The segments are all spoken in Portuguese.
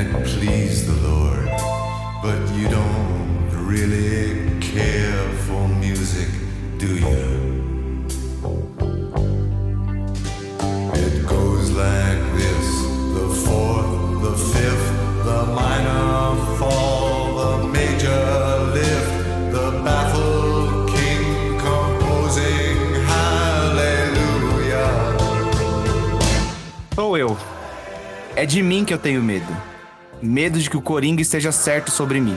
it pleased the Lord. But you don't really care for music, do you? It goes like this the fourth, the fifth, the minor fall, the major lift, the baffled king composing hallelujah. Sou eu. É de mim que eu tenho medo. Medo de que o Coringa esteja certo sobre mim.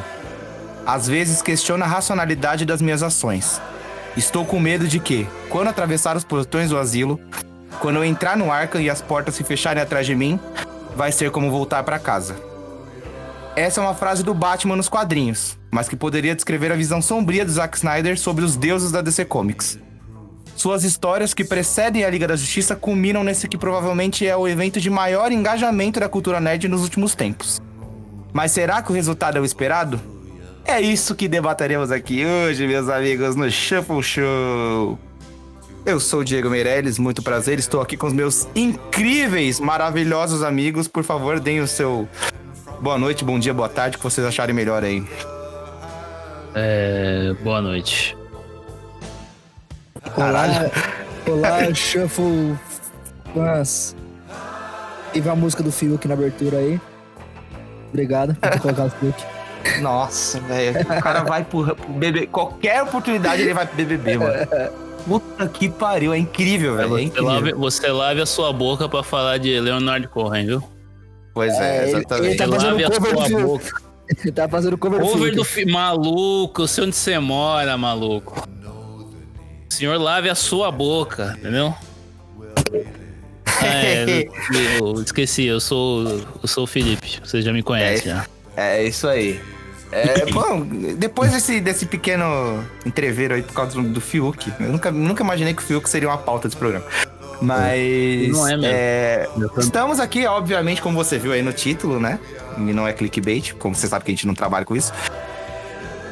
Às vezes questiono a racionalidade das minhas ações. Estou com medo de que, quando atravessar os portões do asilo, quando eu entrar no Arkham e as portas se fecharem atrás de mim, vai ser como voltar para casa. Essa é uma frase do Batman nos quadrinhos, mas que poderia descrever a visão sombria do Zack Snyder sobre os deuses da DC Comics. Suas histórias que precedem a Liga da Justiça culminam nesse que provavelmente é o evento de maior engajamento da cultura nerd nos últimos tempos. Mas será que o resultado é o esperado? É isso que debateremos aqui hoje, meus amigos, no Shuffle Show. Eu sou o Diego Meirelles, muito prazer, estou aqui com os meus incríveis, maravilhosos amigos. Por favor, deem o seu boa noite, bom dia, boa tarde, o que vocês acharem melhor aí. É, boa noite. Olá, olá, Shuffle fãs. Teve a música do Fiuk na abertura aí. Obrigado por colocado o Fiuk. Nossa, velho, o cara vai pro, pro BBB, qualquer oportunidade ele vai pro BBB, mano. Puta que pariu, é incrível, velho, é Você lave, você lave a sua boca pra falar de Leonard Cohen, viu? Pois é, É, ele- exatamente. ele tá fazendo lave a cover sua do- boca. Ele tá fazendo cover do Over Fiuk. do fi... Maluco, eu sei onde você mora, maluco. Senhor, lave a sua boca, entendeu? É, eu esqueci, eu sou, eu sou o Felipe, você já me conhece já. É isso aí. É, bom, depois desse, desse pequeno entreveiro aí por causa do, do Fiuk, eu nunca, nunca imaginei que o Fiuk seria uma pauta desse programa. Mas. Não é mesmo. é, Eu estamos aqui, obviamente, como você viu aí no título, né? E não é clickbait, como você sabe que a gente não trabalha com isso.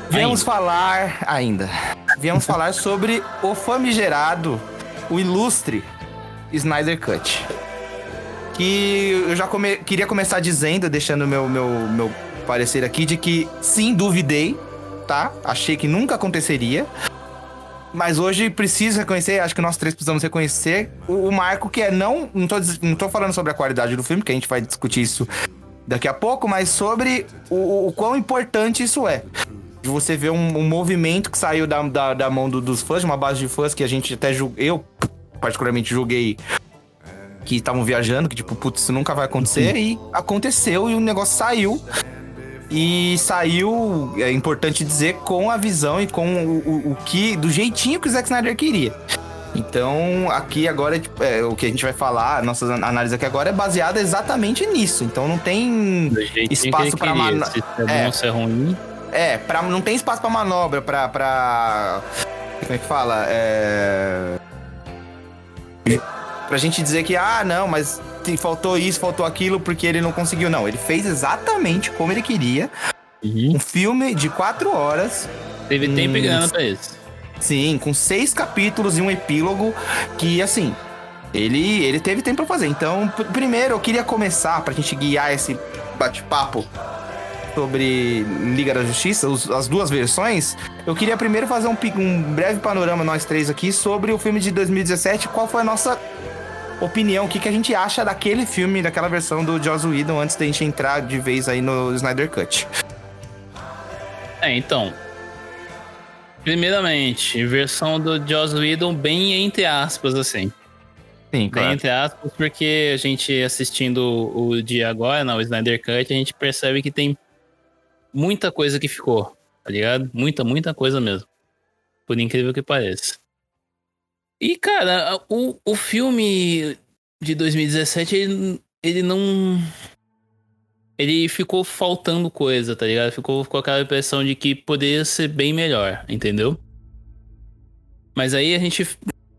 Viemos falar ainda. Viemos falar sobre o famigerado, o ilustre Snyder Cut. Que eu já come- queria começar dizendo, deixando meu, meu, meu parecer aqui, de que sim, duvidei, tá? Achei que nunca aconteceria. Mas hoje preciso reconhecer, acho que nós três precisamos reconhecer o, o marco que é não. Não tô, não tô falando sobre a qualidade do filme, que a gente vai discutir isso daqui a pouco, mas sobre o, o quão importante isso é. De você ver um, um movimento que saiu da, da, da mão do- dos fãs, de uma base de fãs que a gente até julga, eu particularmente julguei que estavam viajando, que tipo, putz, isso nunca vai acontecer, e aconteceu e o negócio saiu. E saiu, é importante dizer, com a visão e com o, o, o que, do jeitinho que o Zack Snyder queria. Então, aqui agora, tipo, é, o que a gente vai falar, a nossa análise aqui agora é baseada exatamente nisso. Então não tem que espaço ele pra queria. mano- Se é bom É. se é ruim. É, pra, não tem espaço pra manobra, pra, pra. Como é que fala? É. Pra gente dizer que, ah, não, mas faltou isso, faltou aquilo, porque ele não conseguiu. Não, ele fez exatamente como ele queria. Uhum. Um filme de quatro horas, Teve tempo Hum, grana pra isso. sim, com seis capítulos e um epílogo, que, assim, ele, ele teve tempo pra fazer. Então, pr- primeiro, eu queria começar, pra gente guiar esse bate-papo sobre Liga da Justiça, os- as duas versões, eu queria primeiro fazer um, um breve panorama, nós três aqui, sobre o filme de 2017, qual foi a nossa opinião, o que, que a gente acha daquele filme, daquela versão do Joss Whedon, antes da gente entrar de vez aí no Snyder Cut. É, então. Primeiramente, versão do Joss Whedon bem entre aspas, assim. Sim, Bem entre aspas, porque a gente assistindo o dia agora, não, o Snyder Cut, a gente percebe que tem muita coisa que ficou, tá ligado? Muita, muita coisa mesmo. Por incrível que pareça. E, cara, o, o filme de 2017, ele, ele não. Ele ficou faltando coisa, tá ligado? Ficou com aquela impressão de que poderia ser bem melhor, entendeu? Mas aí a gente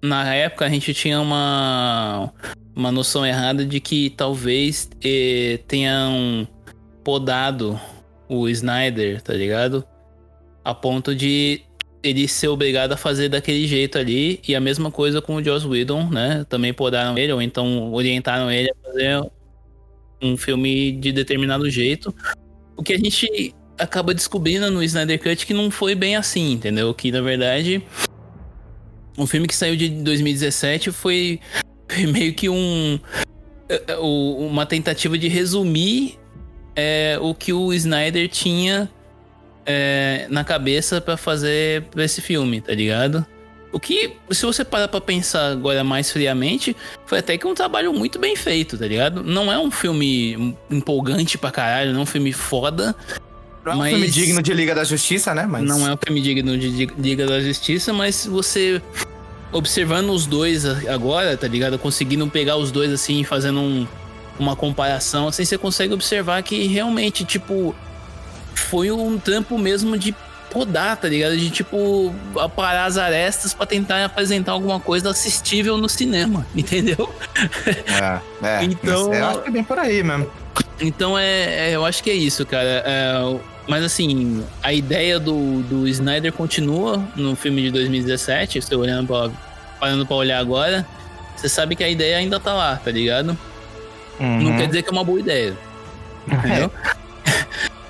na época a gente tinha uma, uma noção errada de que talvez eh, tenham podado o Snyder, tá ligado? A ponto de ele ser obrigado a fazer daquele jeito ali. E a mesma coisa com o Joss Whedon, né? Também podaram ele, ou então orientaram ele a fazer um filme de determinado jeito. O que a gente acaba descobrindo no Snyder Cut que não foi bem assim, entendeu? Que na verdade um filme que saiu de 2017 foi meio que um é, é, uma tentativa de resumir é, o que o Snyder tinha é, na cabeça para fazer pra esse filme, tá ligado? O que, se você parar pra pensar agora mais friamente, foi até que um trabalho muito bem feito, tá ligado? Não é um filme empolgante pra caralho, não é um filme foda. Não é um filme digno de Liga da Justiça, né? Mas... Não é um filme digno de Liga da Justiça, mas você observando os dois agora, tá ligado? Conseguindo pegar os dois assim, fazendo um, uma comparação, assim, você consegue observar que realmente, tipo, foi um trampo mesmo de podar, tá ligado? De tipo, aparar as arestas para tentar apresentar alguma coisa assistível no cinema, entendeu? É, é. então. Eu acho que é bem por aí mesmo. Então é, é eu acho que é isso, cara. É, mas assim, a ideia do, do Snyder continua no filme de 2017, você olhando pra, parando pra olhar agora, você sabe que a ideia ainda tá lá, tá ligado? Uhum. Não quer dizer que é uma boa ideia. Entendeu?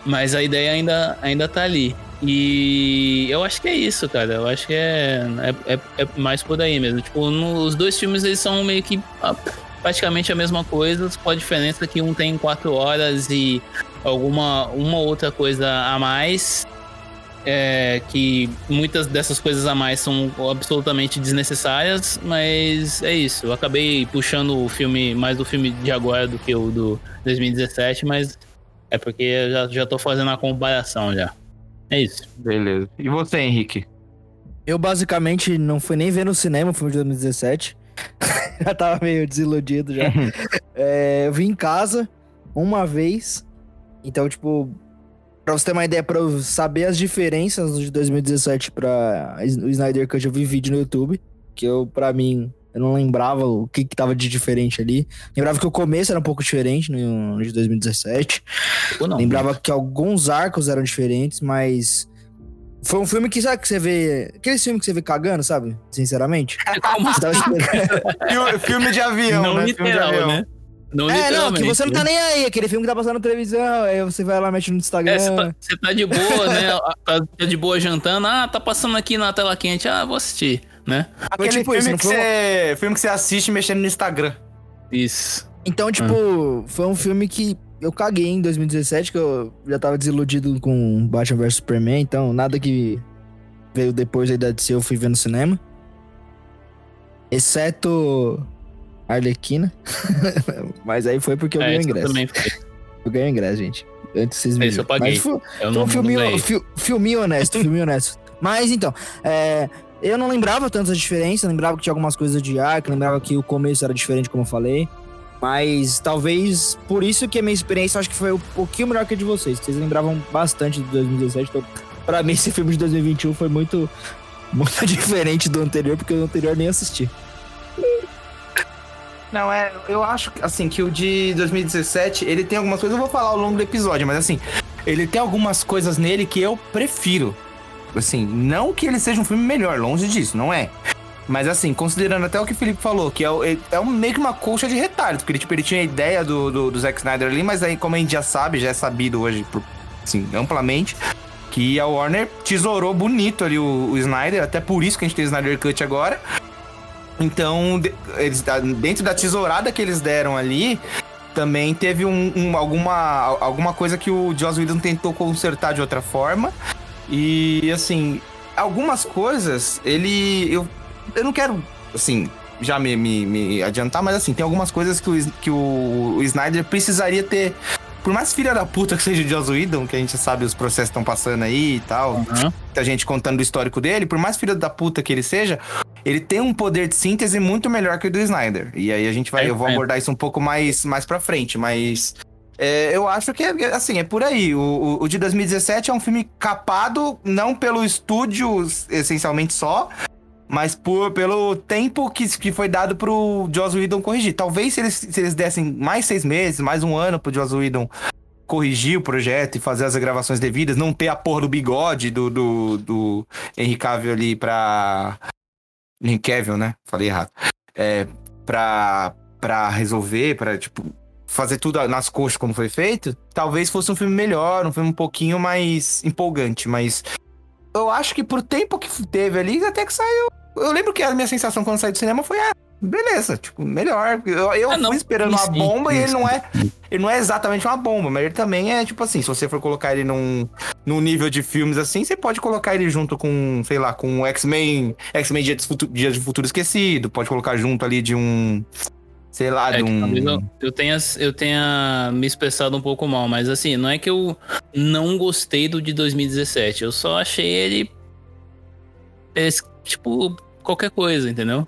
Mas a ideia ainda, ainda tá ali. E eu acho que é isso, cara. Eu acho que é, é, é, é mais por aí mesmo. Tipo, no, os dois filmes eles são meio que praticamente a mesma coisa, com a diferença que um tem quatro horas e alguma uma outra coisa a mais. É, que muitas dessas coisas a mais são absolutamente desnecessárias, mas é isso. Eu acabei puxando o filme mais do filme de agora do que o do 2017, mas é porque eu já, já tô fazendo a comparação já. É isso. Beleza. E você, Henrique? Eu basicamente não fui nem ver no cinema o filme de 2017. já tava meio desiludido já. é, eu vim em casa uma vez. Então, tipo, pra você ter uma ideia, pra eu saber as diferenças de 2017 pra o Snyder Cut, eu vi vídeo no YouTube. Que eu, pra mim, eu não lembrava o que, que tava de diferente ali. Lembrava que o começo era um pouco diferente no, no de 2017. Não, lembrava que alguns arcos eram diferentes, mas foi um filme que, sabe, que você vê. Aquele filme que você vê cagando, sabe? Sinceramente. Como assim? filme de avião, não né? Literal, filme de avião. Né? Não é, não, que você não tá nem aí. Aquele filme que tá passando na televisão, aí você vai lá, mexe no Instagram. É, você, tá, você tá de boa, né? Tá, tá de boa jantando. Ah, tá passando aqui na tela quente. Ah, vou assistir, né? Aquele tipo filme, isso, que você, filme que você assiste mexendo no Instagram. Isso. Então, tipo, ah. foi um filme que eu caguei em 2017, que eu já tava desiludido com Batman vs Superman, então nada que veio depois da DC eu fui ver no cinema. Exceto Arlequina. Mas aí foi porque eu é, ganhei o ingresso. Também foi. Eu ganhei o ingresso, gente. Antes vocês me Esse eu paguei. Mas foi, eu foi um filminho, fi, filminho honesto, filminho honesto. Mas então, é, eu não lembrava tantas diferenças, lembrava que tinha algumas coisas de arco, lembrava que o começo era diferente, como eu falei. Mas talvez por isso que a minha experiência acho que foi um pouquinho melhor que a de vocês. Vocês lembravam bastante de 2017. Então, pra mim, esse filme de 2021 foi muito, muito diferente do anterior, porque o anterior nem assisti. Não, é. Eu acho assim que o de 2017, ele tem algumas coisas, eu vou falar ao longo do episódio, mas assim, ele tem algumas coisas nele que eu prefiro. Assim, não que ele seja um filme melhor, longe disso, não é. Mas assim, considerando até o que o Felipe falou, que é, é um, meio que uma colcha de retalho, porque ele, tipo, ele tinha a ideia do, do, do Zack Snyder ali, mas aí, como a gente já sabe, já é sabido hoje, por, assim, amplamente, que a Warner tesourou bonito ali o, o Snyder, até por isso que a gente tem o Snyder Cut agora. Então, eles, dentro da tesourada que eles deram ali, também teve um, um, alguma, alguma coisa que o Joss Whedon tentou consertar de outra forma. E, assim, algumas coisas, ele... Eu, eu não quero, assim, já me, me, me, adiantar, mas assim, tem algumas coisas que o, que o, o Snyder precisaria ter. Por mais filha da puta que seja o Joss Whedon, que a gente sabe os processos estão passando aí e tal, uhum. muita gente contando o histórico dele, por mais filha da puta que ele seja, ele tem um poder de síntese muito melhor que o do Snyder. E aí a gente vai, é, eu vou é. abordar isso um pouco mais, mais pra frente, mas. É, eu acho que, é, assim, é por aí. O, o, o, de 2017 é um filme capado, não pelo estúdio essencialmente só, mas por, pelo tempo que, que foi dado pro Joss Whedon corrigir. Talvez se eles, se eles dessem mais seis meses, mais um ano pro Joss Whedon corrigir o projeto e fazer as gravações devidas, não ter a porra do bigode do, do, do Henry Cavill ali pra... Henry Cavill, né? Falei errado. É, pra, pra resolver, pra, tipo, fazer tudo nas coxas como foi feito, talvez fosse um filme melhor, um filme um pouquinho mais empolgante, mas eu acho que por tempo que teve ali, até que saiu. Eu lembro que a minha sensação quando saí do cinema foi, ah, beleza, tipo, melhor. Eu, eu Ah, fui esperando uma bomba e ele não é. Ele não é exatamente uma bomba, mas ele também é, tipo assim, se você for colocar ele num, num nível de filmes assim, você pode colocar ele junto com, sei lá, com o X-Men, X-Men Dia, Dia de Futuro Esquecido, pode colocar junto ali de um. Sei lá, É um. eu, eu tenha, eu tenha me expressado um pouco mal, mas assim, não é que eu não gostei do de 2017, eu só achei ele. é, tipo, qualquer coisa, entendeu?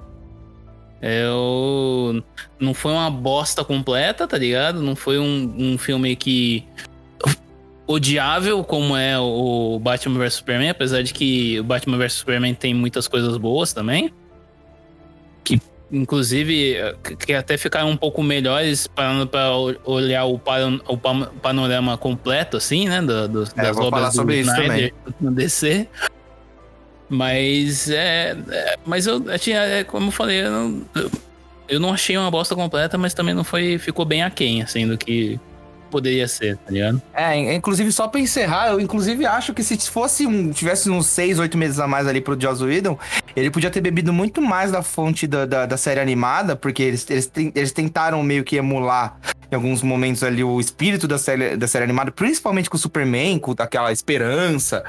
Eu. Não foi uma bosta completa, tá ligado? Não foi um, um filme que. odiável como é o Batman vs Superman, apesar de que o Batman vs Superman tem muitas coisas boas também. Inclusive, eh, que até ficaram um pouco melhores para olhar o, pano- o panorama completo, assim, né? do- do- É, das obras do sobre Snyder no DC. Mas é, é, Mas eu, tinha, é, como eu falei, eu não, eu não achei uma bosta completa, mas também não foi. Ficou bem aquém, assim, do que poderia ser, tá ligado? É, inclusive, só pra encerrar, eu inclusive acho que se fosse um. Tivesse uns seis, oito meses a mais ali pro Joss Whedon, ele podia ter bebido muito mais da fonte da, da, da série animada, porque eles, eles, eles tentaram meio que emular em alguns momentos ali o espírito da série, da série animada, principalmente com o Superman, com aquela esperança.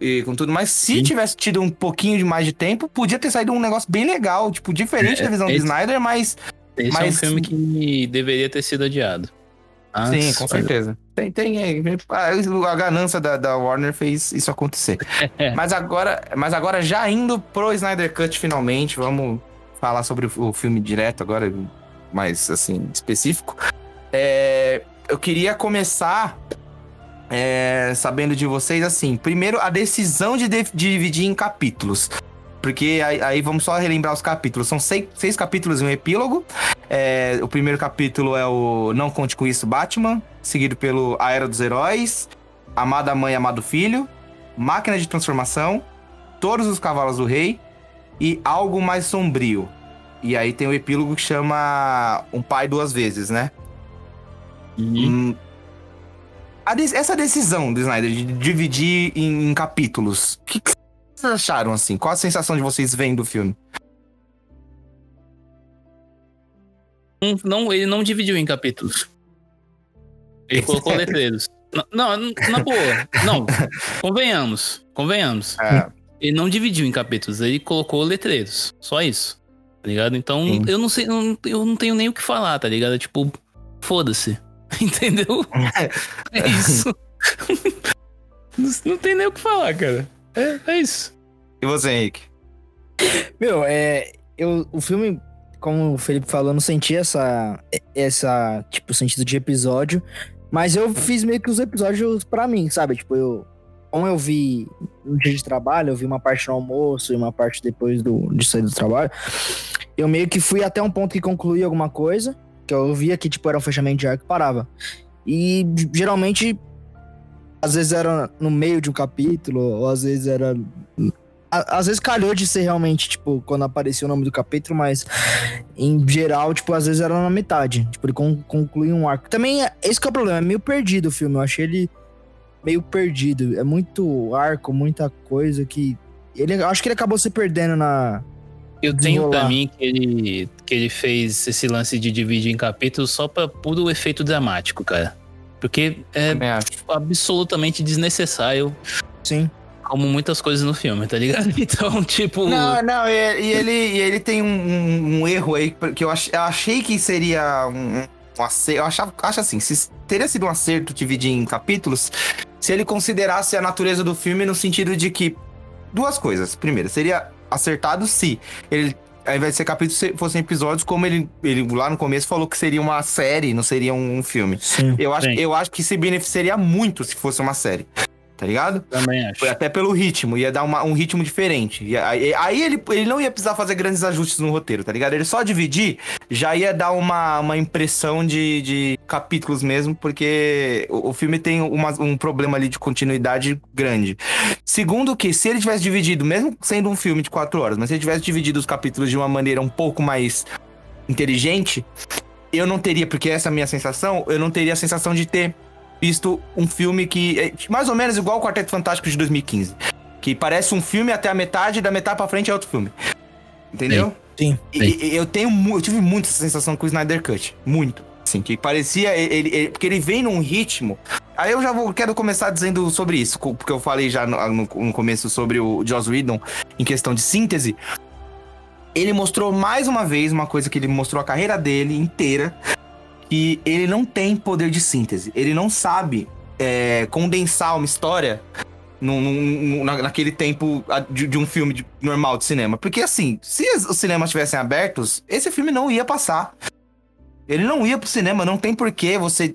E com tudo, mas se Sim. tivesse tido um pouquinho de mais de tempo, podia ter saído um negócio bem legal, tipo, diferente É, da visão do esse- Snyder, mas Esse é um Mas- filme que deveria ter sido adiado. Ah, Sim, com certeza. Tem, tem, é, a ganância da, da Warner fez isso acontecer. mas, agora, mas agora, já indo pro Snyder Cut finalmente, vamos falar sobre o, filme direto agora, mais assim, específico. É, eu queria começar é, sabendo de vocês, assim, primeiro a decisão de, de- dividir em capítulos. Porque aí, aí vamos só relembrar os capítulos. São seis, seis capítulos e um epílogo. É, o primeiro capítulo é o Não Conte Com Isso, Batman. Seguido pelo A Era dos Heróis. Amada Mãe, Amado Filho. Máquina de Transformação. Todos os Cavalos do Rei. E Algo Mais Sombrio. E aí tem o epílogo que chama Um Pai Duas Vezes, né? Hum, a de- essa decisão do Snyder de dividir em, em capítulos, o que, que vocês acharam assim? Qual a sensação de vocês vendo do filme? Não, ele não dividiu em capítulos. Ele colocou letreiros. Não, não, na boa. Não, convenhamos. Convenhamos. É, Ele não dividiu em capítulos, ele colocou letreiros. Só isso. Tá ligado? Então, Sim. eu não sei, eu não, tenho nem o que falar, tá ligado? Tipo, foda-se. Entendeu? É isso. não, não tem nem o que falar, cara. É, é isso. E você, Henrique? Meu, é. Eu, o filme, como o Felipe falou, eu não senti essa. Essa, tipo, sentido de episódio. Mas eu fiz meio que os episódios pra mim, sabe? Tipo, eu. Como eu vi no dia de trabalho, eu vi uma parte no almoço e uma parte depois do, de sair do trabalho. Eu meio que fui até um ponto que concluí alguma coisa. Que eu via que, tipo, era um fechamento de arco e parava. E geralmente. Às vezes era no meio de um capítulo, ou às vezes era às vezes calhou de ser realmente, tipo, quando aparecia o nome do capítulo, mas em geral, tipo, às vezes era na metade. Tipo, ele con conclui um arco. Também, é- esse que é o problema, é meio perdido o filme. Eu achei ele meio perdido. É muito arco, muita coisa que. Ele, acho que ele acabou se perdendo na. Eu tenho pra mim que ele, que ele fez esse lance de dividir em capítulos só pra puro efeito dramático, cara. Porque é absolutamente desnecessário, Sim. como muitas coisas no filme, tá ligado? Então, tipo. Não, não, e, e ele, e ele tem um, um- um erro aí, que eu, ach- eu achei que seria um, um acerto. Eu achava, acho assim, se teria sido um acerto dividir em capítulos, se ele considerasse a natureza do filme no sentido de que. Duas coisas. Primeiro, seria acertado se ele. Ao invés de ser capítulos, se- fossem episódios, como ele, ele lá no começo falou que seria uma série, não seria um, um filme. Sim. Eu acho, Sim. eu acho que se beneficiaria muito se fosse uma série. Tá ligado? Também acho. Foi até pelo ritmo, ia dar uma- um ritmo diferente. E aí, aí ele, ele não ia precisar fazer grandes ajustes no roteiro, tá ligado? Ele só dividir já ia dar uma, uma impressão de, de capítulos mesmo, porque o, o filme tem uma- um problema ali de continuidade grande. Segundo que, se ele tivesse dividido, mesmo sendo um filme de quatro horas, mas se ele tivesse dividido os capítulos de uma maneira um pouco mais inteligente, eu não teria, porque essa é a minha sensação, eu não teria a sensação de ter visto um filme que é mais ou menos igual o Quarteto Fantástico de 2015. Que parece um filme até a metade, da metade pra frente é outro filme. Entendeu? Sim. E, e eu tenho eu tive muito essa sensação com o Snyder Cut. Muito. Assim, que parecia. Ele, ele- porque ele vem num ritmo. Aí eu já vou, quero começar dizendo sobre isso, porque eu falei já no, no- no começo sobre o Joss Whedon em questão de síntese. Ele mostrou mais uma vez uma coisa que ele mostrou a carreira dele inteira: que ele não tem poder de síntese. Ele não sabe é, condensar uma história num- num- na- naquele tempo de, de um filme de- normal de cinema. Porque assim, se os cinemas estivessem abertos, esse filme não ia passar. Ele não ia pro cinema, não tem porquê você,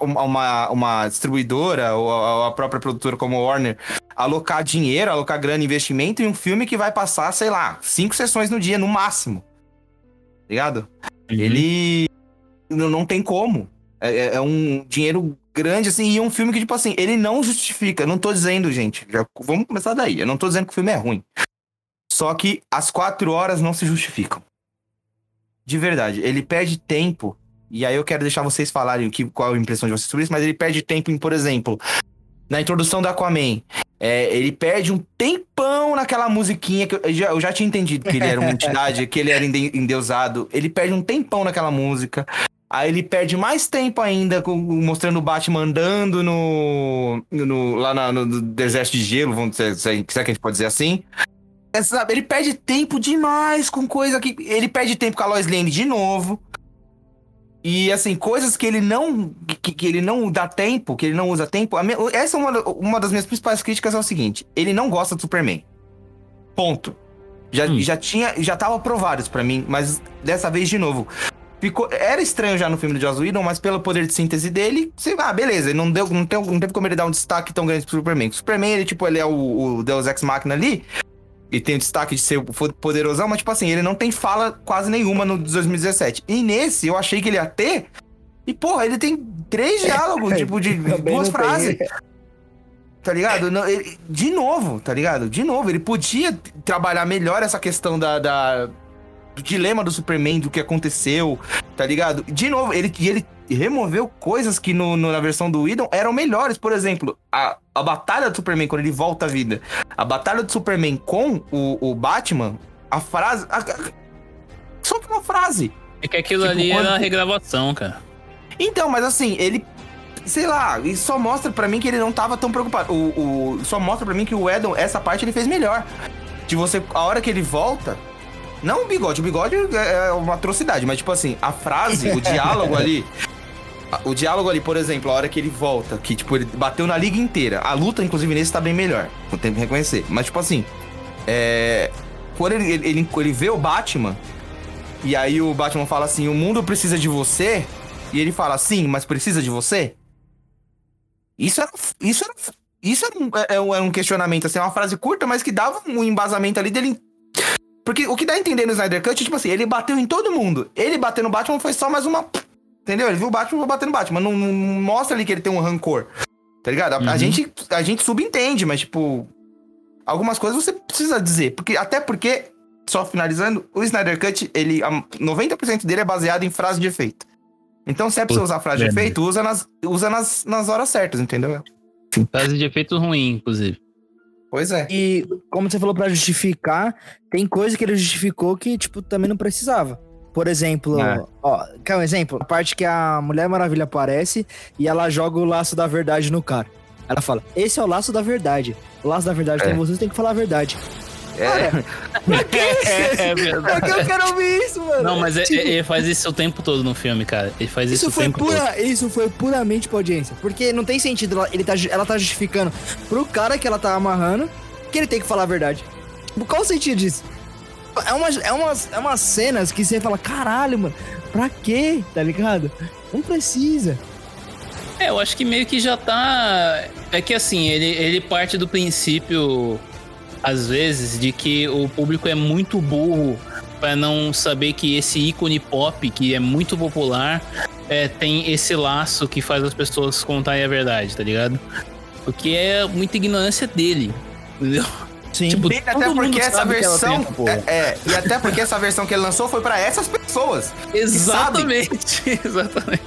uma, uma distribuidora ou a, própria produtora como Warner, alocar dinheiro, alocar grana, investimento em um filme que vai passar, sei lá, cinco sessões no dia, no máximo. Ligado? Ele não, não tem como. É, é- é um dinheiro grande, assim, e um filme que, tipo assim, ele não justifica. Não tô dizendo, gente, já, vamos começar daí. Eu não tô dizendo que o filme é ruim. Só que as quatro horas não se justificam. De verdade, ele perde tempo. E aí eu quero deixar vocês falarem que, qual a impressão de vocês sobre isso, mas ele perde tempo em, por exemplo, na introdução do Aquaman. É, ele perde um tempão naquela musiquinha que eu já, eu já tinha entendido que ele era uma entidade, que ele era ende- endeusado. Ele perde um tempão naquela música. Aí ele perde mais tempo ainda com- mostrando o Batman andando no, no- lá na- no, deserto de gelo, vamos dizer, se é que a gente pode dizer assim. É, sabe, ele perde tempo demais com coisa que. Ele perde tempo com a Lois Lane de novo. E assim, coisas que ele não. Que, que ele não dá tempo, que ele não usa tempo. Essa é uma, uma das minhas principais críticas é o seguinte: ele não gosta do Superman. Ponto. Já, Hum. já tinha. Já tava provado isso pra mim, mas dessa vez de novo. Ficou, era estranho já no filme do Joss Whedon, mas pelo poder de síntese dele, você, ah, beleza, ele não, deu, não, tem, não teve como ele dar um destaque tão grande pro Superman. O Superman, ele, tipo, ele é o, o Deus Ex Machina ali, e tem o destaque de ser poderosão, mas, tipo assim, ele não tem fala quase nenhuma no de 2017. E nesse, eu achei que ele ia ter, e, porra, ele tem três diálogos, tipo, de duas não tem. frases. Tá ligado? Não, ele- de novo, tá ligado? De novo, ele podia trabalhar melhor essa questão da, da- do dilema do Superman, do que aconteceu, tá ligado? De novo, ele, ele removeu coisas que no, no- na versão do Whedon eram melhores. Por exemplo, a, a batalha do Superman, quando ele volta à vida. A batalha do Superman com o, o Batman, a frase. a- a- só uma frase. É que aquilo Tipo, ali quando- era regravação, cara. Então, mas assim, ele. Sei lá, isso só mostra pra mim que ele não tava tão preocupado. O, o- só mostra pra mim que o Edon, essa parte ele fez melhor. De você, a hora que ele volta. Não o bigode, o bigode é é uma atrocidade, mas tipo assim, a frase, o diálogo ali. O diálogo ali, por exemplo, a hora que ele volta, que tipo, ele bateu na liga inteira. A luta, inclusive, nesse tá bem melhor. Não tem que reconhecer. Mas, tipo assim, é. Quando ele, ele, ele, vê o Batman, e aí o Batman fala assim: o mundo precisa de você. E ele fala, sim, mas precisa de você? Isso era. Isso era. Isso era um, é- é era um questionamento, assim, uma frase curta, mas que dava um embasamento ali dele. Porque o que dá a entender no Snyder Cut é tipo assim, ele bateu em todo mundo. Ele bater no Batman foi só mais uma. Entendeu? Ele viu o Batman vou bater no Batman. Não, não mostra ali que ele tem um rancor. Tá ligado? A, a Uhum. gente, a gente subentende, mas tipo. Algumas coisas você precisa dizer. Porque, até porque, só finalizando, o Snyder Cut, ele. a 90% dele é baseado em frase de efeito. Então, se é pra você usar frase de efeito, usa nas, usa nas, nas horas certas, entendeu? Frase de efeito ruim, inclusive. Pois é. E como você falou pra justificar, tem coisa que ele justificou que, tipo, também não precisava. Por exemplo, É. ó, quer um exemplo? A parte que a Mulher Maravilha aparece e ela joga o laço da verdade no cara. Ela fala: Esse é o laço da verdade. O laço da verdade É. tem você, você tem que falar a verdade. É. Pra que isso? É, é Pra que eu quero ouvir isso, mano? Não, mas é- Tipo, é- ele faz isso o tempo todo no filme, cara. Ele faz isso, Isso o foi, tempo todo. pura, isso foi puramente pra audiência. Porque não tem sentido ela, ele tá, ela tá justificando pro cara que ela tá amarrando que ele tem que falar a verdade. Tipo, Qual o sentido disso? É umas, é, umas, é umas cenas que você fala, caralho, mano, pra quê? Tá ligado? Não precisa. É, eu acho que meio que já tá. É que assim, ele, ele parte do princípio, às vezes, de que o público é muito burro pra não saber que esse ícone pop, que é muito popular, é, tem esse laço que faz as pessoas contarem a verdade, tá ligado? Porque é muita ignorância dele, entendeu? Sim. Tipo, E até porque essa que versão. é, é, e até porque essa versão que ele lançou foi pra essas pessoas. Exatamente, exatamente.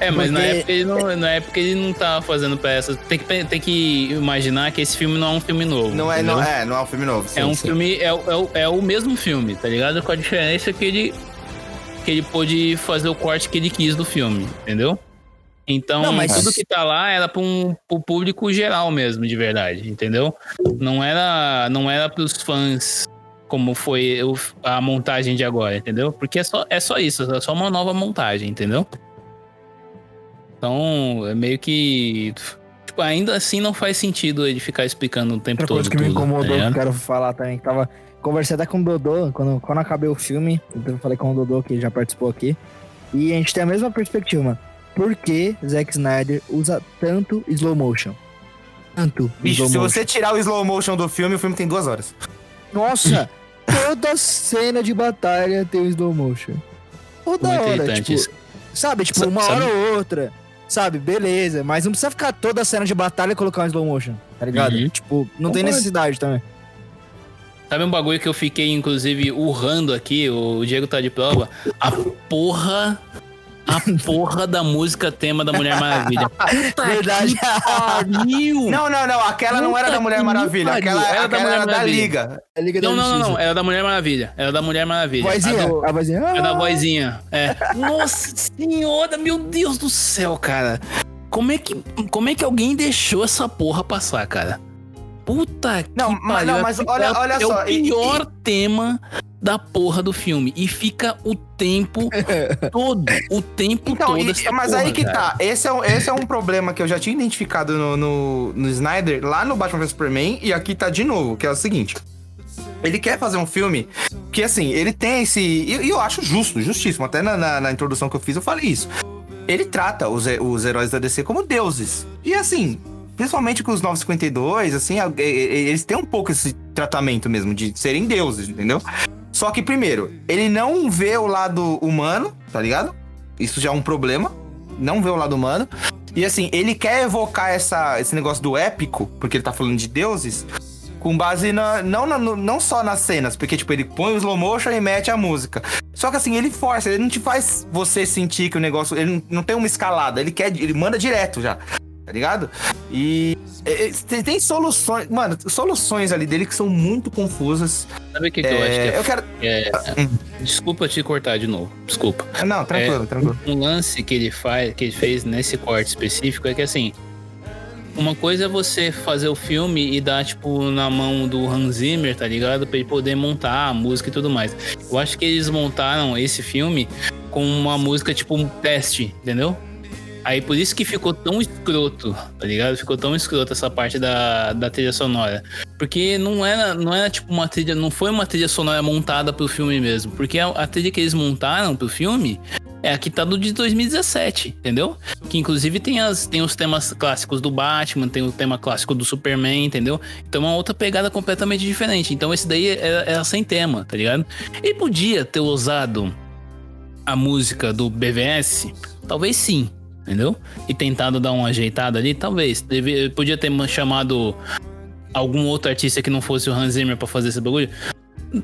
É, mas na Porque- época, ele não, na época ele não tava fazendo pra essas. Tem que, tem que imaginar que esse filme não é um filme novo. Não é, não, é, não é um filme novo. É sim, um sim. filme, é, o- é, é o mesmo filme, tá ligado? Com a diferença que ele que ele pôde fazer o corte que ele quis do filme, entendeu? Então, Não, mas- tudo que tá lá era para um pro público geral mesmo, de verdade, entendeu? Não era não era pros fãs como foi a montagem de agora, entendeu? Porque é só, é só isso, é só uma nova montagem, entendeu? Então, é meio que tipo, ainda assim não faz sentido ele ficar explicando o tempo Outra todo coisa que me tudo, tá incomodou, que eu quero falar também, que tava. Conversei até com o Dodô, quando, quando acabei o filme, então eu falei com o Dodô, que já participou aqui. E a gente tem a mesma perspectiva, mano. Por que Zack Snyder usa tanto slow motion? Tanto Bicho, slow se motion. você tirar o slow motion do filme, o filme tem duas horas. Nossa! toda cena de batalha tem o slow motion. Toda Muito hora, irritante tipo, isso. sabe? Tipo, Sa- uma sabe- hora ou outra. Sabe? Beleza. Mas não precisa ficar toda a cena de batalha e colocar um slow motion, tá ligado? Uhum. Tipo, não tem necessidade também. Sabe um bagulho que eu fiquei, inclusive, urrando aqui, o Diego tá de prova? A porra. A porra da música tema da Mulher Maravilha. Puta Verdade. Não, não, não. Aquela não era Puta da Mulher Maravilha. Aquela Era era da da, Mulher era da Maravilha. Liga. É Liga da Não, não, não, não. Justiça. Era da Mulher Maravilha. Era da Mulher Maravilha. Vozinha, A do- a vozinha. É da ah, vozinha. É. Nossa senhora, meu Deus do céu, cara. Como é que, como é que alguém deixou essa porra passar, cara? Puta que Não, mas- pariu. não, mas É- olha- é, olha é só, o e- pior tema da porra do filme. E fica o tempo todo. O tempo Então, todo. e- essa mas porra, aí que cara. tá. Esse é, um, esse é um problema que eu já tinha identificado no, no, no Snyder, lá no Batman vs Superman, e aqui tá de novo, que é o seguinte. Ele quer fazer um filme que, assim, ele tem esse. E e eu acho justo, justíssimo. Até na, na, na introdução que eu fiz, eu falei isso. Ele trata os, os heróis da DC como deuses. E, assim, principalmente com os 952, assim, eles têm um pouco esse tratamento mesmo de serem deuses, entendeu? Só que, primeiro, ele não vê o lado humano, tá ligado? Isso já é um problema. Não vê o lado humano. E assim, ele quer evocar essa, esse negócio do épico, porque ele tá falando de deuses, com base na. Não, na- não só nas cenas, porque, tipo, ele põe o slow motion e mete a música. Só que assim, ele força, ele não te faz você sentir que o negócio. Ele não, não tem uma escalada, ele quer. Ele manda direto já. Tá ligado? E. é, é, Tem, tem soluções. Mano, soluções ali dele que são muito confusas. Sabe o que, que eu acho que É, é, eu quero. é- Desculpa te cortar de novo. Desculpa. Não, tranquilo, tranquilo. um lance que ele faz, que ele fez nesse corte específico é que assim, uma coisa é você fazer o filme e dar tipo na mão do Hans Zimmer, tá ligado? Pra ele poder montar a música e tudo mais. Eu acho que eles montaram esse filme com uma música tipo um teste, entendeu? Aí por isso que ficou tão escroto, tá ligado? Ficou tão escroto essa parte da, da trilha sonora. Porque não era, não era tipo uma trilha, não foi uma trilha sonora montada pro filme mesmo. Porque a, a trilha que eles montaram pro filme é a que tá do de 2017, entendeu? Que inclusive tem, as, tem os temas clássicos do Batman, tem o tema clássico do Superman, entendeu? Então é uma outra pegada completamente diferente. Então esse daí era, era sem tema, tá ligado? Ele podia ter usado a música do BVS? Talvez sim, entendeu? E tentado dar uma ajeitada ali, talvez. Deve, podia ter chamado algum outro artista que não fosse o Hans Zimmer pra fazer esse bagulho.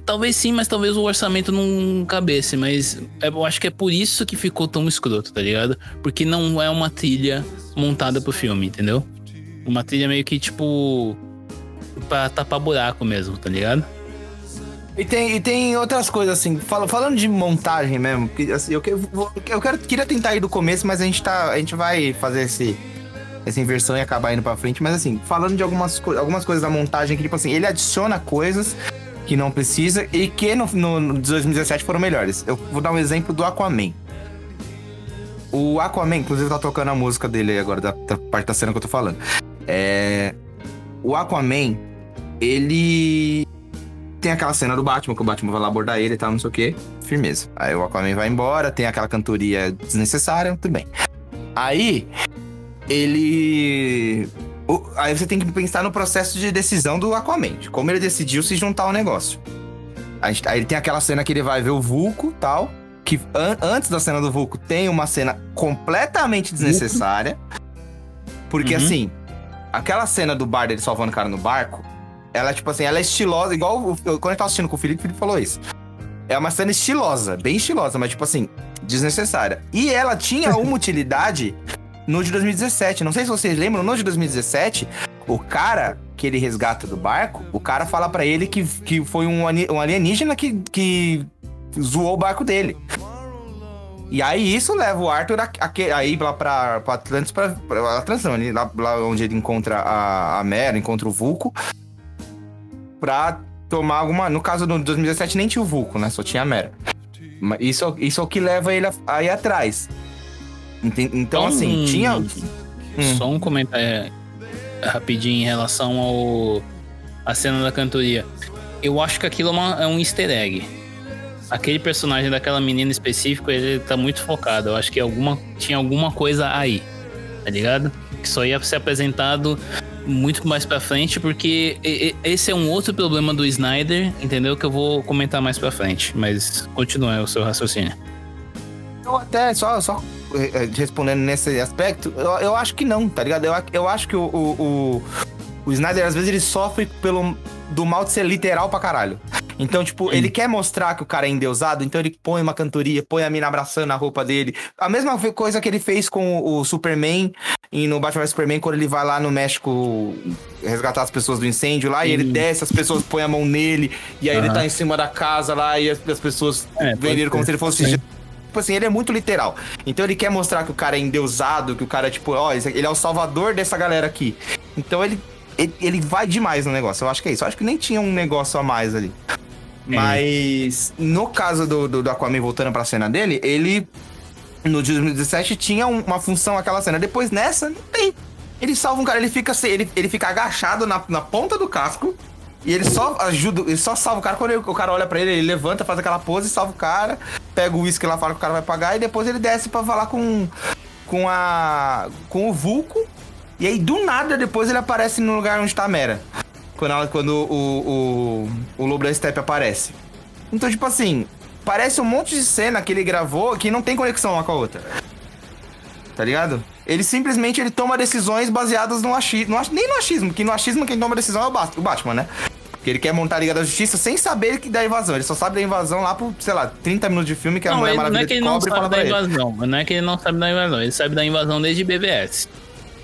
Talvez sim, mas talvez o orçamento não cabesse. Mas é- eu acho que é por isso que ficou tão escroto, tá ligado? Porque não é uma trilha montada pro filme, entendeu? Uma trilha meio que tipo. pra tapar buraco mesmo, tá ligado? E tem, e tem outras coisas, assim, fal- falando de montagem mesmo, que, assim, eu, que- eu quero, queria tentar ir do começo, mas a gente, tá, a gente vai fazer esse, essa inversão e acabar indo pra frente. Mas assim, falando de algumas, co- algumas coisas da montagem, que tipo assim, ele adiciona coisas que não precisa e que no, no, no 2017 foram melhores. Eu vou dar um exemplo do Aquaman. O Aquaman, inclusive, tá tocando a música dele agora, da, da parte da cena que eu tô falando. É. O Aquaman, ele tem aquela cena do Batman, que o Batman vai lá abordar ele e tal, não sei o quê. Firmeza. Aí o Aquaman vai embora, tem aquela cantoria desnecessária, tudo bem. Aí, ele. o- Aí você tem que pensar no processo de decisão do Aquaman, de como ele decidiu se juntar ao negócio. Gente- Aí ele tem aquela cena que ele vai ver o Vulco tal. Que an- antes da cena do Vulco tem uma cena completamente desnecessária. Porque Uhum. assim, aquela cena do bar dele salvando o cara no barco Ela, tipo assim, ela é estilosa, igual o- quando eu tava assistindo com o Felipe, o Felipe falou isso. É uma cena estilosa, bem estilosa, mas, tipo assim, desnecessária. E ela tinha uma utilidade no de 2017. Não sei se vocês lembram, no de 2017, o cara que ele resgata do barco, o cara fala pra ele que, que foi um, um alienígena que, que zoou o barco dele. E aí isso leva o Arthur a, a, aí lá pra, pra Atlantis, pra, pra Atlantis não, lá, lá onde ele encontra a, a Mera, encontra o Vulco, pra tomar alguma... No caso do 2017 nem tinha o Vulco, né? Só tinha a Mera. Mas Isso, isso é o que leva ele a, a ir atrás. Então, Então, assim, tinha... Só um comentário é, rapidinho em relação ao a cena da cantoria. Eu acho que aquilo é, uma- é um easter egg. Aquele personagem daquela menina específico, ele tá muito focado. Eu acho que alguma, tinha alguma coisa aí, tá ligado? Que só ia ser apresentado muito mais pra frente, porque esse é um outro problema do Snyder, entendeu? Que eu vou comentar mais pra frente. Mas continua o seu raciocínio. Eu até, só, só eh, eh, respondendo nesse aspecto, eu, eu acho que não, tá ligado? Eu, eu acho que o, o, o, o Snyder, às vezes, ele sofre pelo, do mal de ser literal pra caralho. Então, tipo, ele quer mostrar que o cara é endeusado, então ele põe uma cantoria, põe a mina abraçando a roupa dele. A mesma coisa que ele fez com o Superman e no Batman vs Superman, quando ele vai lá no México resgatar as pessoas do incêndio lá, e ele desce, as pessoas põem a mão nele, e aí ele Aham. tá em cima da casa lá, e as, as pessoas É, veem ele como se ele fosse Sim. Tipo assim, ele é muito literal. Então ele quer mostrar que o cara é endeusado, que o cara é tipo, ó, ele é o salvador dessa galera aqui. Então ele, ele, ele vai demais no negócio. Eu acho que é isso. Eu acho que nem tinha um negócio a mais ali. Mas no caso do, do, do Aquaman voltando pra cena dele, ele no de 2017 tinha um- uma função aquela cena. Depois nessa, não tem. Ele salva um cara, ele fica, ele, ele fica agachado na, na ponta do casco. E ele só ajuda, ele só salva o cara quando ele- o cara olha pra ele, ele levanta, faz aquela pose, salva o cara, pega o uísque lá, fala que o cara vai pagar, e depois ele desce pra falar com, com a. com o Vulco. E aí, do nada, depois ele aparece no lugar onde tá a Mera. Quando, ela- quando o, o, o Lobo da Steppe aparece. Então, tipo assim, parece um monte de cena que ele gravou que não tem conexão uma com a outra. Tá ligado? Ele simplesmente ele toma decisões baseadas no achismo. Nem no achismo, porque no achismo quem toma decisão é o, Bat- o Batman, né? Porque ele quer montar a Liga da Justiça sem saber que da invasão. Ele só sabe da invasão lá por, sei lá, 30 minutos de filme que a Não, Mulher ele, não Maravilha é que ele não sabe da invasão. Não é que ele não sabe da invasão. Ele sabe da invasão desde BVS.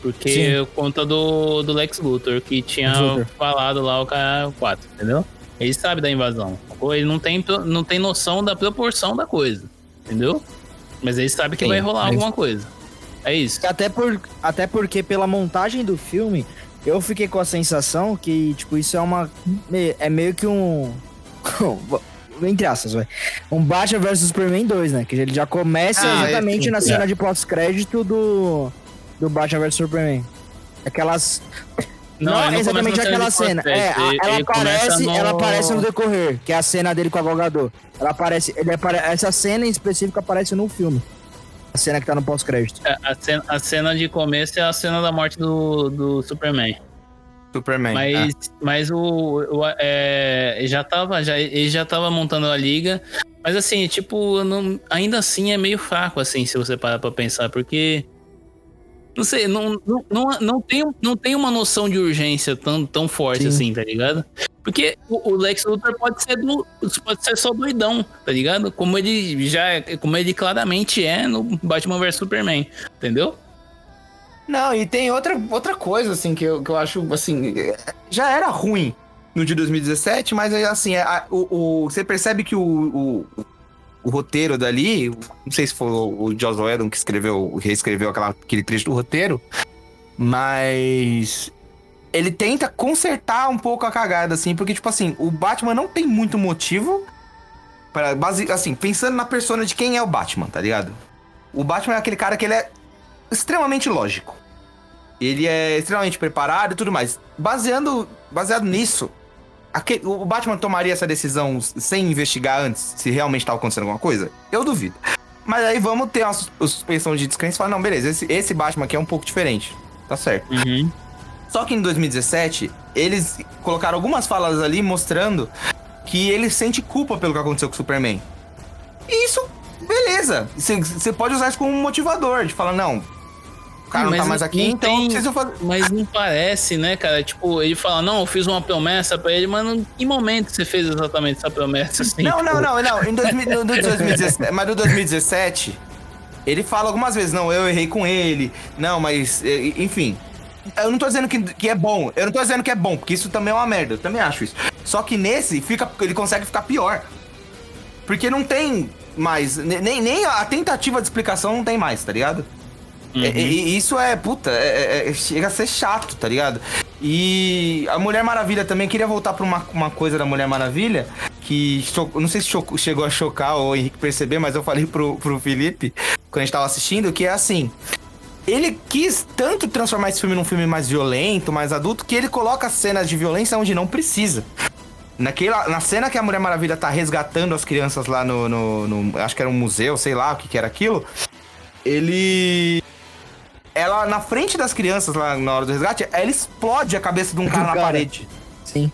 Porque conta do, do Lex Luthor, que tinha Luthor. falado lá o cara 4, entendeu? Ele sabe da invasão. Ou ele não tem, não tem noção da proporção da coisa, entendeu? Mas ele sabe que Sim, vai rolar mas- alguma coisa. É isso. Até, por, até porque pela montagem do filme, eu fiquei com a sensação que, tipo, isso é uma. É meio que um. Entre aspas, vai. Um Batman vs Superman 2, né? Que ele já começa Ah, exatamente é, sim. na cena É. de pós-crédito do. Do Batman vs Superman. Aquelas. Não, ele não exatamente aquela cena É, ela ele aparece, no- ela aparece no decorrer, que é a cena dele com o advogador. Ela aparece, ele apare, essa cena em específico aparece no filme. A cena que tá no pós-crédito. É, A cena, a cena de começo é a cena da morte do, do Superman. Superman. Mas, mas o, o- é, ele já tava, já, ele já tava montando a liga. Mas assim, tipo, não- ainda assim é meio fraco, assim, se você parar pra pensar, porque. Não sei, não, não, não, não, tem, não tem uma noção de urgência tão, tão forte Sim. assim, tá ligado? Porque o, o Lex Luthor pode ser, do, pode ser só doidão, tá ligado? Como ele já é- como ele claramente é no Batman vs Superman, entendeu? Não, e tem outra, outra coisa, assim, que eu, que eu acho, assim, já era ruim no de 2017, mas, é, assim, é, a- o, o- você percebe que o, o, o roteiro dali, não sei se foi o, Joss Whedon que escreveu, reescreveu aquela, aquele trecho do roteiro, mas ele tenta consertar um pouco a cagada, assim, porque, tipo assim, o Batman não tem muito motivo para base, assim, pensando na persona de quem é o Batman, tá ligado? O Batman é aquele cara que ele é extremamente lógico. Ele é extremamente preparado e tudo mais. Baseando, baseado nisso, aque- o Batman tomaria essa decisão sem investigar antes se realmente estava acontecendo alguma coisa? Eu duvido. Mas aí vamos ter uma sus- suspensão de descrença e falar, não, beleza, esse, esse Batman aqui é um pouco diferente. Tá certo. Uhum. Só que em 2017, eles colocaram algumas falas ali mostrando que ele sente culpa pelo que aconteceu com o Superman. E isso, beleza. Você- Você pode usar isso como um motivador, de falar, não. Cara não tá Mas mais aqui, não então tem- fazer. Mas não parece, né, cara? Tipo, ele fala, não, eu fiz uma promessa pra ele, mas em que momento você fez exatamente essa promessa? Assim, Não, tipo, não, não, não. Em 2000, no, no 2017, mas no 2017, ele fala algumas vezes, não, eu errei com ele. Não, mas, enfim. Eu não tô dizendo que, que é bom. Eu não tô dizendo que é bom, porque isso também é uma merda. Eu também acho isso. Só que nesse, fica, ele consegue ficar pior. Porque não tem mais. ne- Nem, nem a tentativa de explicação não tem mais, tá ligado? Uhum. E- e- isso é, puta, é- é- é- chega a ser chato, tá ligado? E a Mulher Maravilha também, queria voltar pra uma, uma coisa da Mulher Maravilha, que não sei se cho- chegou a chocar ou o Henrique perceber, mas eu falei pro, pro Felipe, quando a gente tava assistindo, que é assim. Ele quis tanto transformar esse filme num filme mais violento, mais adulto, que ele coloca cenas de violência onde não precisa. Naquela, na cena que a Mulher Maravilha tá resgatando as crianças lá no, no- no- Acho que era um museu, sei lá o que, que era aquilo. Ele. Ela, na frente das crianças lá na hora do resgate, ela explode a cabeça de um cara na Cara. parede. Sim.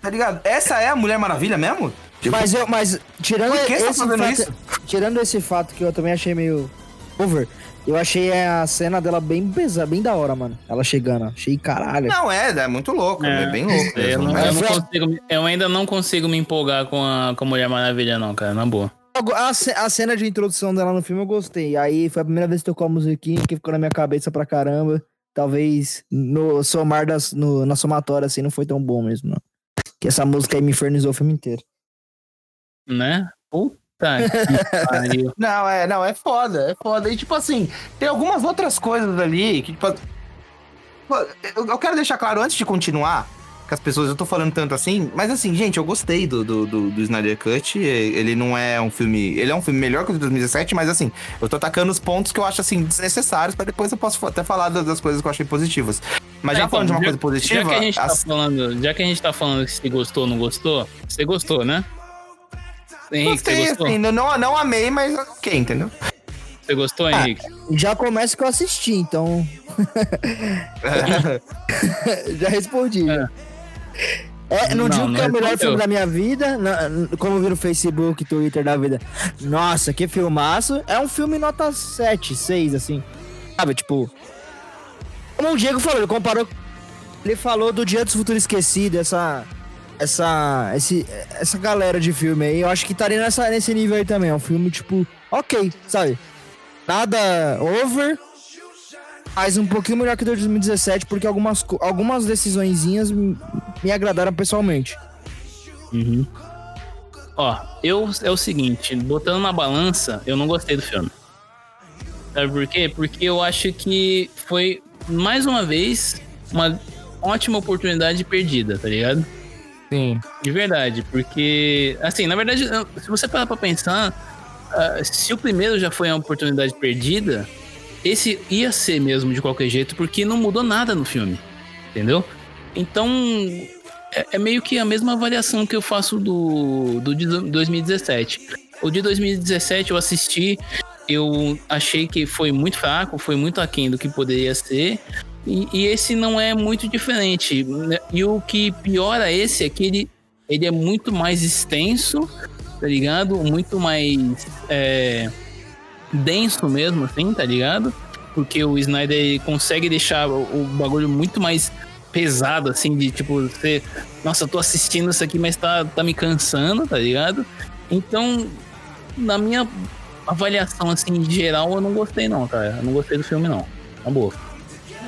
Tá ligado? Essa é a Mulher Maravilha mesmo? Tipo, Mas eu, mas tirando Por que tá esse fato, isso? tirando esse fato que eu também achei meio over, eu achei a cena dela bem pesada, bem da hora, mano. Ela chegando, achei caralho. Não, é, é muito louco, é, É, bem louco. Eu, não, né? eu, não consigo, eu ainda não consigo me empolgar com a, com a Mulher Maravilha, não, cara, na boa. A, a cena de introdução dela no filme eu gostei. Aí foi a primeira vez que tocou a musiquinha que ficou na minha cabeça pra caramba. Talvez no somar das, no, na somatória assim não foi tão bom mesmo, não. Que essa música aí me infernizou o filme inteiro. Né? Puta que pariu. Não, é, não, é foda, é foda. E tipo assim, tem algumas outras coisas ali que, tipo. Eu quero deixar claro antes de continuar as pessoas, eu tô falando tanto assim, mas assim, gente, eu gostei do, do, do, do Snyder Cut. Ele não é um filme. Ele é um filme melhor que o de 2017, mas assim, eu tô atacando os pontos que eu acho assim, desnecessários, pra depois eu posso até falar das coisas que eu achei positivas. Mas já Ah, então, falando de uma já- coisa positiva. Já que a gente tá as- falando, já que a gente tá falando que se gostou ou não gostou, você gostou, né? Henrique, Gostei, você gostou? assim, não, não, não amei, mas ok, entendeu? Você gostou, Ah, Henrique? Já começa que eu assisti, então já respondi. É. É, não, Não, digo que é o melhor filme da minha vida, como vi no Facebook, Twitter da vida. Nossa, que filmaço. É um filme nota 7, 6, assim. Sabe, tipo. Como o Diego falou, ele comparou. Ele falou do Dia do Futuro Esquecido, essa. Essa. Esse, essa galera de filme aí. Eu acho que estaria nessa, nesse nível aí também. É um filme, tipo, ok, sabe? Nada over. Mas um pouquinho melhor que o de 2017, porque algumas, algumas decisõezinhas me, me agradaram pessoalmente. Uhum. Ó, eu é o seguinte, botando na balança, eu não gostei do filme. Sabe por quê? Porque eu acho que foi, mais uma vez, uma ótima oportunidade perdida, tá ligado? Sim. De verdade, porque, assim, na verdade, se você parar pra pensar, ah, se o primeiro já foi uma oportunidade perdida, esse ia ser mesmo de qualquer jeito, porque não mudou nada no filme, entendeu? Então, é, é meio que a mesma avaliação que eu faço do, do de 2017. O de 2017 eu assisti, eu achei que foi muito fraco, foi muito aquém do que poderia ser. E, e esse não é muito diferente. né? E o que piora esse é que ele, ele é muito mais extenso, tá ligado? Muito mais é, denso mesmo, assim, tá ligado? Porque o Snyder consegue deixar o, bagulho muito mais pesado, assim, de tipo, você. Nossa, eu tô assistindo isso aqui, mas tá, tá me cansando, tá ligado? Então, na minha avaliação, assim, em geral, eu não gostei, não, cara. Eu não gostei do filme, não. Na boa.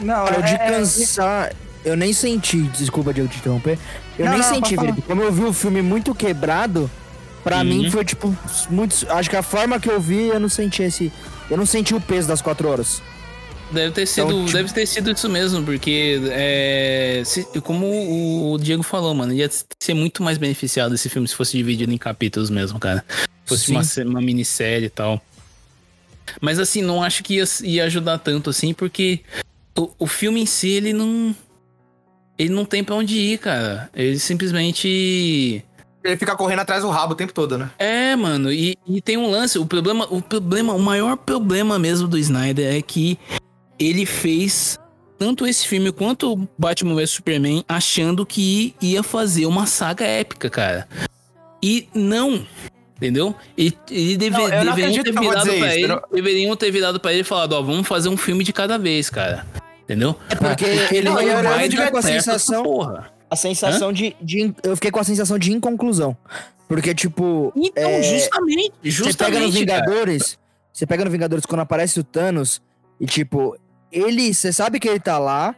Não, Cara, de é- cansar, eu nem senti, desculpa de eu te interromper, eu Não, nem não, senti. Felipe. Como eu vi o filme muito quebrado, pra Uhum. mim foi tipo, muito. Acho que a forma que eu vi, eu não senti esse. Eu não senti o peso das quatro horas. Deve ter sido, Então, tipo- deve ter sido isso mesmo, porque é, se- como o Diego falou, mano, ia ser muito mais beneficiado esse filme se fosse dividido em capítulos mesmo, cara. Se fosse uma, uma minissérie e tal. Mas assim, não acho que ia, ia ajudar tanto assim, porque o, o filme em si, ele não. Ele não tem pra onde ir, cara. Ele simplesmente. Ele fica correndo atrás do rabo o tempo todo, né? É, mano, e, e tem um lance, o problema, o problema, o maior problema mesmo do Snyder é que ele fez tanto esse filme quanto o Batman vs Superman achando que ia fazer uma saga épica, cara. E não, Entendeu? E, e deve, Não, não deveriam, ter virado pra isso, ele, eu não- deveriam ter virado pra ele e falado, ó, vamos fazer um filme de cada vez, cara. Entendeu? É porque ele não, não, eu- eu vai dar com a sensação, Porra. A sensação de, de. Eu fiquei com a sensação de inconclusão. Porque, tipo. Então, é, justamente, Você pega no justamente, cara. Vingadores. Você pega no Vingadores quando aparece o Thanos. E, tipo, ele. Você sabe que ele tá lá.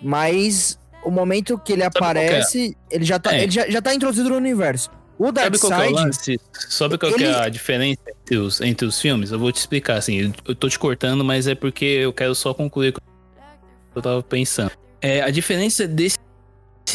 Mas o momento que ele é? aparece, ele já tá, É. ele já, já tá introduzido no universo. O Sabe qual que é o Darkseid. lance? Sabe qual que é ele- a diferença entre os, entre os filmes? Eu vou te explicar, assim, eu tô te cortando, mas é porque eu quero só concluir o que eu tava pensando. É, a diferença desse,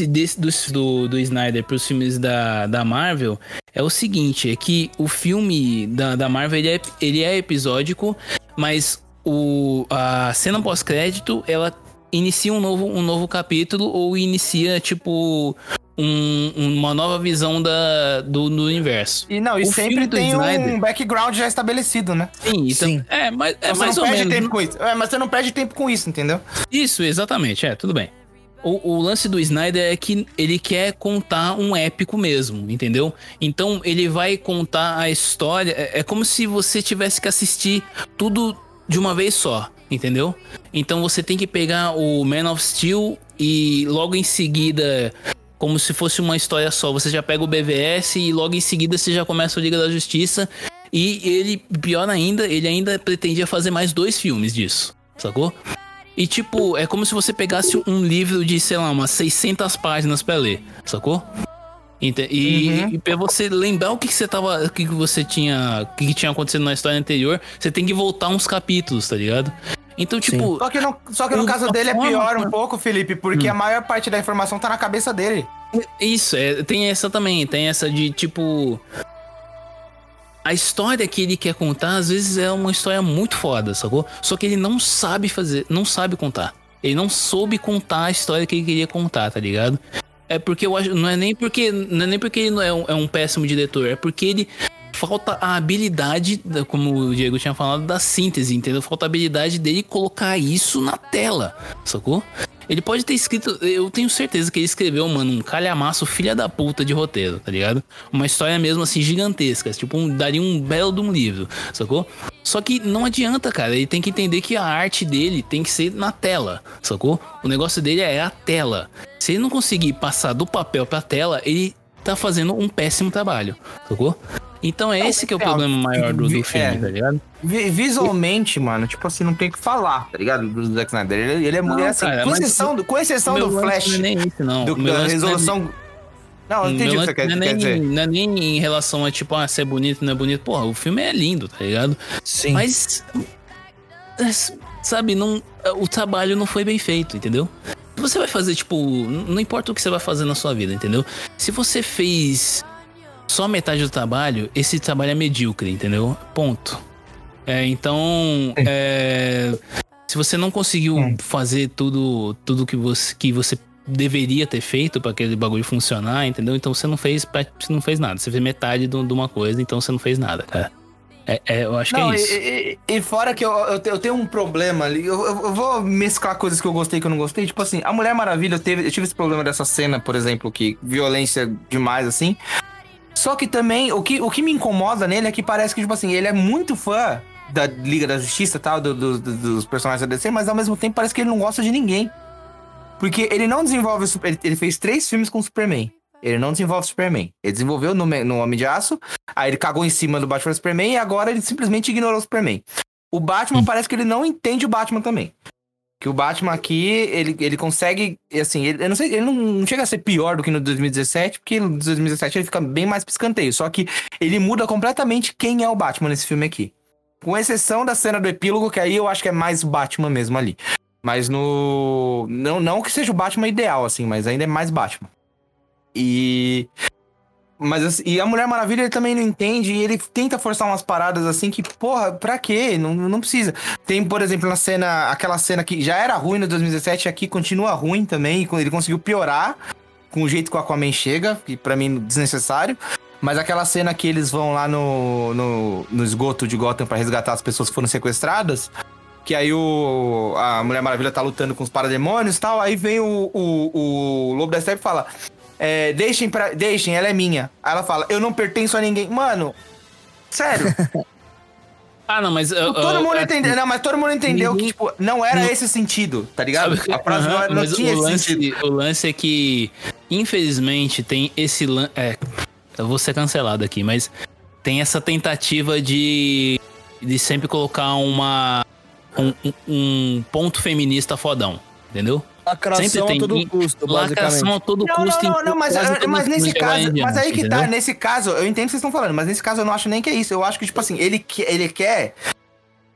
desse do, do, do Snyder pros filmes da, da Marvel é o seguinte, é que o filme da, da Marvel, ele é, ele é episódico, mas o, a cena pós-crédito, ela inicia um novo, um novo capítulo ou inicia, tipo, um- uma nova visão da, do, do universo. E não, e O sempre tem Snyder- um background já estabelecido, né? Sim, então, Sim. é, mas, é mais não ou perde menos. tempo com isso. É, mas você não perde tempo com isso, entendeu? Isso, exatamente, é, tudo bem. O, o lance do Snyder é que ele quer contar um épico mesmo, entendeu? Então ele vai contar a história. É, é como se você tivesse que assistir tudo de uma vez só, entendeu? Então você tem que pegar o Man of Steel e logo em seguida. Como se fosse uma história só. Você já pega o BVS e logo em seguida você já começa o Liga da Justiça. E ele, pior ainda, ele ainda pretendia fazer mais dois filmes disso, sacou? E tipo, é como se você pegasse um livro de, sei lá, umas 600 páginas pra ler, sacou? E, Uhum. e pra você lembrar o que, que você tava. O que, que você tinha. O que, que tinha acontecido na história anterior, você tem que voltar uns capítulos, tá ligado? Então, tipo, Só que no, só que no caso dele é pior um pouco, Felipe, porque a maior parte da informação tá na cabeça dele. Isso, é, tem essa também, tem essa de tipo. A história que ele quer contar, às vezes é uma história muito foda, sacou? Só que ele não sabe fazer, não sabe contar. Ele não soube contar a história que ele queria contar, tá ligado? É porque eu acho. Não é nem porque. Não é nem porque ele não é um, é um péssimo diretor, é porque ele. Falta a habilidade, da- como o Diego tinha falado, da síntese, entendeu? Falta a habilidade dele colocar isso na tela, sacou? Ele pode ter escrito. Eu tenho certeza que ele escreveu, mano, um calhamaço filha da puta de roteiro, tá ligado? Uma história mesmo assim gigantesca. Tipo, um- daria um belo de um livro, sacou? Só que não adianta, cara. Ele tem que entender que a arte dele tem que ser na tela, sacou? O negócio dele é a tela. Se ele não conseguir passar do papel pra tela, ele tá fazendo um péssimo trabalho, sacou? Então é esse que é o é, problema maior do, do é. filme, tá ligado? Vi- Visualmente, mano, tipo assim, não tem o que falar, tá ligado? Do Zack Snyder. Ele, ele é Não, mulher assim, cara, com mas exceção, do, com exceção do Flash, Não é nem esse, não. do- da não é resolução. Não, eu entendi o que você quer, não, é quer nem, dizer. não é nem em relação a tipo, ah, se é bonito, não é bonito. Porra, o filme é lindo, tá ligado? Sim. Mas. é, Sabe, não, o trabalho não foi bem feito, entendeu? Você vai fazer, tipo. Não importa o que você vai fazer na sua vida, entendeu? Se você fez só metade do trabalho, esse trabalho é medíocre, entendeu? Ponto. É, então. é, se você não conseguiu fazer tudo, tudo que, você, que você deveria ter feito pra aquele bagulho funcionar, entendeu? Então você não fez, você não fez nada. Você fez metade do- de uma coisa, então você não fez nada, cara. É, é, eu acho Não, que é e, isso. e- e fora que eu, eu, eu tenho um problema ali. Eu, eu- eu vou mesclar coisas que eu gostei e que eu não gostei. Tipo assim, a Mulher Maravilha, eu, teve, eu tive esse problema dessa cena, por exemplo, que violência demais, assim. Só que também, o que, o que me incomoda nele é que parece que, tipo assim, ele é muito fã da Liga da Justiça e tal, do- do- do- dos personagens da DC, mas ao mesmo tempo parece que ele não gosta de ninguém. Porque ele não desenvolve. Ele, ele fez três filmes com o Superman. Ele não desenvolve o Superman. Ele desenvolveu no, no Homem de Aço, aí ele cagou em cima do Batman Superman e agora ele simplesmente ignorou o Superman. O Batman parece que ele não entende o Batman também. Que o Batman aqui, ele, ele consegue, assim, ele, eu não sei, ele não, não chega a ser pior do que no 2017, porque no 2017 ele fica bem mais piscanteio. Só que ele muda completamente quem é o Batman nesse filme aqui. Com exceção da cena do epílogo, que aí eu acho que é mais Batman mesmo ali. Mas no. Não, não que seja o Batman ideal, assim, mas ainda é mais Batman. E. Mas assim, e a Mulher Maravilha ele também não entende e ele tenta forçar umas paradas assim que, porra, pra quê? Não, não precisa. Tem, por exemplo, na cena, aquela cena que já era ruim no 2017, aqui continua ruim também. Ele conseguiu piorar com o jeito que o Aquaman chega, que pra mim desnecessário. Mas aquela cena que eles vão lá no, no, no esgoto de Gotham pra resgatar as pessoas que foram sequestradas. Que aí o, a Mulher Maravilha tá lutando com os parademônios e tal. Aí vem o, o, o Lobo da Steppe e fala: é, deixem, pra, deixem, ela é minha. Aí ela fala: Eu não pertenço a ninguém. Mano, Sério. Ah, não, mas. eu- todo eu- mundo é- entendeu. Não, mas todo mundo entendeu que, Ninguém- tipo, não era Não- esse sentido, tá ligado? Sabe- A frase não, era- não mas tinha o lance, sentido. O lance é que, infelizmente, tem esse lance. É, eu vou ser cancelado aqui, mas tem essa tentativa de, de sempre colocar uma, um, um- um ponto feminista fodão, entendeu? Lacração Sempre tem a todo custo, Lacração basicamente. a todo Não, custo. não, não, não, mas, mas nesse caso, mas aí que tá, nesse caso, eu entendo o que vocês estão falando, mas nesse caso eu não acho nem que é isso. Eu acho que, tipo assim, ele, que- ele quer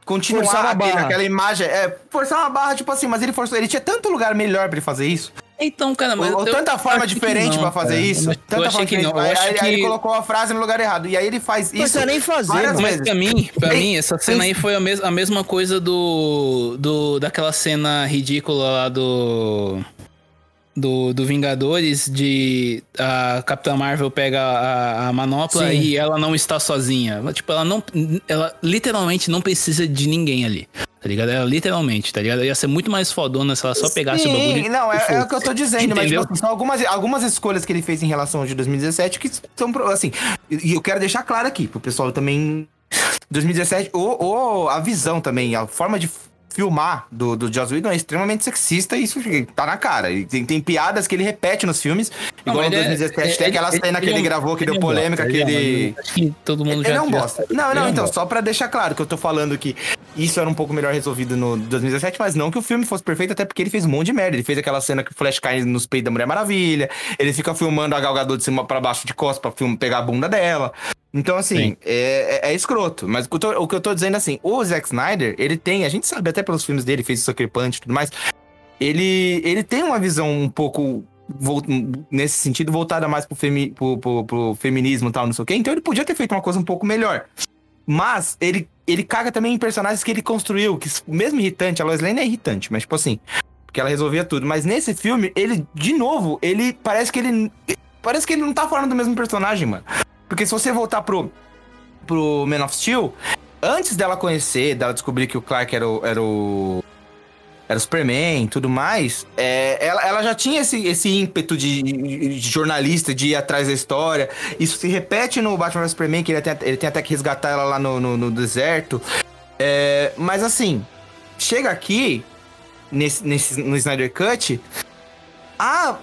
continuar aquela imagem, é, forçar uma barra, tipo assim, mas ele forçou, ele tinha tanto lugar melhor pra ele fazer isso, Então, cara, mas. ou, tanta forma que diferente pra fazer cara. isso, tanta forma que diferente. não. Eu Aí, acho aí- aí ele que- colocou a frase no lugar errado, e aí ele faz Não isso precisa nem fazer, várias mano. Mas vezes. pra mim, pra Ei, mim, essa cena aí foi a, mes a mesma coisa do, do. daquela cena ridícula lá do. Do, do Vingadores, de a Capitã Marvel pega a, a manopla Sim. e ela não está sozinha. Tipo, ela não. Ela literalmente não precisa de ninguém ali. Tá ligado? Ela literalmente, tá ligado? Ia ser muito mais fodona se ela só pegasse o bagulho. Não, é, é o que eu tô dizendo, mas Entendeu? tipo, assim, são algumas, algumas escolhas que ele fez em relação ao de 2017 que são, assim, e e eu quero deixar claro aqui, pro pessoal também, 2017, ou, ou a visão também, a forma de filmar do, do Joss Whedon é extremamente sexista e isso tá na cara. E tem, tem piadas que ele repete nos filmes, Não, igual em é- 2017, ele- tem aquela ele- cena que ele ele é gravou que deu é um polêmica, que ele ele... Acho que todo mundo já. ele Não, é não, um então, só pra deixar claro que eu tô falando que isso era um pouco melhor resolvido no 2017, mas não que o filme fosse perfeito, até porque ele fez um monte de merda. Ele fez aquela cena que o Flash cai nos peitos da Mulher Maravilha, ele fica filmando a Gal Gadot de cima pra baixo de costas pra film- pegar a bunda dela. Então, assim, Sim. é, é- é escroto. Mas o que, eu tô, o que eu tô dizendo, assim, o Zack Snyder, ele tem, a gente sabe até pelos filmes dele, fez o Sucker Punch e tudo mais, ele, ele tem uma visão um pouco nesse sentido, voltada mais pro, femi, pro, pro- pro feminismo e tal, não sei o quê. Então ele podia ter feito uma coisa um pouco melhor. Mas ele, ele caga também em personagens que ele construiu, que mesmo irritante, a Lois Lane é irritante, mas tipo assim, porque ela resolvia tudo. Mas nesse filme, ele, de novo, ele parece que ele. Parece que ele não tá falando do mesmo personagem, mano. Porque se você voltar pro, pro Man of Steel, antes dela conhecer, dela descobrir que o Clark era o. Era o era o Superman e tudo mais, é, ela, ela já tinha esse, esse ímpeto de, de jornalista, de ir atrás da história. Isso se repete no Batman vs Superman, que ele tem, ele tem até que resgatar ela lá no, no, no deserto. É, mas assim, chega aqui, nesse, nesse, no Snyder Cut, a,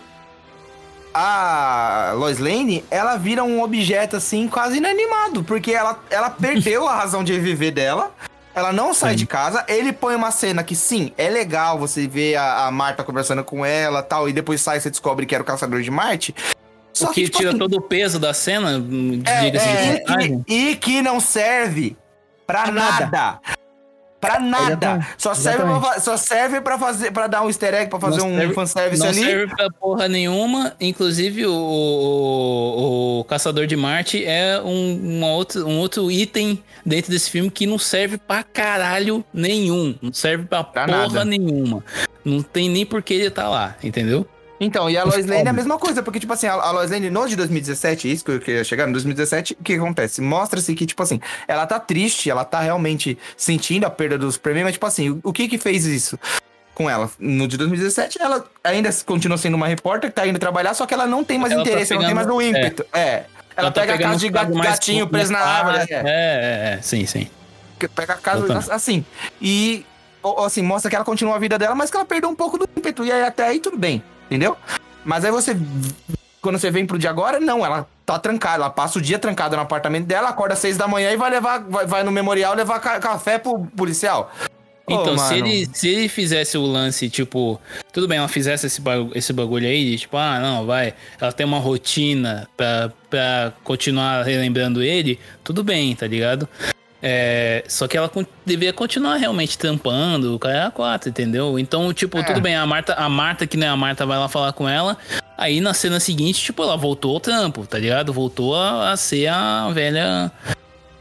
a Lois Lane, ela vira um objeto assim, quase inanimado, porque ela, ela perdeu a razão de viver dela. Ela não sai Sim. de casa, ele põe uma cena que sim, é legal você ver a, a Marta conversando com ela tal, e depois sai e você descobre que era o caçador de Marte. Só o que, tipo tira assim, todo o peso da cena, é, é, e, que, e que não serve pra Pra nada. nada. Pra nada. Exatamente. Só serve, pra, Exatamente. só serve pra, fazer, pra dar um easter egg, pra fazer Não um serve- fanservice Não ali. serve pra porra nenhuma. Inclusive, o, o, o Caçador de Marte é um, uma outra, um outro item dentro desse filme que não serve pra caralho nenhum. Não serve pra, Pra porra nada. nenhuma. Não tem nem por que ele tá lá, entendeu? Então, e a Lois Lane é a mesma coisa, porque, tipo assim, a, Lois Lane no de 2017, isso que eu queria chegar, no 2017, o que acontece? Mostra-se que, tipo assim, ela tá triste, ela tá realmente sentindo a perda do Superman, mas, tipo assim, o, que que fez isso com ela? No de 2017, ela ainda continua sendo uma repórter que tá indo trabalhar, só que ela não tem mais Ela tá interesse, ela não tem mais pegando- o ímpeto. É. Ela, tá pega a pegando casa de gatinho preso na árvore. fácil. é. É, é, é. Sim, sim. que pega a casa assim. E assim, mostra que ela continua a vida dela, mas que ela perdeu um pouco do ímpeto. E aí até aí tudo bem, entendeu? Mas aí você. Quando você vem pro dia agora, não, ela tá trancada. Ela passa o dia trancada no apartamento dela, acorda às seis da manhã e vai levar. Vai, vai no memorial levar ca- café pro policial. Então, se, mano. ele, se ele fizesse o lance, tipo, tudo bem, ela fizesse esse, bagu- esse bagulho aí, de tipo, ah, não, vai, ela tem uma rotina pra, pra continuar relembrando ele, tudo bem, tá ligado? É, só que ela devia continuar realmente tampando o cara é quatro, entendeu? Então, tipo, É. tudo bem, a Marta, a Marta, que não é a Marta, vai lá falar com ela. Aí na cena seguinte, tipo, ela voltou ao trampo, tá ligado? Voltou a, a ser a velha.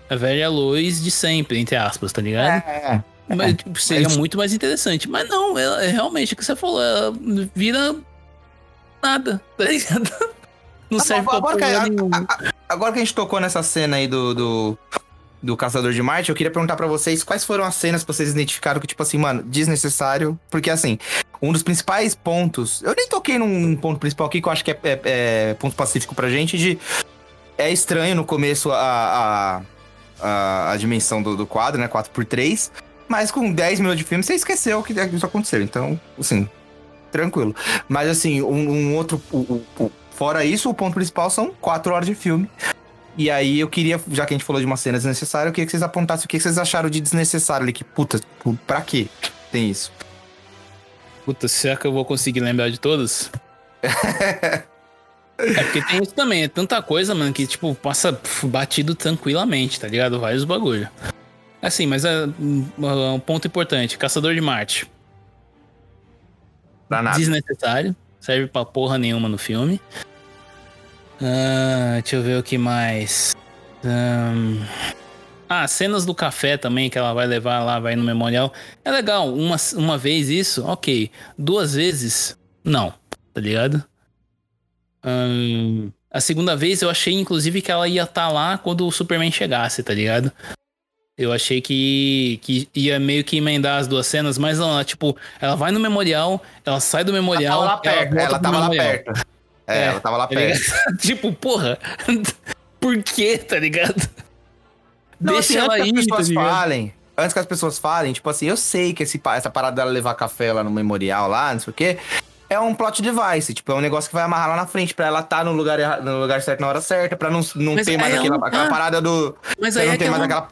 A velha Lois de sempre, entre aspas, tá ligado? É, Mas, tipo, seria Mas- muito mais interessante. Mas não, ela, é realmente o que você falou, ela vira nada, tá ligado? Não serve pra agora, que, a- a- agora que a gente tocou nessa cena aí do, do, do Caçador de Marte, eu queria perguntar pra vocês quais foram as cenas que vocês identificaram que, tipo assim, mano, desnecessário. Porque, assim, um dos principais pontos. Eu nem toquei num ponto principal aqui, que eu acho que é, é- é ponto pacífico pra gente, de. É estranho no começo a. a a, a dimensão do, do quadro, né? 4x3. Mas com 10 minutos de filme, você esqueceu que isso aconteceu. Então, assim, tranquilo. Mas assim, um, um outro. Fora isso, o ponto principal são 4 horas de filme. E aí eu queria, já que a gente falou de uma cena desnecessária, eu queria que vocês apontassem o que vocês acharam de desnecessário ali. Que puta, pra quê tem isso? Puta, será que eu vou conseguir lembrar de todos? é porque tem isso também, é tanta coisa, mano, que tipo, passa batido tranquilamente, tá ligado? Vários bagulho. Assim, mas é um ponto importante: Caçador de Marte. Danado. Desnecessário. Serve pra porra nenhuma no filme. Uh, deixa eu ver o que mais. Um... Ah, cenas do café também que ela vai levar lá, vai no memorial. É legal, uma, uma vez isso, ok. Duas vezes, não, tá ligado? Um, a segunda vez eu achei, inclusive, que ela ia estar tá lá quando o Superman chegasse, tá ligado? Eu achei que, que ia meio que emendar as duas cenas, mas não, ela, tipo, ela vai no memorial, ela sai do memorial. Ela tava lá perto. Ela, ela tava lá perto. É, é, ela tava lá tá perto. tipo, porra, por quê, tá ligado? Não, Deixa assim, ela ir, que as pessoas tá falem. Antes que as pessoas falem, tipo assim, eu sei que esse, essa parada dela levar café lá no memorial lá, não sei o quê, é um plot device. Tipo, é um negócio que vai amarrar lá na frente pra ela estar tá no lugar, no lugar certo na hora certa, pra não, não ter mais aquela, aquela parada do. Mas aí não é ter mais aquela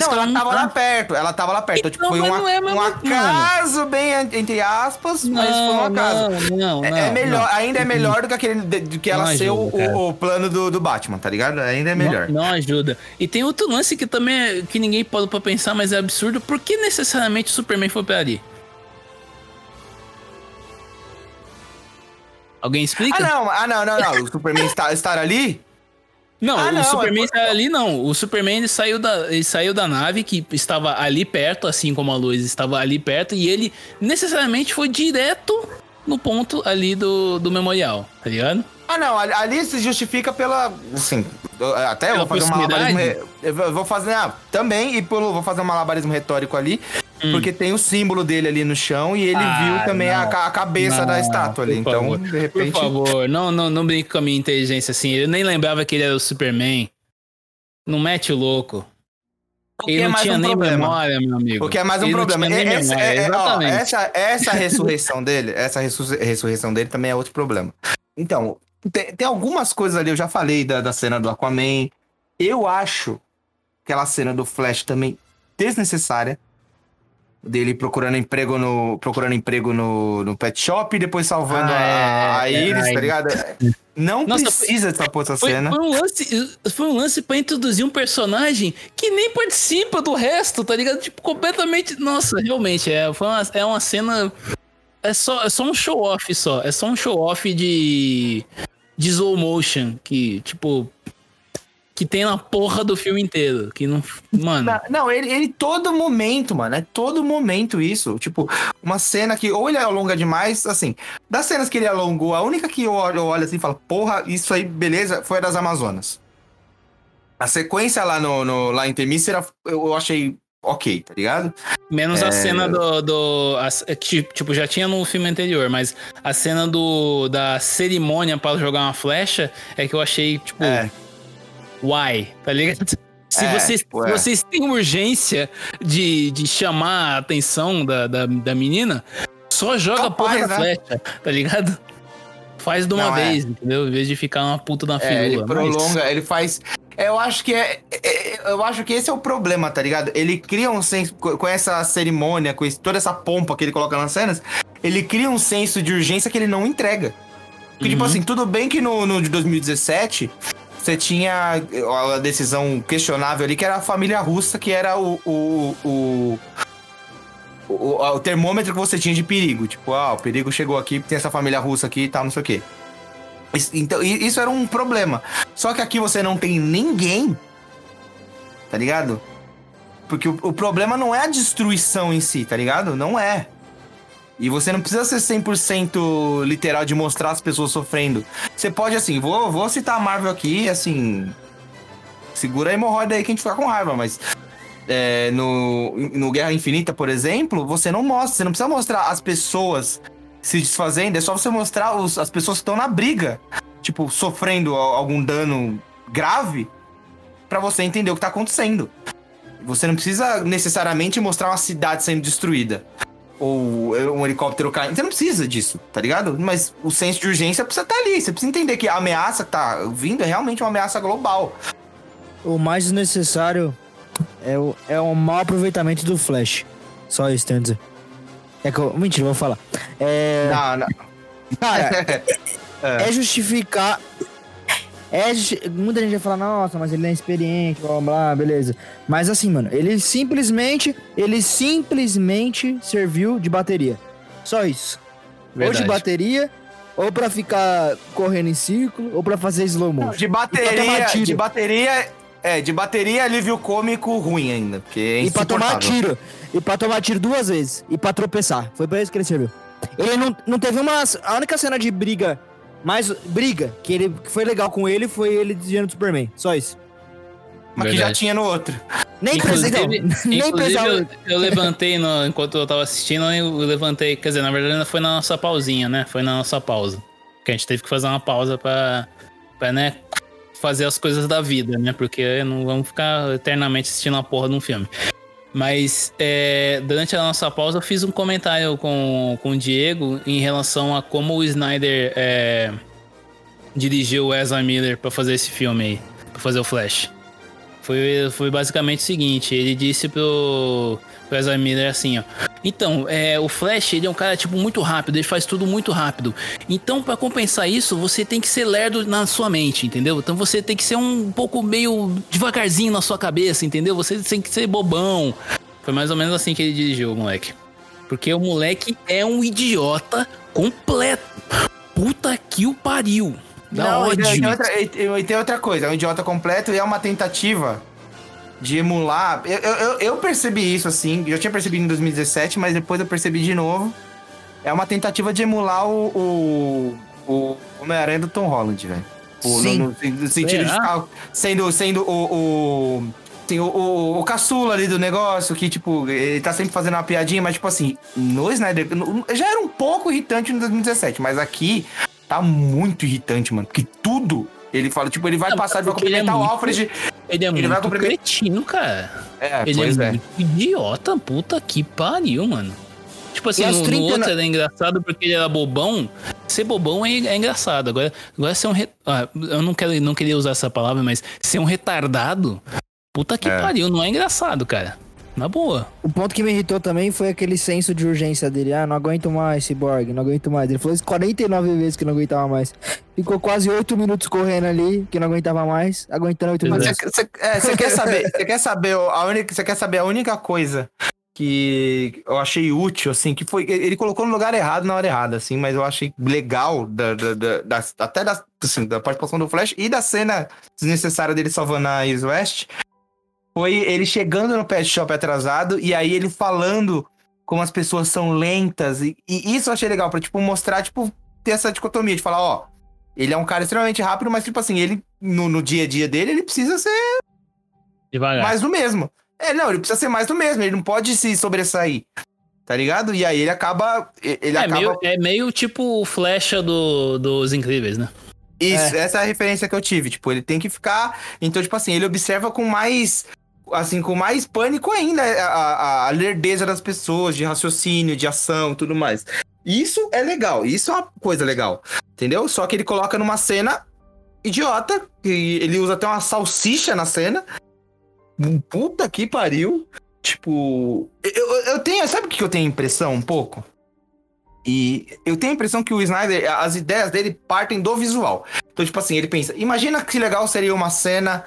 Não, ela, ela tava tá. lá perto, ela tava lá perto. Então, tipo, foi um, é um acaso bem entre aspas, não, mas foi um acaso. Não, não, é, é melhor, ainda é melhor do que aquele do que ela ser o, o, plano do, do Batman, tá ligado? Ainda é melhor. Não, ajuda. E tem outro lance que também é, que ninguém pode pra pensar, mas é absurdo. Por que necessariamente o Superman foi pra ali? Alguém explica? Ah, não, ah, não, não, não. O Superman está, estar ali não, ah, o não, Superman é... ali não. O Superman ele saiu, da, ele saiu da nave que estava ali perto, assim como a luz estava ali perto, e ele necessariamente foi direto no ponto ali do, do memorial, tá ligado? Ah, não, ali se justifica pela. Assim, até eu vou fazer um malabarismo. Eu vou fazer. Ah, também, e pelo, vou fazer um malabarismo retórico ali. Hum. Porque tem o símbolo dele ali no chão e ele ah, viu também a, a, cabeça não, da estátua ali. Então, favor. de repente. Por favor, não, não, não brinque com a minha inteligência assim. Eu nem lembrava que ele era o Superman. Não mete o louco. Ele é não tinha um nem problema. memória, meu amigo. O que é mais um ele problema. Essa, é, é, ó, essa, essa ressurreição dele, essa ressurreição dele também é outro problema. Então, tem, tem algumas coisas ali, eu já falei da, da cena do Aquaman. Eu acho aquela cena do Flash também desnecessária dele procurando emprego no procurando emprego no, no pet shop e depois salvando ah, a, é, a Iris, é, tá ligado? Não Nossa, precisa dessa puta cena. Foi um, lance, foi um lance pra introduzir um personagem que nem participa do resto, tá ligado? Tipo, completamente. Nossa, realmente, é, foi uma, é uma cena. É só, é só um show-off só. É só um show-off de. de slow motion. Que, tipo, que tem na porra do filme inteiro. Que não. Mano. Não, não, ele, ele todo momento, mano. É todo momento isso. Tipo, uma cena que ou ele alonga demais, assim. Das cenas que ele alongou, a única que eu olho, eu olho assim e falo, porra, isso aí, beleza, foi a das Amazonas. A sequência lá, no, no lá em Temícera, eu achei ok, tá ligado? Menos é... a cena do. do a, tipo, já tinha no filme anterior, mas a cena do da cerimônia para jogar uma flecha é que eu achei, tipo. É why, tá ligado? Se, é, vocês, se vocês têm urgência de, de chamar a atenção da, da, da menina, só joga Capaz, a porra da né? flecha, tá ligado? Faz de uma Não, é. vez, é. entendeu? Em vez de ficar uma puta na. É, ele prolonga, mas... ele faz. Eu acho que é, é, Eu acho que esse é o problema, tá ligado? Ele cria um senso. Com essa cerimônia, com toda essa pompa que ele coloca nas cenas, ele cria um senso de urgência que ele não entrega. Porque, tipo uhum. tipo assim, tudo bem que no, no de 2017 você tinha a decisão questionável ali, que era a família russa, que era o, o, o, o, o termômetro que você tinha de perigo. Tipo, ah, o perigo chegou aqui, tem essa família russa aqui e tal, não sei o quê. Então, isso era um problema. Só que aqui você não tem ninguém, tá ligado? Porque o, o problema não é a destruição em si, tá ligado? Não é. E você não precisa ser 100% literal de mostrar as pessoas sofrendo. Você pode, assim, vou, vou citar a Marvel aqui, assim. Segura a hemorroida aí que a gente fica com raiva, mas. É, no, no Guerra Infinita, por exemplo, você não mostra, você não precisa mostrar as pessoas se desfazendo, é só você mostrar os, as pessoas que estão na briga, tipo, sofrendo algum dano grave pra você entender o que tá acontecendo. Você não precisa necessariamente mostrar uma cidade sendo destruída. Ou um helicóptero caindo. Você não precisa disso, tá ligado? Mas o senso de urgência precisa estar ali. Você precisa entender que a ameaça que tá vindo é realmente uma ameaça global. O mais necessário é o, é o mau aproveitamento do Flash. Só isso, tenho a dizer. É que eu, mentira, eu vou falar. É, Não, não. cara, é justificar. É, justi- muita gente vai falar, nossa, mas ele não é experiente, blá blá, blá, beleza. Mas assim, mano, ele simplesmente. Ele simplesmente serviu de bateria. Só isso. Ou de Verdade. bateria, ou pra ficar correndo em círculo, ou pra fazer slow motion. De E pra tomar bateria, tiro. de bateria. É, de bateria alívio cômico ruim ainda. Porque é E pra tomar tiro. E pra tomar tiro duas vezes. E pra tropeçar. Foi pra isso que ele serviu. Ele não, não teve uma. A única cena de briga. Mais briga que, ele, que foi legal com ele foi ele desviando do Superman. Só isso. Mas que já tinha no outro. Nem precisava. Nem precisava. eu, eu levantei no- enquanto eu tava assistindo, eu levantei. Quer dizer, na verdade, não foi na nossa pausinha, né? Foi na nossa pausa. Que a gente teve que fazer uma pausa pra, pra né, fazer as coisas da vida, né? Porque não vamos ficar eternamente assistindo a porra de um filme. Mas é, durante a nossa pausa eu fiz um comentário com, com o Diego em relação a como o Snyder é, dirigiu o Ezra Miller pra fazer esse filme aí, pra fazer o Flash. Foi, foi basicamente o seguinte, ele disse pro, pro Ezra Miller assim, ó. Então, é, o Flash, ele é um cara, tipo, muito rápido, ele faz tudo muito rápido. Então, pra compensar isso, você tem que ser lerdo na sua mente, entendeu? Então você tem que ser um pouco meio devagarzinho na sua cabeça, entendeu? Você tem que ser bobão. Foi mais ou menos assim que ele dirigiu o moleque. Porque o moleque é um idiota completo. Puta que o pariu. Da Não, e tem, outra, e- tem outra coisa, é um idiota completo e é uma tentativa de emular. Eu, eu, eu- percebi isso assim, eu tinha percebido em 2017, mas depois eu percebi de novo. É uma tentativa de emular o, o, o Homem-Aranha do Tom Holland, velho. Sim. No, no- no sentido de Será? ficar sendo, sendo o. o assim, o, o, o caçula ali do negócio, que, tipo, ele tá sempre fazendo uma piadinha, mas, tipo assim, no Snyder. no- já era um pouco irritante no 2017, mas aqui tá muito irritante, mano. Porque tudo ele fala, tipo, ele vai Não, passar, ele vai é cumprimentar o muito- Alfred. Ele é Ele vai muito cretino, cara. É, Ele pois é, é. muito idiota, puta que pariu, mano. Tipo assim, as no, no 30 outro na- era engraçado porque ele era bobão. Ser bobão é, é engraçado. Agora, agora ser um. re- ah, eu não, quero, não queria usar essa palavra, mas ser um retardado. Puta que É. pariu, não é engraçado, cara. Na boa. O ponto que me irritou também foi aquele senso de urgência dele. Ah, não aguento mais, Cyborg, não aguento mais. Ele falou isso 49 vezes que não aguentava mais. Ficou quase 8 minutos correndo ali, que não aguentava mais, aguentando 8 Pois Mas minutos. você é, você quer saber, você quer saber a única, você quer saber a única coisa que eu achei útil, assim, que foi ele colocou no lugar errado na hora errada, assim, mas eu achei legal da, da, da- da- até da, assim, da participação do Flash e da cena desnecessária dele salvando a Is West foi ele chegando no pet shop atrasado e aí ele falando como as pessoas são lentas e, e isso eu achei legal pra tipo mostrar tipo ter essa dicotomia de falar, ó, ele é um cara extremamente rápido, mas tipo assim, ele no, no dia a dia dele, ele precisa ser Devagar. mais do mesmo. É, não, ele precisa ser mais do mesmo, ele não pode se sobressair. Tá ligado? E aí ele acaba. Ele é, acaba. meio, é meio tipo o flecha do, dos incríveis, né? Isso, essa é a referência que eu tive. Tipo, ele tem que ficar. Então, tipo assim, ele observa com mais. Assim, com mais pânico ainda a, a, a lerdeza das pessoas, de raciocínio, de ação tudo mais. Isso é legal, isso é uma coisa legal. Entendeu? Só que ele coloca numa cena idiota, que ele usa até uma salsicha na cena. Puta que pariu. Tipo, eu, eu- tenho. Sabe o que eu tenho impressão um pouco? E eu tenho a impressão que o Snyder, as ideias dele partem do visual. Então, tipo assim, ele pensa: imagina que legal seria uma cena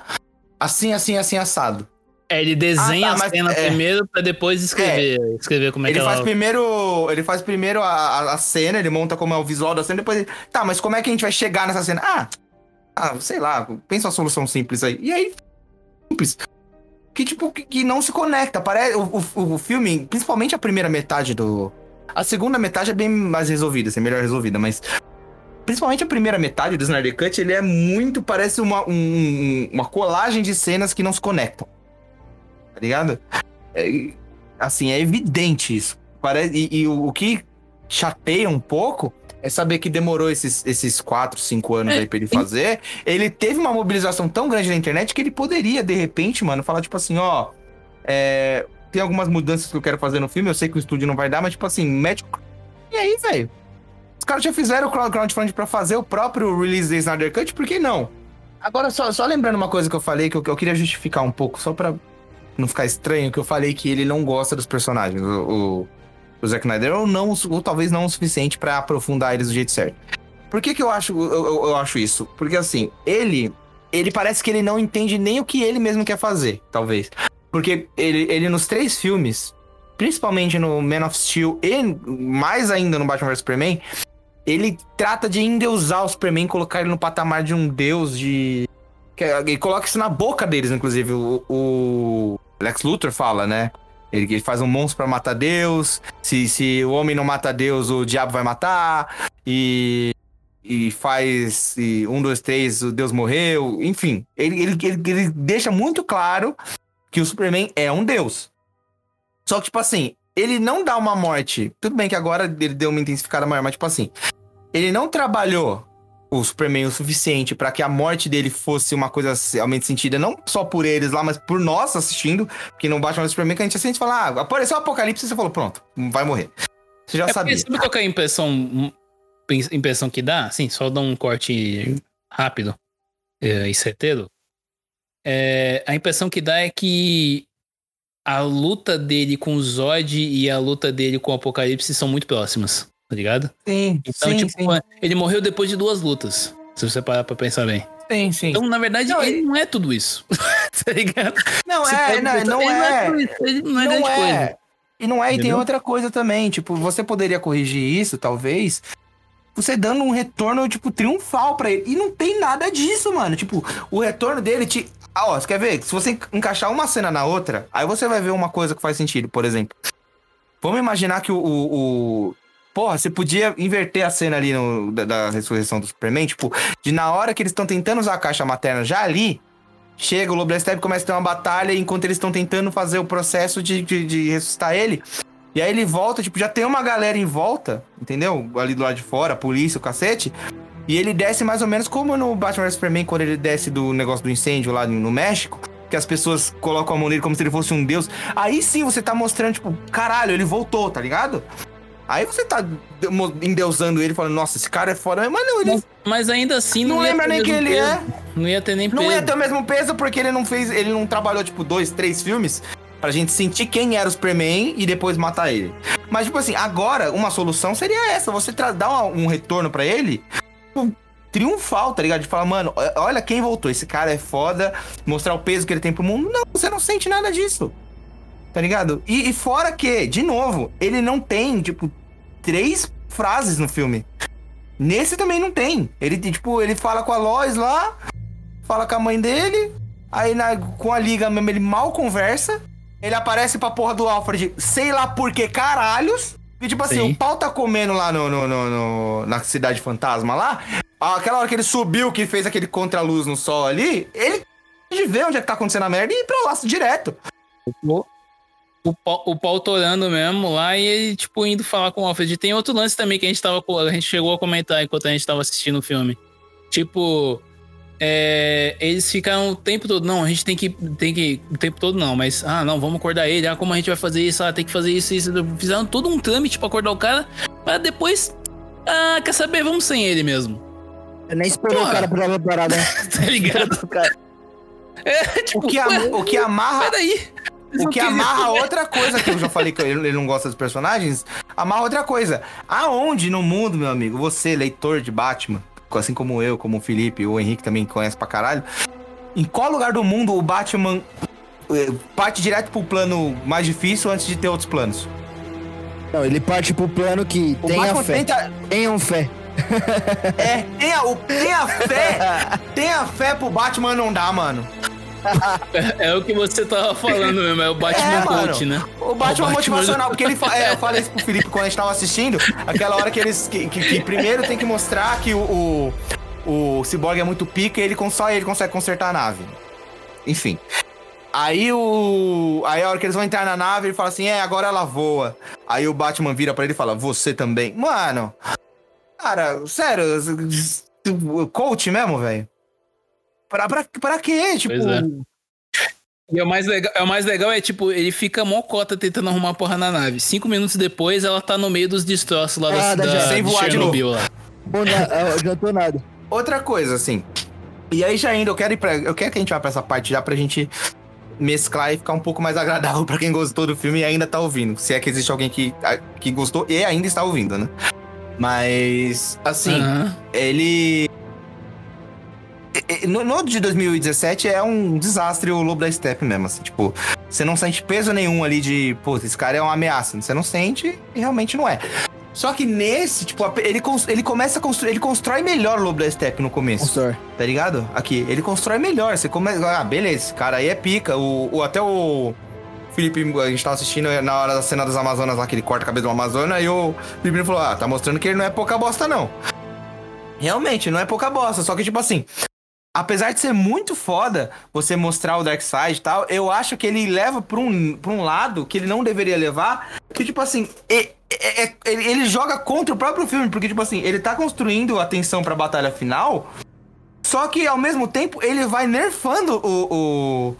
assim, assim, assim, assado. É, ele desenha Ah, tá, a cena é. primeiro pra depois escrever, escrever como é ele que faz ela... primeiro. Ele faz primeiro a, a- a cena, ele monta como é o visual da cena, depois ele. Tá, mas como é que a gente vai chegar nessa cena? Ah, ah sei lá, pensa uma solução simples aí. E aí, simples. Que tipo, que, que não se conecta. Parece. O, o, o filme, principalmente a primeira metade do. A segunda metade é bem mais resolvida, assim, melhor resolvida, mas. Principalmente a primeira metade do Snyder Cut, ele é muito. Parece uma, um- uma colagem de cenas que não se conectam. Tá ligado? É, assim, é evidente isso. Parece, e e o, o que chateia um pouco é saber que demorou esses, esses 4, 5 anos É, aí pra ele fazer. Ele teve uma mobilização tão grande na internet que ele poderia, de repente, mano, falar, tipo assim, ó. é, tem algumas mudanças que eu quero fazer no filme, eu sei que o estúdio não vai dar, mas, tipo assim, mete. E aí, velho? Os caras já fizeram o crowd- crowdfunding pra fazer o próprio release da Snyder Cut, por que não? Agora, só, só lembrando uma coisa que eu falei, que eu, que eu queria justificar um pouco, só pra não ficar estranho, que eu falei que ele não gosta dos personagens, o, o, Zack Snyder, ou, não, ou talvez não o suficiente pra aprofundar eles do jeito certo. Por que que eu acho, eu, eu- acho isso? Porque, assim, ele, ele parece que ele não entende nem o que ele mesmo quer fazer, talvez. Porque ele, ele nos três filmes, principalmente no Man of Steel e mais ainda no Batman vs Superman, ele trata de endeusar o Superman, colocar ele no patamar de um deus, de. que- Ele coloca isso na boca deles, inclusive. O Lex Luthor fala, né? Ele, ele faz um monstro pra matar Deus. Se, se o homem não mata Deus, o diabo vai matar. E. E faz. E um, dois, três, o Deus morreu. Enfim, ele, ele, ele, ele deixa muito claro que o Superman é um deus. Só que, tipo assim, ele não dá uma morte. Tudo bem que agora ele deu uma intensificada maior, mas, tipo assim, ele não trabalhou o Superman o suficiente pra que a morte dele fosse uma coisa realmente sentida, não só por eles lá, mas por nós assistindo. Porque no Batman vs Superman que a gente assiste e fala, ah, apareceu o apocalipse e você falou, pronto, vai morrer. Você já É sabia. sabe qual que é a impressão, impressão que dá? Assim, só dar um corte rápido é, e certeiro. É, a impressão que dá é que a luta dele com o Zod e a luta dele com o Apocalipse são muito próximas, tá ligado? Sim, Então, sim, tipo, sim, ele morreu depois de duas lutas. Se você parar pra pensar bem. sim, sim. Então, na verdade, Não, ele não é tudo isso. tá ligado? não, Você é, não, o não ele é. tudo isso, Ele não é não grande é. coisa. E não é, e tem Entendeu? outra coisa também, tipo, você poderia corrigir isso, talvez, você dando um retorno, tipo, triunfal pra ele. E não tem nada disso, mano. Tipo, o retorno dele te. Ah, ó, você quer ver? Se você encaixar uma cena na outra, aí você vai ver uma coisa que faz sentido, por exemplo. Vamos imaginar que o. o, o- Porra, você podia inverter a cena ali no- da, da ressurreição do Superman, tipo, de na hora que eles estão tentando usar a caixa materna já ali, chega o e começa a ter uma batalha enquanto eles estão tentando fazer o processo de, de, de ressuscitar ele. E aí ele volta, tipo, já tem uma galera em volta, entendeu? Ali do lado de fora, a polícia, o cacete. E ele desce mais ou menos como no Batman Superman, quando ele desce do negócio do incêndio lá no México. Que as pessoas colocam a mão nele como se ele fosse um deus. Aí sim você tá mostrando, tipo, caralho, ele voltou, tá ligado? Aí você tá endeusando ele, falando, nossa, esse cara é foda. Mas não, ele Mas, mas ainda assim não, não lembra nem quem ele peso. é. Não ia ter nem Não peso. ia ter o mesmo peso porque ele não fez, ele não trabalhou tipo dois, três filmes pra gente sentir quem era o Superman e depois matar ele. Mas tipo assim, agora uma solução seria essa, você dar um retorno pra ele tipo, triunfal, tá ligado? De falar, mano, olha quem voltou, esse cara é foda, mostrar o peso que ele tem pro mundo. Não, você não sente nada disso. Tá ligado? E, e fora que, de novo, ele não tem, tipo, três frases no filme. Nesse também não tem. Ele, tipo, ele fala com a Lois lá, fala com a mãe dele, aí na- com a liga mesmo ele mal conversa. Ele aparece pra porra do Alfred, sei lá por que caralhos. E tipo assim, Sim. o pau tá comendo lá no, no- no- no- na cidade fantasma lá. Aquela hora que ele subiu, que fez aquele contraluz no sol ali, ele de ver onde é que tá acontecendo a merda e ir pra lá direto. O pau, o pau torando mesmo lá e ele, tipo, indo falar com o Alfred. Tem outro lance também que a gente tava. A gente chegou a comentar enquanto a gente tava assistindo o filme. Tipo. é, eles ficaram o tempo todo. Não, a gente tem que. Tem que. O tempo todo não, mas. Ah, não, vamos acordar ele. Ah, como a gente vai fazer isso? Ah, tem que fazer isso, isso. Fizeram todo um trâmite pra acordar o cara. Pra depois. Ah, quer saber? Vamos sem ele mesmo. Eu nem esperou Porra. o cara pra preparar, né? Tá ligado? É, O tipo, que, am- ué, o que amarra peraí. O que amarra outra coisa, que eu já falei que ele não gosta dos personagens, amarra outra coisa. Aonde no mundo, meu amigo, você, leitor de Batman, assim como eu, como o Felipe, o Henrique também conhece pra caralho, em qual lugar do mundo o Batman eh, parte direto pro plano mais difícil antes de ter outros planos? Não, ele parte pro plano que O tenha Batman fé. tenta. Tenham fé. É, tenha, o, tenha fé! tenha fé pro Batman não dá, mano. É o que você tava falando mesmo, é o Batman É. Coach, né? O Batman O Batman- motivacional, porque ele fa- é, eu falei isso pro Felipe quando a gente tava assistindo, aquela hora que eles. Que, que- que primeiro tem que mostrar que o, o, o Cyborg é muito pica e ele, só ele consegue consertar a nave. Enfim. Aí o. Aí a hora que eles vão entrar na nave, ele fala assim: é, agora ela voa. Aí o Batman vira pra ele e fala: Você também. Mano. Cara, sério, coach mesmo, velho? Pra, pra, pra quê? Tipo. Pois é. E o mais, legal, é o mais legal é, tipo, ele fica mocota tentando arrumar porra na nave. Cinco minutos depois, ela tá no meio dos destroços lá Ah, da, da- da, sem voar de Chernobyl lá. Bom, não adiantou nada. Outra coisa, assim. E aí já indo, eu quero ir pra. Eu quero que a gente vá pra essa parte já pra gente mesclar e ficar um pouco mais agradável pra quem gostou do filme e ainda tá ouvindo. Se é que existe alguém que, a- que gostou e ainda está ouvindo, né? Mas, assim, ele. E- e- No, no de 2017 é um desastre o Lobo da Steppe mesmo, assim, tipo, você não sente peso nenhum ali de, pô, esse cara é uma ameaça. Você não sente e realmente não é. Só que nesse, tipo, ele, ele começa a construir, ele constrói melhor o Lobo da Steppe no começo, Constrói. tá ligado? Aqui, ele constrói melhor. Você começa, ah, beleza, esse cara aí é pica. O, o- até o Felipe, a gente tava assistindo na hora da cena das Amazonas lá, que ele corta a cabeça do Amazônia, e o Felipe falou, ah, tá mostrando que ele não é pouca bosta, não. Realmente, não é pouca bosta, só que, tipo assim, apesar de ser muito foda você mostrar o Darkseid e tal, eu acho que ele leva pra um, pra um lado que ele não deveria levar, que, tipo assim, ele, ele joga contra o próprio filme, porque, tipo assim, ele tá construindo a tensão pra batalha final, só que, ao mesmo tempo, ele vai nerfando o... o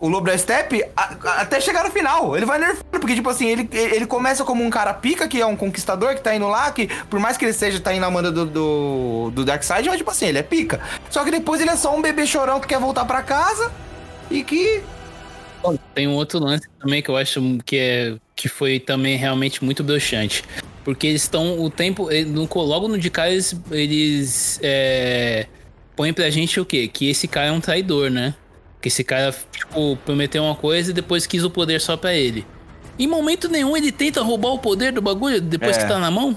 o Lobo da Steppe a- a- até chegar no final. Ele vai nerfando, porque, tipo assim, ele, ele começa como um cara pica, que é um conquistador que tá indo lá, que por mais que ele seja, tá indo na manda do, do, do Darkseid, mas, tipo assim, ele é pica. Só que depois ele é só um bebê chorão que quer voltar pra casa e que. Tem um outro lance também que eu acho que, é, que foi também realmente muito broxante. Porque eles estão o tempo. eh, Logo no de cara, eles, eles é, põem pra gente o quê? Que esse cara é um traidor, né? Que esse cara, tipo, prometeu uma coisa e depois quis o poder só pra ele. Em momento nenhum ele tenta roubar o poder do bagulho depois É. que tá na mão.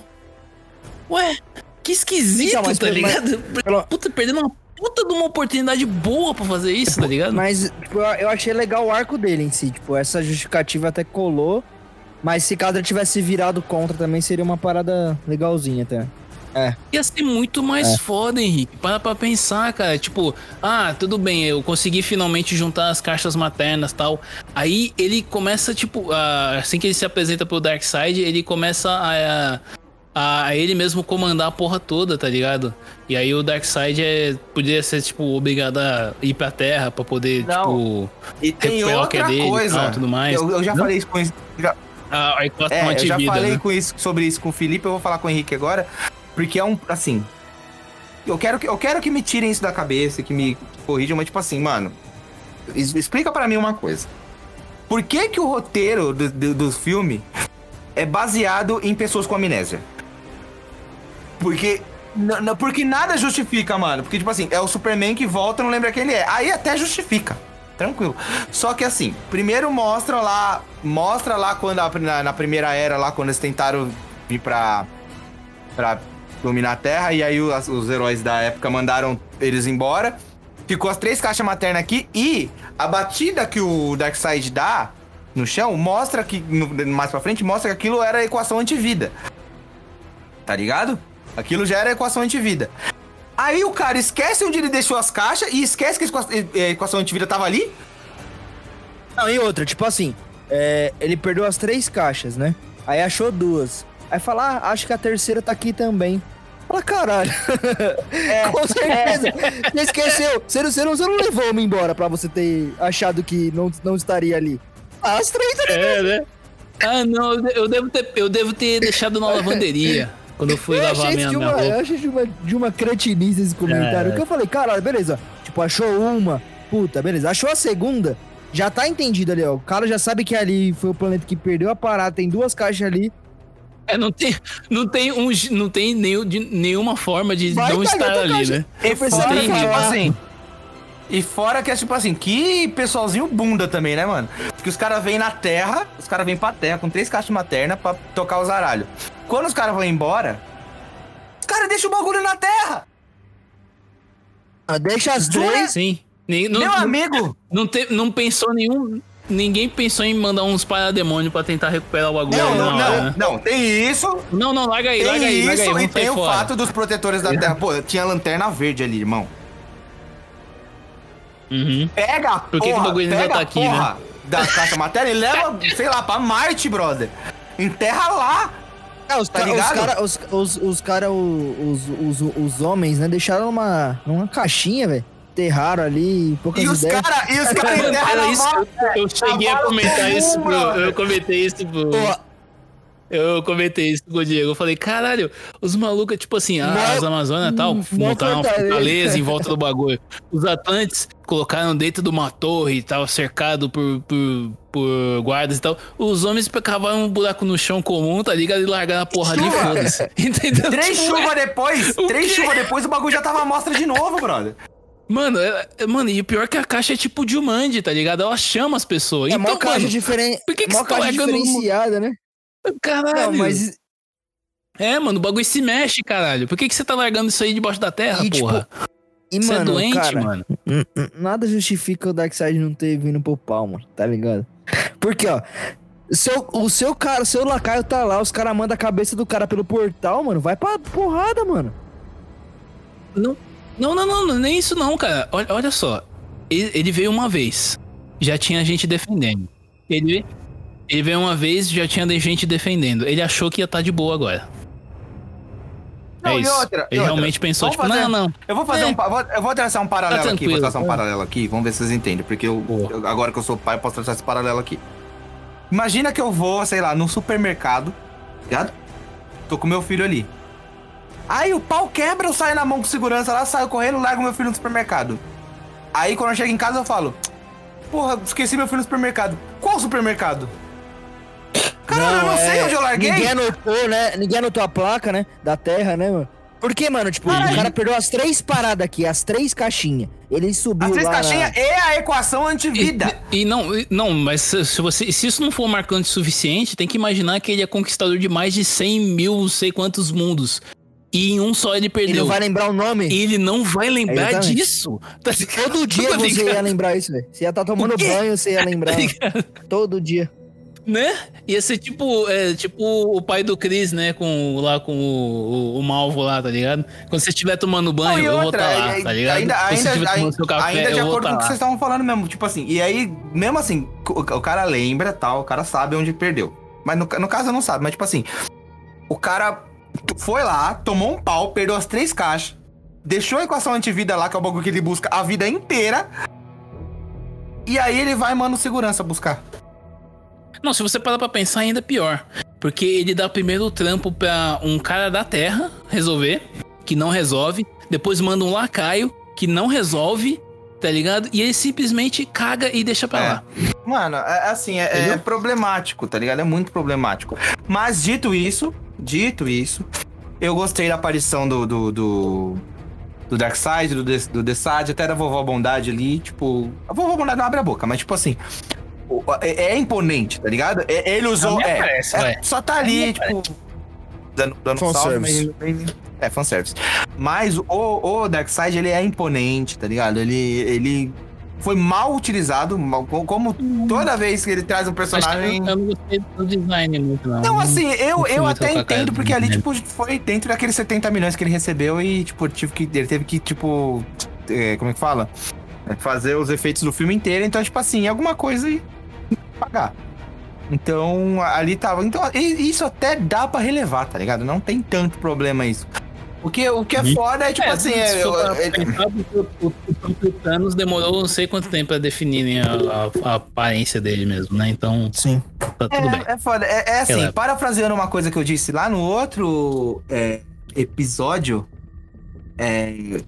Ué, que esquisito, Então, mas tá mas- ligado? pelo- Puta, perdendo uma puta de uma oportunidade boa pra fazer isso, tá ligado? Mas tipo, eu achei legal o arco dele em si. Tipo, essa justificativa até colou. Mas se caso ele tivesse virado contra também, seria uma parada legalzinha até. Ia ser muito mais É. foda, Henrique. Para pra pensar, cara. Tipo, ah, tudo bem, eu consegui finalmente juntar as caixas maternas e tal. Aí ele começa, tipo, a- assim que ele se apresenta pro Darkseid, ele começa a, a, a ele mesmo comandar a porra toda, tá ligado? E aí o Darkseid é, poderia ser, tipo, obrigado a ir pra Terra pra poder, Não. tipo, E tem Recuperar o que é outra dele e coisa. tal, tudo mais. Eu, eu já Não? falei isso com isso. já- a, a equação É, eu já falei né? com isso, sobre isso com o Felipe, eu vou falar com o Henrique agora. Porque é um. Assim. Eu quero que, eu quero que me tirem isso da cabeça, que me corrijam, mas, tipo assim, mano. Explica pra mim uma coisa. Por que, que o roteiro do, do, do filme é baseado em pessoas com amnésia? Porque. porque nada justifica, mano. Porque, tipo assim, é o Superman que volta não lembra quem ele é. Aí até justifica. Tranquilo. Só que assim, primeiro mostra lá. Mostra lá quando a- na, na primeira era, lá, quando eles tentaram vir pra. pra dominar a Terra. E aí os, os heróis da época mandaram eles embora. Ficou as três caixas maternas aqui. E a batida que o Darkseid dá no chão mostra que. no- mais pra frente, mostra que aquilo era a equação antivida. Tá ligado? Aquilo já era a equação antivida. Aí o cara esquece onde ele deixou as caixas e esquece que a equação- antivida tava ali. Não, e outra, tipo assim, é, ele perdeu as três caixas, né? Aí achou duas. Aí fala, ah, acho que a terceira tá aqui também. Fala, caralho. Com certeza. Você esqueceu. Você não, você, não, você não levou uma embora pra você ter achado que não, não estaria ali. Ah, As três tá É, né? Ah, não, eu de- eu devo ter, eu devo ter deixado na lavanderia quando eu fui eu lavar achei minha, de minha uma, eu roupa. achei de uma, de uma cretinice esse comentário. É. Que eu falei, caralho, beleza. Tipo, achou uma. Puta, beleza. Achou a segunda. Já tá entendido ali, ó. O cara já sabe que ali foi o planeta que perdeu a parada. Tem duas caixas ali. É, não tem, não tem, um, não tem nenhum, de, nenhuma forma de Vai não tá estar ali, caixa. né? E Eu fora que, tipo assim. E fora que é tipo assim, que pessoalzinho bunda também, né, mano? Porque os caras vêm na terra, os caras vêm pra terra com três caixas maternas pra tocar os aralhos. Quando os caras vão embora, os caras deixam o bagulho na terra! Ah, deixa as três. Sim. Nem- não, Meu não, amigo! não, te- não pensou nenhum. Ninguém pensou em mandar uns parademônios pra tentar recuperar o bagulho Não, não, hora, não, né? não, tem isso, Não, não, larga aí, tem larga aí, larga aí, isso e tem o fora. fato dos protetores da terra. Pô, tinha lanterna verde ali, irmão. Uhum. Pega a Por que que o bagulho ainda pega tá aqui, né? porra da caixa materna e leva, sei lá, pra Marte, brother. Enterra lá. É, os Tá ca- os ligado? cara, os, os, os, cara, os, os, os, os homens, né, deixaram numa, numa caixinha, velho. Enterraram ali, poucas E os ideias. caras e os cara Mano, enterram era na isso, eu, eu cheguei a comentar isso brother. Eu comentei isso pro. Pô, Eu comentei isso com o Diego. Eu falei, caralho, os malucos, tipo assim, Mó- as Amazonas e tal, montaram uma fortaleza. em volta do bagulho. Os Atlantes colocaram dentro de uma torre e tal, cercado por, por, por guardas e tal. Os homens cavaram um buraco no chão comum, tá ligado? E largaram a porra ali, Chuva. foda-se. Entendeu? Três Tipo, chuvas depois, O três chuvas depois, o bagulho já tava à mostra de novo, brother. Mano, é- é- mano, e o pior é que a caixa é tipo de Jumanji, tá ligado? Ela chama as pessoas. é então, mó caixa diferente. por que que você tá diferenciada, né? Caralho. Não, mas É, mano, o bagulho se mexe, caralho. Por que, que você tá largando isso aí debaixo da terra, E, tipo, porra? E, Você é mano, doente, cara, mano. nada justifica o Darkseid não ter vindo pro pau, mano, tá ligado? Porque, ó, seu, o seu cara, seu lacaio tá lá, os caras mandam a cabeça do cara pelo portal, mano, vai pra porrada, mano. Não, não, não, não, nem isso não, cara. Olha, olha só. Ele, ele veio uma vez. Já tinha gente defendendo. Ele, ele veio uma vez já tinha gente defendendo. Ele achou que ia estar de boa agora. Não, é e isso. outra, e ele outra. realmente pensou, Vamos tipo, fazer- não, não. Eu vou fazer É. um. vou- Eu vou traçar um paralelo Tá aqui, vou traçar um paralelo aqui, vamos ver se vocês entendem, porque eu, eu- agora que eu sou pai, eu posso traçar esse paralelo aqui. Imagina que eu vou, sei lá, num supermercado, ligado? Tô com meu filho ali. Aí o pau quebra, eu saio na mão com segurança lá, saio correndo, largo meu filho no supermercado. Aí quando eu chego em casa eu falo, porra, esqueci meu filho no supermercado. Qual supermercado? Caralho, eu não sei é, onde eu larguei. Ninguém anotou, né? Ninguém anotou a placa, né? Da terra, né, mano? Porque, mano, tipo, Caralho. o cara perdeu as três paradas aqui, as três caixinhas. Ele subiu As três lá. na- caixinhas é a equação antivida. E, e não, e- não, mas se, você, se isso não for marcante o suficiente, tem que imaginar que ele é conquistador de mais de 100 mil, não sei quantos mundos. E em um só ele Ele perdeu. não vai lembrar o nome. E ele não vai lembrar Exatamente. disso. Tá? Todo dia Tá você ligado? ia lembrar isso, velho. Você ia estar tomando O quê? banho, você ia lembrar. Tá? Todo dia. Né? Ia ser tipo, é, tipo o pai do Chris, né? Com, lá com o, o, o Malvo lá, tá ligado? Quando você estiver tomando banho, Não, eu vou outra, estar lá, é- tá ligado? Ainda, ainda, estiver tomando ainda, seu café, ainda de eu vou acordo estar com o que lá. vocês estavam falando mesmo. Tipo assim, e aí, mesmo assim, o, o cara lembra tal, o cara sabe onde perdeu. Mas no, no caso não sabe, mas tipo assim, o cara foi lá, tomou um pau, perdeu as três caixas, deixou a equação antivida lá, que é o bagulho que ele busca a vida inteira. E aí ele vai, mano, segurança buscar. Não, se você parar pra pensar, ainda é pior. Porque ele dá primeiro o trampo pra um cara da Terra resolver, que não resolve. Depois manda um lacaio, que não resolve, tá ligado? E ele simplesmente caga e deixa pra É. lá. Mano, é assim, é, é problemático, tá ligado? É muito problemático. Mas dito isso, dito isso, eu gostei da aparição do. do, do... Do Darkseid, do, The- do The Side, até da Vovó Bondade ali, tipo... A Vovó Bondade não abre a boca, mas tipo assim... É, é imponente, tá ligado? É- ele usou... É, aparece, é, só tá ali, tipo... Dando, dando salve, Fanservice. mas... É, fanservice. Mas o, o Darkseid, ele é imponente, tá ligado? Ele, ele foi mal utilizado, mal- como toda vez que ele traz um personagem... eu, eu não gostei do design muito, não. Não, assim, eu, eu até entendo, do porque ali, tipo, foi dentro daqueles 70 milhões que ele recebeu e, tipo, tive que, ele teve que, tipo, é, como é que fala? É, Fazer os efeitos do filme inteiro, então, tipo assim, alguma coisa e pagar. Então, ali tava. Então, isso até dá pra relevar, tá ligado? Não tem tanto problema isso. Porque o que é foda é, tipo assim, se é, eu- é- pensar, o, o, o próprio Thanos demorou não sei quanto tempo pra definirem a, a- a aparência dele mesmo, né? Então, Sim. tá tudo bem. É, é foda. É, é assim, Releva. parafraseando uma coisa que eu disse lá no outro é, episódio é,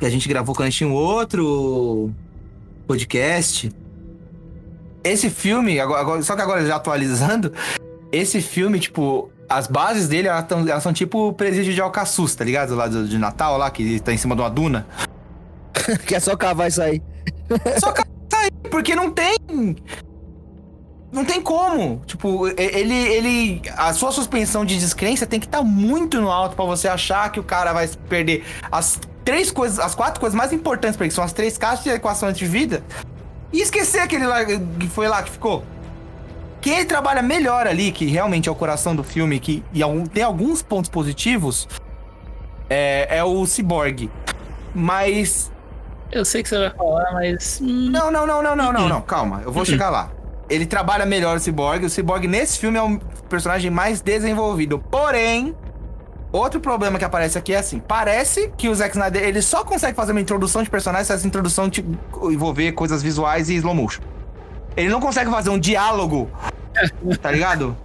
que a gente gravou quando a gente tinha um outro podcast. Esse filme, agora, agora- só que agora já atualizando, esse filme, tipo, as bases dele elas, tão- elas são tipo o presídio de Alcaçuz, tá ligado? Lá do- de Natal, lá, que tá em cima de uma duna. que é só cavar isso aí. Só que sai, porque não tem. Não tem como. Tipo, e- ele. ele a sua suspensão de descrença tem que estar muito no alto pra você achar que o cara vai perder as três coisas, as quatro coisas mais importantes pra ele, que são as três caixas de equação de vida, e esquecer aquele lá que foi lá que ficou. Quem trabalha melhor ali, que realmente é o coração do filme, que e tem alguns pontos positivos, é, é o Cyborg. Mas Eu sei que você vai falar, mas. hum, não, não, não, não, não, não, não. Calma, eu vou chegar lá. ele trabalha melhor o Cyborg. O Cyborg nesse filme é um personagem mais desenvolvido. Porém, outro problema que aparece aqui é assim: parece que o Zack Snyder ele só consegue fazer uma introdução de personagens se essa introdução envolver coisas visuais e slow motion. Ele não consegue fazer um diálogo, tá ligado?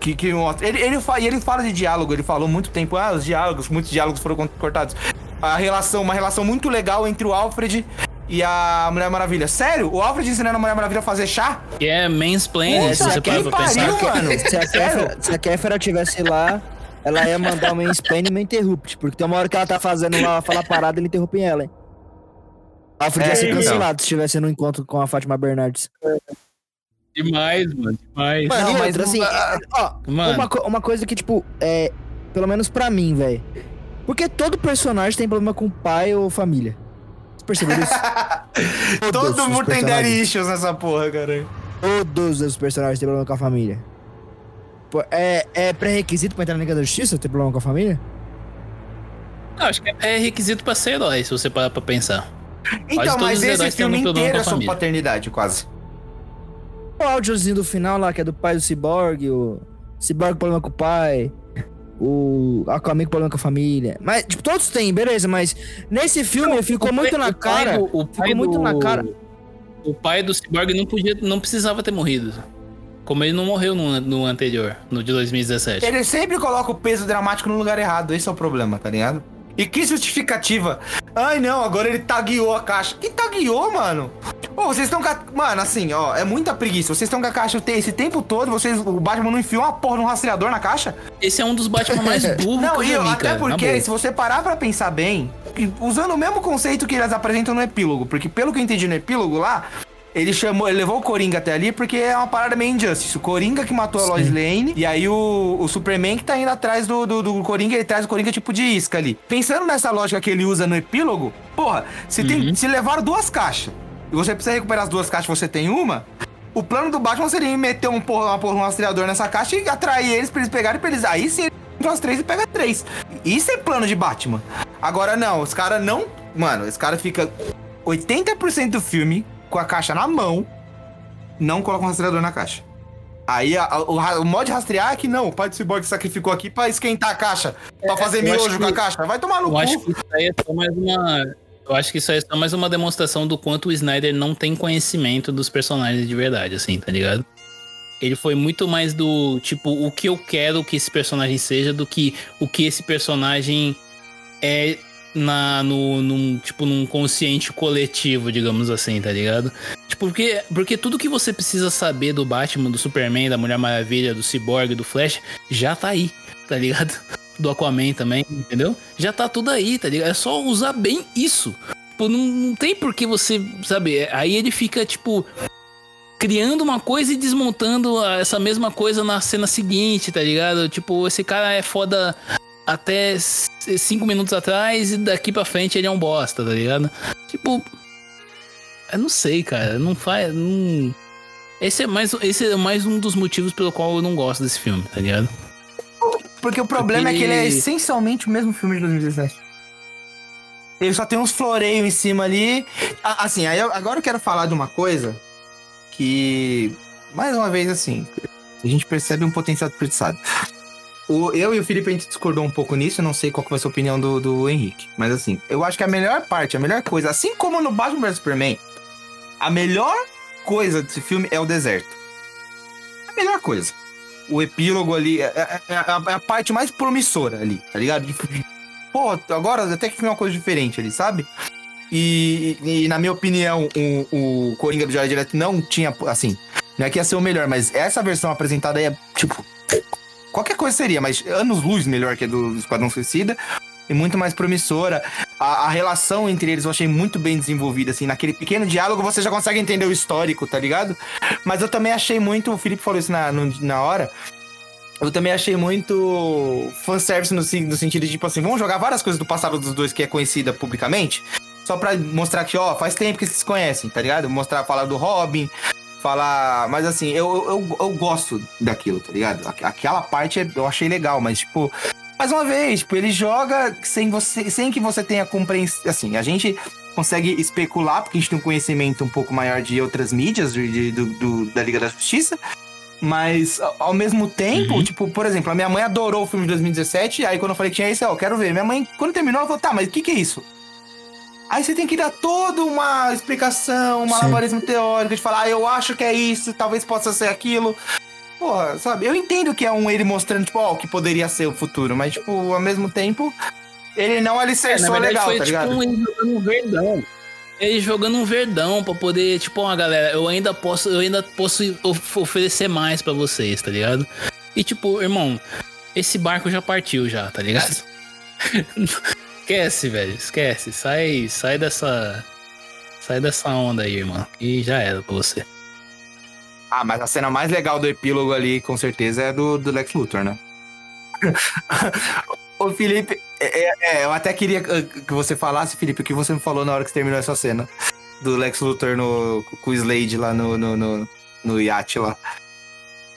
Que, que mostra. Ele, ele, fa- e ele fala de diálogo, ele falou muito tempo, ah, os diálogos, muitos diálogos foram cortados. A relação, uma relação muito legal entre o Alfred e a Mulher Maravilha. Sério? O Alfred ensinando a Mulher Maravilha a fazer chá? Que é mansplaining, se você parar pra pensar. pariu, mano. Se a? Kéfera, se a Kéfera tivesse lá, ela ia mandar uma mansplaining e uma interrupt. Porque tem uma hora que ela tá fazendo lá, fala parada, ele interrompe ela, hein? Alfred É, ia ser então. cancelado se estivesse no encontro com a Fátima Bernardes. Demais, mano, demais. Mano, Não, mas assim, ah, ó, Mano. uma, co- uma coisa que, tipo, é. Pelo menos pra mim, velho. Porque todo personagem tem problema com pai ou família. Vocês perceberam isso? Todo mundo tem daddy issues nessa porra, cara. Todos os personagens têm problema com a família. Pô, é, é pré-requisito pra entrar na Liga da Justiça ter problema com a família? Não, acho que é requisito pra ser herói, se você parar pra pensar. Então, todos mas os esse heróis têm filme problema inteiro com é a sobre paternidade, quase. O áudiozinho do final lá, que é do pai do Cyborg, o Cyborg problema com o pai, o Aquaman com problema com a família. Mas, tipo, todos têm, beleza, mas nesse filme ficou pai- muito na o pai cara. do- o pai muito do- na cara. O pai do Cyborg não podia, não precisava ter morrido. Como ele não morreu no, no anterior, no de 2017. Ele sempre coloca o peso dramático no lugar errado, esse é o problema, tá ligado? E que justificativa? Ai não, agora ele tagueou a caixa. Que tagueou, mano? Ô, vocês estão com a... Mano, assim, ó, é muita preguiça. Vocês estão com a caixa esse tempo todo, vocês... O Batman não enfiou uma porra no rastreador na caixa? Esse é um dos Batman mais burros Não, que eu vi, até cara, porque, se você parar pra pensar bem, usando o mesmo conceito que eles apresentam no epílogo, porque pelo que eu entendi no epílogo lá, ele chamou, ele levou o Coringa até ali porque é uma parada meio injustice. O Coringa que matou a Lois Lane, e aí o, o Superman que tá indo atrás do, do, do Coringa, ele traz o Coringa tipo de isca ali. Pensando nessa lógica que ele usa no epílogo, porra, se, tem, se levaram duas caixas, e você precisa recuperar as duas caixas, você tem uma, o plano do Batman seria meter um porra, uma porra, um rastreador nessa caixa e atrair eles pra eles pegarem pra eles. Aí sim, ele entra as três e pega três. Isso é plano de Batman. Agora não, os caras não. Mano, esse cara fica 80% do filme com a caixa na mão, não coloca um rastreador na caixa. Aí a- a- o, o modo de rastrear é que não, o pai do Cyborg sacrificou aqui pra esquentar a caixa, pra fazer miojo com a caixa. Vai tomar no Eu cu. acho que isso aí é só mais uma. Eu acho que isso aí é só mais uma demonstração do quanto o Snyder não tem conhecimento dos personagens de verdade, assim, tá ligado? Ele foi muito mais do tipo o que eu quero que esse personagem seja do que o que esse personagem é na no num, tipo num consciente coletivo, digamos assim, tá ligado? Tipo, porque porque tudo que você precisa saber do Batman, do Superman, da Mulher Maravilha, do Cyborg, do Flash já tá aí, tá ligado? do Aquaman também, entendeu? Já tá tudo aí, tá ligado? É só usar bem isso. Tipo, não, não tem por que você, sabe? é- Aí ele fica, tipo, criando uma coisa e desmontando essa mesma coisa na cena seguinte, tá ligado? Tipo, esse cara é foda até cinco minutos atrás e daqui pra frente ele é um bosta, tá ligado? Tipo, eu não sei, cara. Não faz. Não... Esse é mais, esse é mais um dos motivos pelo qual eu não gosto desse filme, tá ligado? Porque o problema Porque é que ele é essencialmente o mesmo filme de 2017. Ele só tem uns floreios em cima ali. Assim, agora eu quero falar de uma coisa que, mais uma vez, assim, a gente percebe um potencial desperdiçado. O, eu e o Felipe, a gente discordou um pouco nisso, não sei qual que vai ser a opinião do, do Henrique. Mas assim, eu acho que a melhor parte, a melhor coisa, assim como no Batman vs Superman, a melhor coisa desse filme é o deserto. A melhor coisa o epílogo ali é, é- é a, é a parte mais promissora ali, tá ligado? Pô, agora até que foi uma coisa diferente ali, sabe? E, e- e, na minha opinião, o, o Coringa do Jared Leto não tinha, assim, não é que ia ser o melhor, mas essa versão apresentada aí é, tipo, qualquer coisa seria, mas anos-luz melhor que a do Esquadrão Suicida e muito mais promissora. A, a relação entre eles eu achei muito bem desenvolvida, assim, naquele pequeno diálogo você já consegue entender o histórico, tá ligado? Mas eu também achei muito, o Felipe falou isso na, no- na hora, eu também achei muito fanservice no, no sentido de, tipo assim, vamos jogar várias coisas do passado dos dois que é conhecida publicamente, só pra mostrar que, ó, faz tempo que eles se conhecem, tá ligado? Mostrar, falar do Robin, falar... Mas assim, eu, eu, eu gosto daquilo, tá ligado? Aqu- Aquela parte é- eu achei legal, mas, tipo... Mais uma vez, tipo, ele joga sem, você, sem que você tenha compreensão. Assim, a gente consegue especular, porque a gente tem um conhecimento um pouco maior de outras mídias de, de- do, do- da Liga da Justiça. Mas, ao- mesmo tempo, Uhum. tipo, por exemplo, a minha mãe adorou o filme de 2017. Aí, quando eu falei que tinha ó, eu quero ver. Minha mãe, quando terminou, ela falou: tá, mas o que, que é isso? Aí você tem que dar toda uma explicação, um Sim. malabarismo teórico, de falar, ah, eu acho que é isso, talvez possa ser aquilo. Porra, sabe? Eu entendo que é um ele mostrando, tipo, ó, o que poderia ser o futuro, mas, tipo, ao mesmo tempo, ele não É, na alicerçou verdade, legal, foi tá tipo ligado? um, ele jogando um verdão. Ele jogando um verdão pra poder, tipo, ó, galera, eu ainda posso, eu ainda posso of- oferecer mais pra vocês, tá ligado? E tipo, irmão, esse barco já partiu já, tá ligado? esquece, velho, esquece. Sai, sai dessa sai dessa onda aí, irmão. E já era pra você. Ah, mas a cena mais legal do epílogo ali, com certeza, é do, do Lex Luthor, né? Ô, Felipe, é, é, é, eu até queria uh, que você falasse, Felipe, o que você me falou na hora que você terminou essa cena. Do Lex Luthor no, com o Slade lá no, no, no, no iate lá.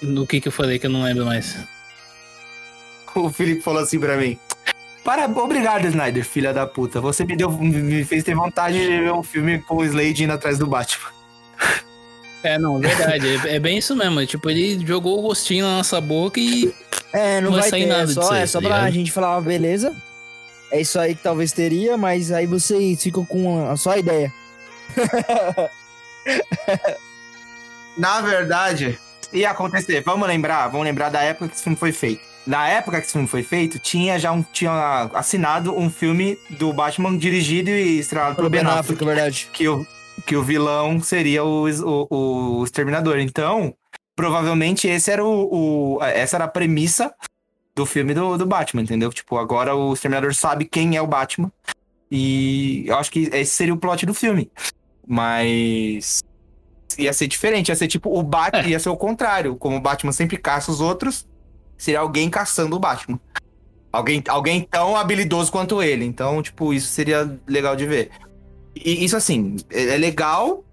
No que que eu falei que eu não lembro mais. O Felipe falou assim pra mim. Para, obrigado, Snyder, filha da puta. Você me deu, me fez ter vontade de ver um filme com o Slade indo atrás do Batman. É, não, verdade. é, é bem isso mesmo. Tipo, ele jogou o gostinho na nossa boca e É, não Não vai vai sair ter, nada é disso só, aí, é só pra ligado? gente falar, beleza. É isso aí que talvez teria, mas aí vocês ficam com a só ideia. Na verdade, ia acontecer. Vamos lembrar, vamos lembrar da época que esse filme foi feito. Na época que esse filme foi feito, tinha já um, tinha assinado um filme do Batman dirigido e estrelado pelo Ben Affleck, é verdade. que o, que o vilão seria o, o, o Exterminador. Então, provavelmente esse era o, o- essa era a premissa do filme do, do Batman, entendeu? Tipo, agora o Exterminador sabe quem é o Batman. E eu acho que esse seria o plot do filme. Mas ia ser diferente, ia ser tipo o Batman, ia ser o contrário, como o Batman sempre caça os outros, seria alguém caçando o Batman. Alguém, alguém tão habilidoso quanto ele. Então, tipo, isso seria legal de ver. E isso, assim, é é legal.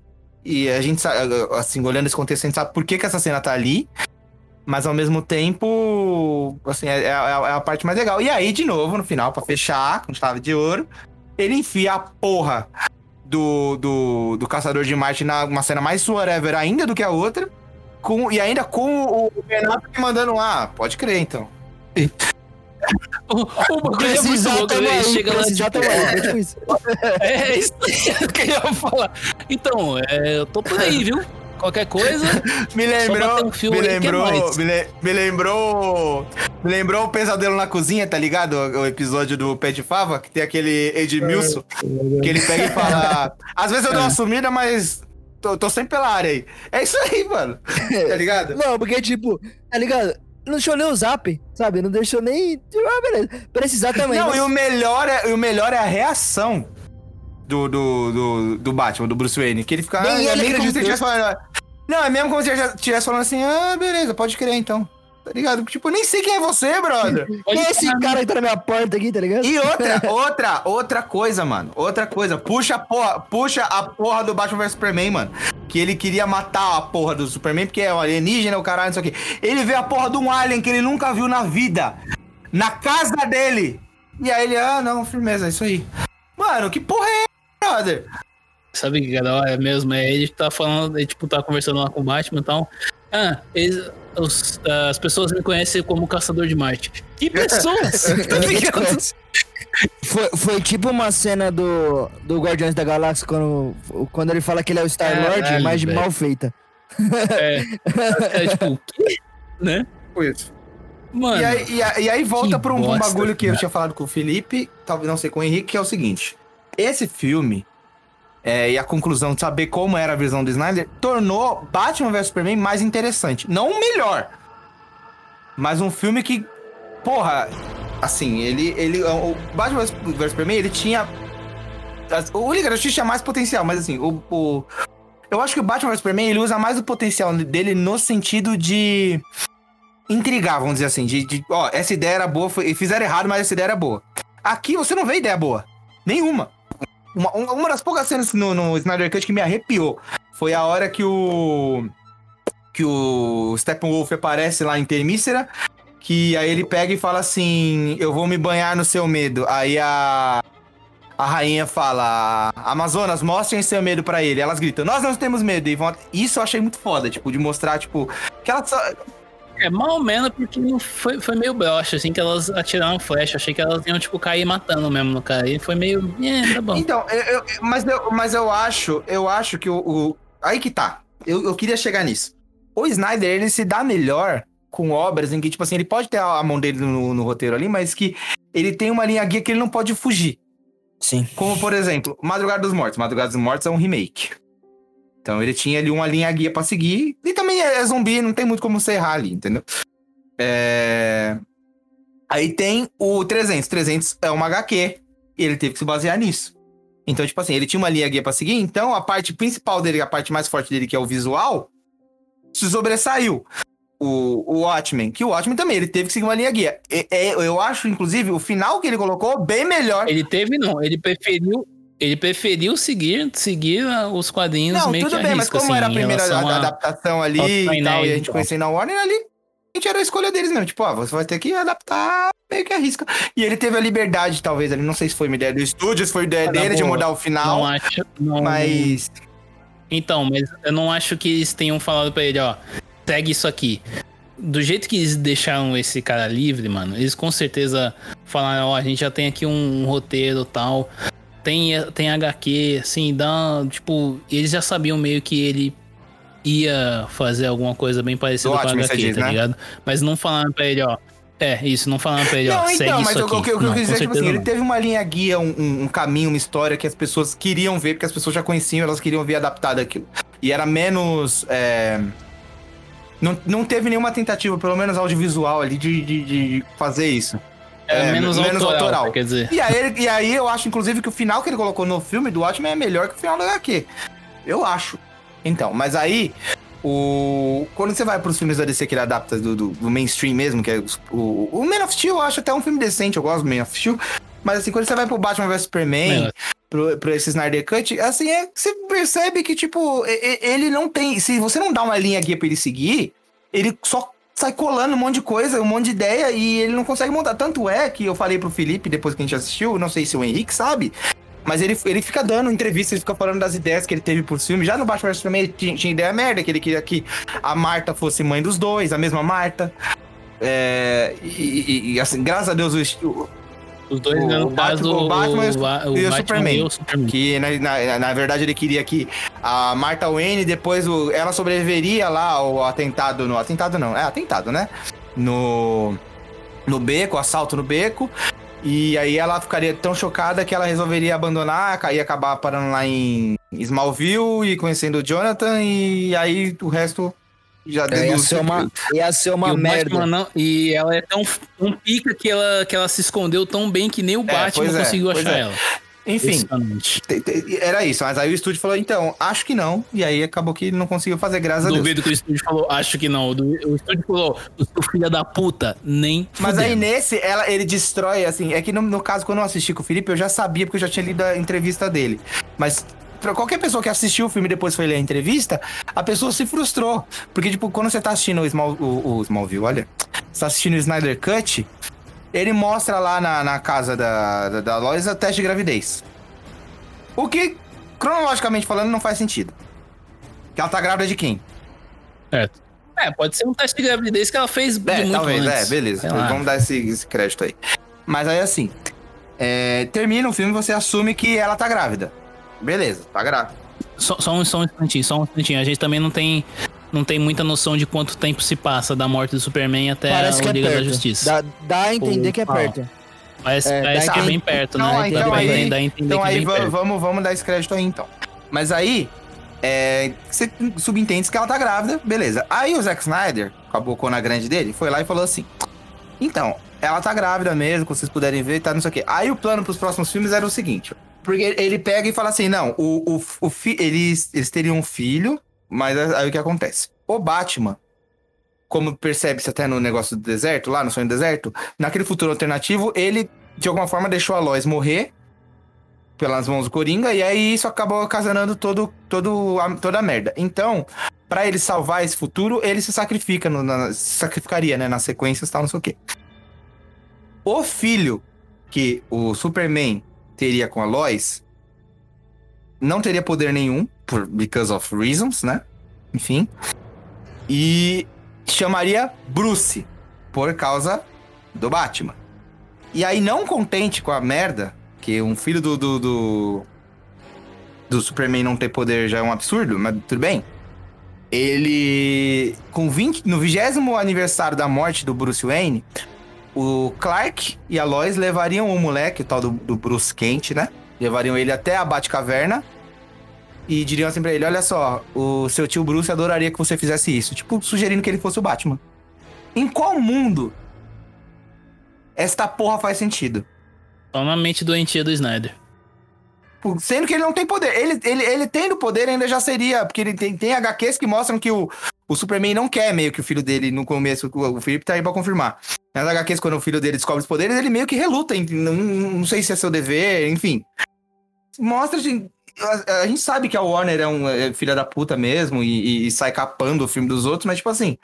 E a gente sabe, assim, olhando esse contexto, a gente sabe por que, que essa cena tá ali. Mas ao mesmo tempo, assim, é, é é a parte mais legal. E aí, de novo, no final, pra fechar, com chave de ouro, ele enfia a porra do, do, do Caçador de Marte na uma cena mais whatever ainda do que a outra. Com, e ainda com o Ben Affleck mandando, ah, pode crer, então. Bagulho é muito louco, tamo ele aí, chega lá precisar, tipo, é isso. É isso que eu ia falar. Então, é, eu tô por aí, viu? Qualquer coisa, Me bater lembrou, um me aí que é lembrou, me, le- me lembrou, me lembrou o Pesadelo na Cozinha, tá ligado? O, o episódio do Pé de Fava, que tem aquele Edmilson, que ele pega e fala, às vezes eu dou uma sumida, mas tô, tô sempre pela área aí. É isso aí, mano, tá ligado? Não, porque, tipo, tá ligado? Não deixou nem o zap, sabe? Não deixou nem. Ah, beleza. Precisar também. Não, mas- e o melhor é, o melhor é a reação do, do, do, do Batman, do Bruce Wayne, que ele fica, ah, ele ele estivesse falando. Não, é mesmo como se ele estivesse falando assim, ah, beleza, pode crer então. Tá ligado? Tipo, eu nem sei quem é você, brother. Quem é esse cara que tá na minha porta aqui, tá ligado? E outra, outra, outra coisa, mano. Outra coisa. Puxa a porra, puxa a porra do Batman vs Superman, mano. Que ele queria matar a porra do Superman, porque é um alienígena, o caralho, não sei o quê. Ele vê a porra de um alien que ele nunca viu na vida. Na casa dele. E aí ele, ah, não, firmeza, é isso aí. Mano, que porra é essa, brother? sabe o que é da hora mesmo? É ele tá falando, ele, tipo, tá conversando lá com o Batman e tal. Ah, eles, os- as pessoas me conhecem como Caçador de Marte. Que pessoas? tá ligado? Foi, foi tipo uma cena do, do Guardiões da Galáxia quando, quando ele fala que ele é o Star-Lord, Caralho, mas de mal feita. É, é tipo, o quê? Né? Isso. Mano, E aí, e aí- e aí volta pra um, um bosta, bagulho que eu cara. tinha falado com o Felipe, talvez não sei com o Henrique, que é o seguinte. Esse filme, é, e a conclusão de saber como era a visão do Snyder, tornou Batman vs Superman mais interessante. Não o melhor, mas um filme que, porra, assim, ele... ele o Batman vs Superman, ele tinha... O Liga da Justiça tinha mais potencial, mas assim, o... o- eu acho que o Batman vs Superman, ele usa mais o potencial dele no sentido de intrigar, vamos dizer assim, de, de, ó, essa ideia era boa, foi, fizeram errado, mas essa ideia era boa. Aqui você não vê ideia boa. Nenhuma. Uma, uma das poucas cenas no, no Snyder Cut que me arrepiou foi a hora que o. que o Steppenwolf aparece lá em Termícera, que aí ele pega e fala assim: Eu vou me banhar no seu medo. Aí a. a rainha fala: Amazonas, mostrem seu medo pra ele. Elas gritam: Nós não temos medo. E vão... Isso eu achei muito foda, tipo, de mostrar, tipo, que elas só. É, mal ou menos, porque não foi, foi meio broxa, assim, que elas atiraram flecha. Achei que elas iam, tipo, cair matando mesmo no cara. E foi meio. É, tá bom. Então, eu, eu- mas, eu, mas eu acho, eu acho que o. o- Aí que tá. Eu, eu queria chegar nisso. O Snyder, ele se dá melhor com obras em que, tipo assim, ele pode ter a mão dele no, no roteiro ali, mas que ele tem uma linha guia que ele não pode fugir. Sim. Como, por exemplo, Madrugada dos Mortos. Madrugada dos Mortos é um remake. Então ele tinha ali uma linha guia pra seguir. E também é, é zumbi, não tem muito como você errar ali, entendeu? É... Aí tem o 300. 300 é uma HQ. E ele teve que se basear nisso. Então, tipo assim, ele tinha uma linha guia pra seguir. Então, a parte principal dele, a parte mais forte dele, que é o visual, se sobressaiu. O, o Watchmen, que o Watchmen também, ele teve que seguir uma linha guia. E- é, eu acho, inclusive, o final que ele colocou bem melhor. Ele teve, não. Ele preferiu. Ele preferiu seguir, seguir ah, os quadrinhos Não, meio tudo que bem, mas arrisca, como assim, era a primeira a- a- adaptação ali e tal, e a gente conhecendo a Warner ali, a gente era a escolha deles mesmo. Tipo, ó, você vai ter que adaptar meio que arrisca. E ele teve a liberdade, talvez, ali, não sei se foi uma ideia do estúdio, se foi ideia Ah, na dele de boa. mudar o Não final, acho. Não, mas... Então, mas eu não acho que eles tenham falado pra ele, ó, segue isso aqui. Do jeito que eles deixaram esse cara livre, mano, eles com certeza falaram, ó, a gente já tem aqui um, um roteiro tal. Tem, tem HQ, assim, dá. Tipo, eles já sabiam meio que ele ia fazer alguma coisa bem parecida Do com a HQ, diz, tá né? ligado? Mas não falaram pra ele, ó. É, isso, não falaram pra ele, ó, Não, segue então, isso mas o aqui. que eu, o que eu Não, quis com dizer, tipo assim, certeza ele não. teve uma linha guia, um, um- caminho, uma história que as pessoas queriam ver, porque as pessoas já conheciam, elas queriam ver adaptado aquilo. E era menos. é, Não, não teve nenhuma tentativa, pelo menos audiovisual ali, de, de, de fazer isso. É, é, menos, menos autoral, autoral. quer dizer. E aí, e aí eu acho, inclusive, que o final que ele colocou no filme do Watchmen é melhor que o final da HQ. Eu acho. Então, mas aí, o... quando você vai pros filmes da DC que ele adapta do, do- do mainstream mesmo, que é o, o Man of Steel, eu acho até um filme decente, eu gosto do Man of Steel. Mas assim, quando você vai pro Batman vs Superman, Melhor. pro, pro esse Snyder Cut, assim, é, você percebe que, tipo, ele não tem. Se você não dá uma linha guia pra ele seguir, ele só sai colando um monte de coisa, um monte de ideia e ele não consegue montar. Tanto é que eu falei pro Felipe, depois que a gente assistiu, não sei se o Henrique sabe, mas ele, ele fica dando entrevista, ele fica falando das ideias que ele teve por filme. Já no Batman vs Superman ele tinha, tinha ideia merda, que ele queria que a Marta fosse mãe dos dois, a mesma Marta. É, e, e- assim, graças a Deus o- Os dois, O né, no Batman- caso, o Batman e o- Ba- e o Batman Superman. e o Superman. Que na, na, na verdade ele queria que a Martha Wayne depois o, ela sobreviveria lá ao atentado no atentado não, é atentado, né? No no beco, assalto no beco. E aí ela ficaria tão chocada que ela resolveria abandonar, ia acabar parando lá em Smallville e conhecendo o Jonathan e aí o resto já É, ia ser uma, ia ser uma e merda. Batman não, e ela é tão um pica que ela, que ela se escondeu tão bem que nem o Batman pois é, conseguiu pois achar é. ela. Enfim, Impressionante. te- te- era isso, mas aí o estúdio falou, então, acho que não. E aí acabou que ele não conseguiu fazer, graças a Deus. Duvido que o estúdio falou, acho que não. O estúdio falou, o seu filho da puta, nem Mas aí fudendo. nesse, ela, ele destrói, assim, é que no, no caso, quando eu assisti com o Felipe, eu já sabia, porque eu já tinha lido a entrevista dele. Mas pra qualquer pessoa que assistiu o filme e depois foi ler a entrevista, a pessoa se frustrou. Porque, tipo, quando você tá assistindo o, Small, o, o Smallville, olha, você tá assistindo o Snyder Cut, ele mostra lá na, na casa da, da, da Lois o teste de gravidez. O que, cronologicamente falando, não faz sentido. Que ela tá grávida de quem? Certo. É, pode ser um teste de gravidez que ela fez É, muito talvez, antes. é, beleza. Vamos dar esse, esse crédito aí. Mas aí assim, é, termina o filme você assume que ela tá grávida. Beleza, tá grávida. Só, só um, só um instantinho, só um instantinho. A gente também não tem, não tem muita noção de quanto tempo se passa da morte do Superman até Parece que a é Liga da perto. Justiça. Dá, dá a entender que é perto. Parece, É, parece que é bem perto, então, né? então aí- entender- dá a entender Então que é aí bem va- perto. vamos, vamos dar esse crédito aí então. Mas aí, é, você subentende que ela tá grávida, beleza. Aí o Zack Snyder, com a bocona grande dele, foi lá e falou assim: Então, ela tá grávida mesmo, como vocês puderem ver, tá, não sei o quê. Aí o plano pros próximos filmes era o seguinte: porque ele pega e fala assim: não, o, o, o fi, eles, eles teriam um filho, mas aí o que acontece? O Batman, como percebe-se até no negócio do deserto, lá no sonho do deserto, naquele futuro alternativo, ele de alguma forma deixou a Lois morrer pelas mãos do Coringa, e aí isso acabou ocasionando todo, todo a, toda a merda. Então, pra ele salvar esse futuro, ele se sacrifica, no, na- se sacrificaria, né, nas sequências e tal, não sei o quê. O filho que o Superman teria com a Lois não teria poder nenhum, por because of reasons, né? Enfim. E chamaria Bruce, por causa do Batman. E aí, não contente com a merda, que um filho do, do, do, do Superman não ter poder já é um absurdo, mas tudo bem. Ele, com 20, no 20 aniversário da morte do Bruce Wayne, o Clark e a Lois levariam o moleque, o tal do, do Bruce Kent, né? Levariam ele até a Batcaverna e diriam assim pra ele: Olha só, o seu tio Bruce adoraria que você fizesse isso. Tipo, sugerindo que ele fosse o Batman. Em qual mundo esta porra faz sentido? Só na mente doentia do Snyder. Sendo que ele não tem poder. Ele, ele, ele tendo poder ainda já seria. Porque ele tem, tem HQs que mostram que o, o Superman não quer meio que o filho dele no começo. O Felipe tá aí pra confirmar. Nas HQs, quando o filho dele descobre os poderes, ele meio que reluta. Não, não sei se é seu dever, enfim. Mostra, a, a, gente sabe que a Warner é um é filha da puta mesmo e, e, sai capando o filme dos outros, mas, tipo assim,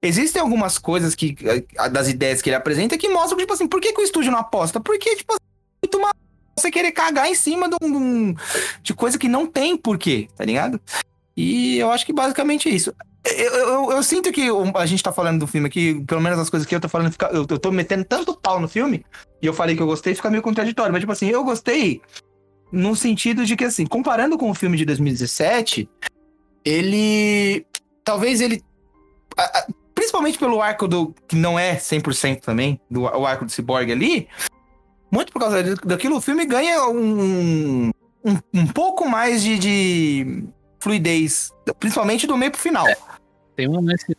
existem algumas coisas que, das ideias que ele apresenta que mostram, tipo assim, por que, que o estúdio não aposta? Porque, tipo, assim, muito mal você querer cagar em cima de, um, de coisa que não tem porquê, tá ligado? E eu acho que basicamente é isso. Eu, eu, eu, sinto que a gente tá falando do filme aqui, pelo menos as coisas que eu tô falando, eu, eu tô metendo tanto pau no filme, e eu falei que eu gostei, fica meio contraditório. Mas, tipo assim, eu gostei no sentido de que, assim, comparando com o filme de 2017, ele. Talvez ele. Principalmente pelo arco do. que não é 100% também, do o arco do Cyborg ali. Muito por causa daquilo, o filme ganha um. um, um pouco mais de, de fluidez. Principalmente do meio pro final. É. Tem um lance,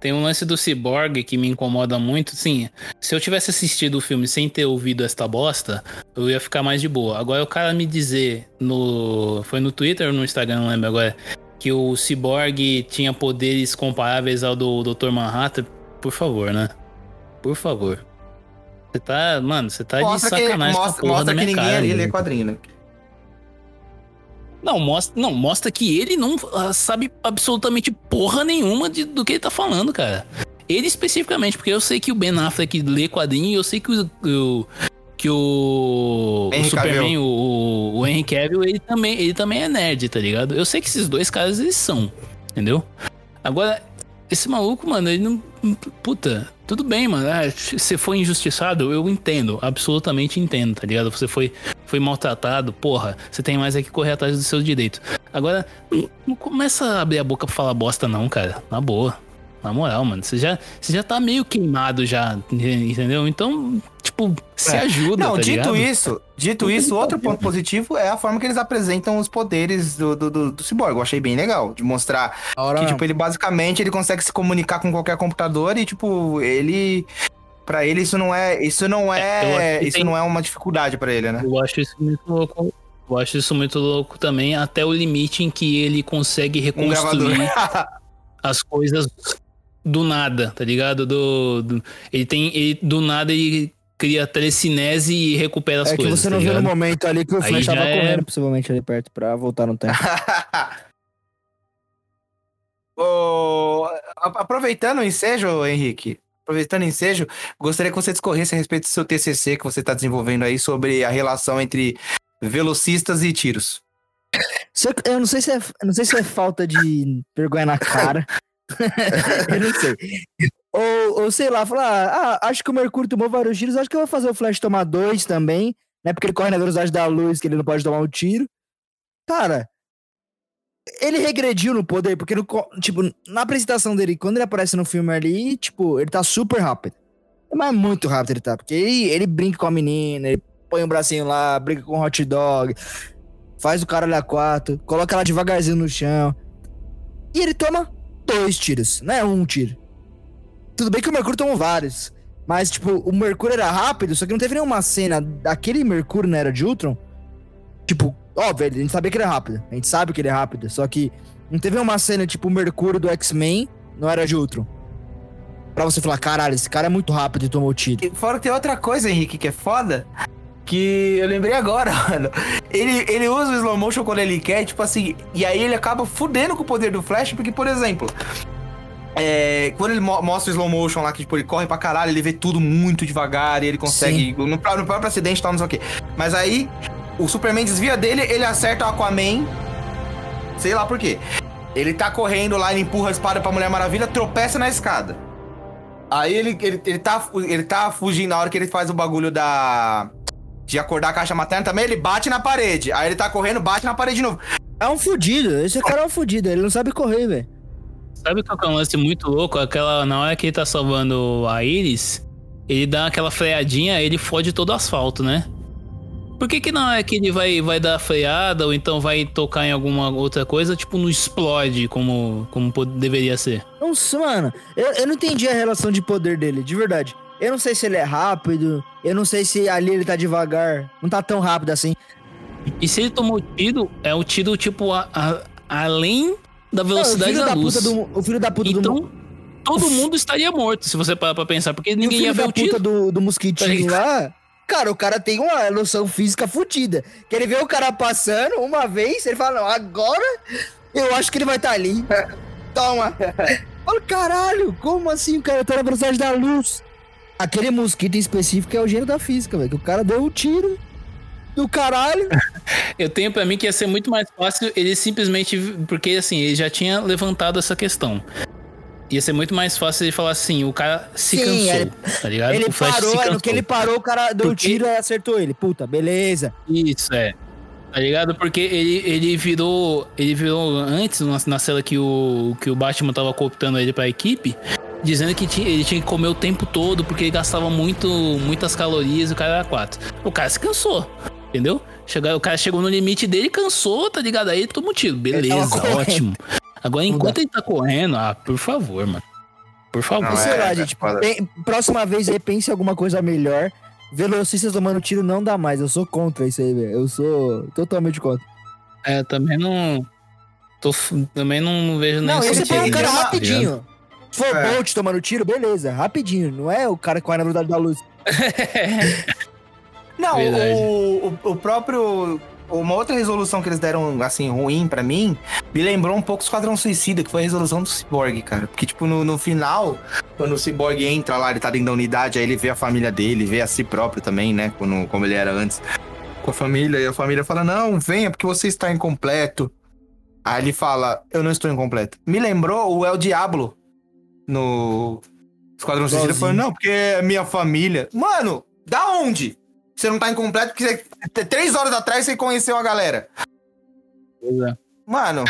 tem um lance do Cyborg que me incomoda muito. Sim, se eu tivesse assistido o filme sem ter ouvido esta bosta, eu ia ficar mais de boa. Agora o cara me dizer no. Foi no Twitter ou no Instagram, não lembro agora. Que o Cyborg tinha poderes comparáveis ao do Dr. Manhattan, por favor, né? Por favor. Você tá. Mano, você tá mostra de sacanagem que, mostra, mostra que ninguém cara, ali lê quadrinho, né? Não, mostra, não, mostra que ele não uh, sabe absolutamente porra nenhuma de, do que ele tá falando, cara. Ele especificamente, porque eu sei que o Ben Affleck lê quadrinho e eu sei que o, o que o, o Superman, o, o Henry Cavill, ele também, ele também é nerd, tá ligado? Eu sei que esses dois caras eles são, entendeu? Agora, esse maluco, mano, ele não. Puta, tudo bem, mano. Ah, você foi injustiçado, eu entendo. Absolutamente entendo, tá ligado? Você foi, foi maltratado, porra. Você tem mais é que correr atrás dos seus direitos. Agora, não começa a abrir a boca pra falar bosta, não, cara. Na boa. Na moral, mano. Você já, você já tá meio queimado já, entendeu? Então, tipo, se é. ajuda. Não, tá dito ligado? isso, dito isso, outro ponto positivo é a forma que eles apresentam os poderes do, do, do, do Cyborg. Eu achei bem legal. De mostrar Ora... que, tipo, ele basicamente ele consegue se comunicar com qualquer computador e, tipo, ele. Pra ele, isso não é. Isso não é. é isso tem... não é uma dificuldade para ele, né? Eu acho isso muito louco. Eu acho isso muito louco também, até o limite em que ele consegue reconstruir um as coisas do nada, tá ligado? Do, do, ele tem. Ele, do nada ele cria telecinese e recupera as é coisas. É que você tá não ligado? viu no momento ali que o Flash tava é... correndo, possivelmente, ali perto, pra voltar no tempo. oh, aproveitando o ensejo, Henrique, aproveitando o ensejo, gostaria que você discorresse a respeito do seu TCC que você está desenvolvendo aí sobre a relação entre velocistas e tiros. Eu não sei se é, não sei se é falta de vergonha na cara. eu não sei. Ou, ou sei lá, falar, ah, acho que o Mercúrio tomou vários tiros, acho que eu vou fazer o Flash tomar dois também, né? Porque ele corre na velocidade da luz, que ele não pode tomar um tiro. Cara, ele regrediu no poder, porque, no, tipo, na apresentação dele, quando ele aparece no filme ali, tipo, ele tá super rápido. Mas muito rápido ele tá, porque ele, ele brinca com a menina, ele põe o um bracinho lá, brinca com o hot dog, faz o cara olhar quatro, coloca ela devagarzinho no chão. E ele toma dois tiros, não é um tiro. Tudo bem que o Mercúrio tomou vários. Mas, tipo, o Mercúrio era rápido, só que não teve nenhuma cena daquele Mercúrio na Era de Ultron. Tipo, óbvio, a gente sabia que ele é rápido. A gente sabe que ele é rápido. Só que não teve uma cena, tipo, o Mercúrio do X-Men não Era de Ultron. Pra você falar, caralho, esse cara é muito rápido e tomou tiro. Fora que tem outra coisa, Henrique, que é foda. Que eu lembrei agora, mano. Ele, ele usa o slow motion quando ele quer, tipo assim. E aí ele acaba fudendo com o poder do Flash, porque, por exemplo, É, quando ele mo- mostra o slow motion lá, que tipo, ele corre pra caralho, ele vê tudo muito devagar e ele consegue. No, no próprio acidente e tal, não sei o quê. Mas aí, o Superman desvia dele, ele acerta o Aquaman. Sei lá por quê. Ele tá correndo lá, ele empurra a espada pra Mulher Maravilha, tropeça na escada. Aí ele, ele, ele, tá, ele tá fugindo na hora que ele faz o bagulho da. De acordar a caixa materna também, ele bate na parede. Aí ele tá correndo, bate na parede de novo. É um fudido. Esse cara é um fudido. Ele não sabe correr, velho. Sabe qual que é um lance muito louco? Aquela, na hora que ele tá salvando a Iris, ele dá aquela freadinha, ele fode todo o asfalto, né? Por que que na hora que ele vai, vai dar a freada ou então vai tocar em alguma outra coisa, tipo, não explode como, como deveria ser? Nossa, mano. Eu, eu não entendi a relação de poder dele, de verdade. Eu não sei se ele é rápido. Eu não sei se ali ele tá devagar. Não tá tão rápido assim. E se ele tomou tiro, é o tiro, tipo, a- a- além da Não, o velocidade filho da, da luz. puta do. O filho da puta do. Então, todo mundo estaria morto, se você parar pra pensar, porque o ninguém ia filho ver da o tiro. puta do, do mosquitinho lá. Cara, o cara tem uma noção física fodida. Que ele vê o cara passando uma vez, ele fala, não, agora eu acho que ele vai estar ali. Toma. Fala, caralho, como assim o cara tá na velocidade da luz? Aquele mosquito em específico é o gênio da física, velho. Que o cara deu um tiro do caralho. Eu tenho pra mim que ia ser muito mais fácil ele simplesmente. Porque assim, ele já tinha levantado essa questão. Ia ser muito mais fácil ele falar assim: o cara se Sim, cansou, ele- tá ligado? ele parou, cansou. no que ele parou, o cara deu um Porque- tiro e acertou ele. Puta, beleza. Isso, é. Tá ligado? Porque ele, ele virou. Ele virou antes, na, na cela que o, que o Batman tava cooptando ele pra equipe, dizendo que tinha- ele tinha que comer o tempo todo porque ele gastava muito, muitas calorias e o cara era quatro. O cara se cansou, entendeu? Chegou, o cara chegou no limite dele, cansou, tá ligado? Aí ele tomou um tiro. Beleza, ótimo. Agora, enquanto ele tá correndo, ah, por favor, mano. Por favor. Não, sei é, lá, é gente. pen- próxima vez aí, pense em alguma coisa melhor. Velocistas tomando tiro não dá mais. Eu sou contra isso aí, velho. Eu sou totalmente contra. É, também não. Tô, f- também não, não vejo nem Não, esse foi um cara tá rapidinho. Se for É. Bolt tomando tiro, beleza, rapidinho. Não é o cara que vai na velocidade da luz. Não, o, o, o próprio. Uma outra resolução que eles deram, assim, ruim pra mim, me lembrou um pouco o Esquadrão Suicida, que foi a resolução do Cyborg, cara. Porque, tipo, no, no final, quando o Cyborg entra lá, ele tá dentro da unidade, aí ele vê a família dele, vê a si próprio também, né? Quando, como ele era antes. Com a família, e a família fala: Não, venha, porque você está incompleto. Aí ele fala: Eu não estou incompleto. Me lembrou o El Diablo no Esquadrão Suicida. Falou: Não, porque é minha família. Mano, da onde? Você não tá incompleto porque você- três horas atrás você conheceu a galera. Pois é. Mano,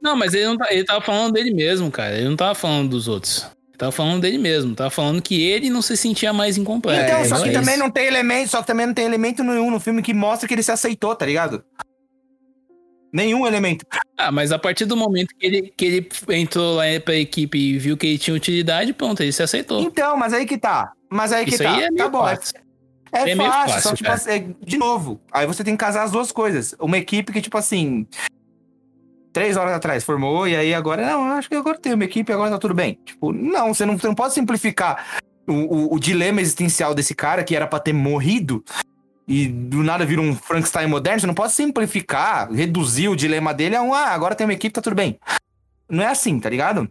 Não, mas ele, não tá, ele tava falando dele mesmo, cara. Ele não tava falando dos outros. Ele tava falando dele mesmo. Tava falando que ele não se sentia mais incompleto. então, É, só só que também não tem elemento, só que também não tem elemento nenhum no filme que mostra que ele se aceitou, tá ligado? Nenhum elemento. Ah, mas a partir do momento que ele, que ele entrou lá pra equipe e viu que ele tinha utilidade, pronto, ele se aceitou. Então, mas aí que tá. Mas aí que Isso tá. aí é tá bom. é- fácil. É, É fácil, fácil, só tipo cara. assim, é- de novo. Aí você tem que casar as duas coisas. Uma equipe que, tipo assim. Três horas atrás formou, e aí agora, não, acho que agora tem uma equipe, agora tá tudo bem. Tipo, não, você não, você não pode simplificar o, o, o dilema existencial desse cara, que era pra ter morrido, e do nada vira um Frankenstein moderno. Você não pode simplificar, reduzir o dilema dele a um, ah, agora tem uma equipe, tá tudo bem. Não é assim, tá ligado?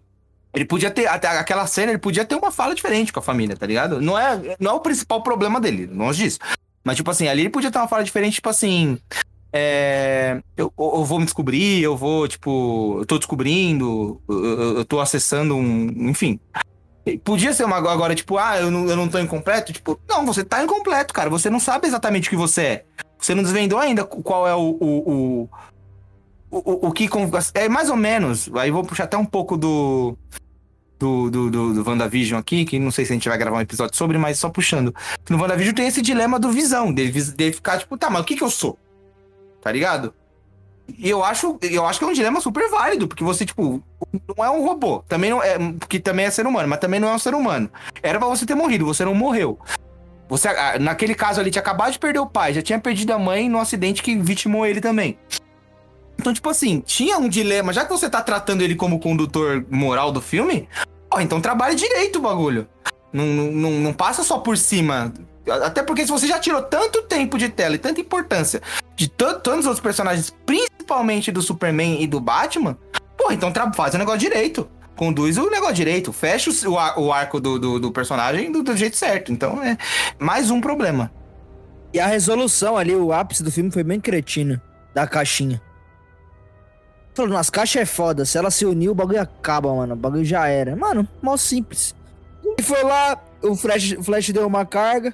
Ele podia ter, até aquela cena, ele podia ter uma fala diferente com a família, tá ligado? Não é, não é o principal problema dele, longe disso. Mas, tipo assim, ali ele podia ter uma fala diferente, tipo assim. É, eu, eu vou me descobrir, eu vou, tipo, eu tô descobrindo, eu, eu- tô acessando um. Enfim. Podia ser uma agora, tipo, ah, eu não, eu não tô incompleto. Tipo, não, você tá incompleto, cara. Você não sabe exatamente o que você é. Você não desvendou ainda qual é o. o, o o, o, que. É mais ou menos. Aí vou puxar até um pouco do. Do, do, do, do WandaVision aqui, que não sei se a gente vai gravar um episódio sobre, mas só puxando. No WandaVision tem esse dilema do visão, dele, dele ficar tipo, tá, mas o que que eu sou? Tá ligado? E eu acho, eu acho que é um dilema super válido, porque você, tipo, não é um robô. Também não é. Que também é ser humano, mas também não é um ser humano. Era pra você ter morrido, você não morreu. Você, naquele caso ali, tinha acabado de perder o pai, já tinha perdido a mãe no acidente que vitimou ele também. Então, tipo assim, tinha um dilema, já que você tá tratando ele como condutor moral do filme, ó, então trabalhe direito o bagulho. Não, não, não, passa só por cima. Até porque se você já tirou tanto tempo de tela e tanta importância de tan- tantos outros personagens, principalmente do Superman e do Batman, pô, então faz o negócio direito. conduz o negócio direito, fecha o, o, o arco do, do, do personagem do, do, jeito certo. Então é mais um problema. E a resolução ali, o ápice do filme foi bem cretino, da caixinha. Falou, as caixas é foda, se ela se unir, o bagulho acaba, mano. O bagulho já era. Mano, mal simples. E foi lá, o Flash, o Flash deu uma carga,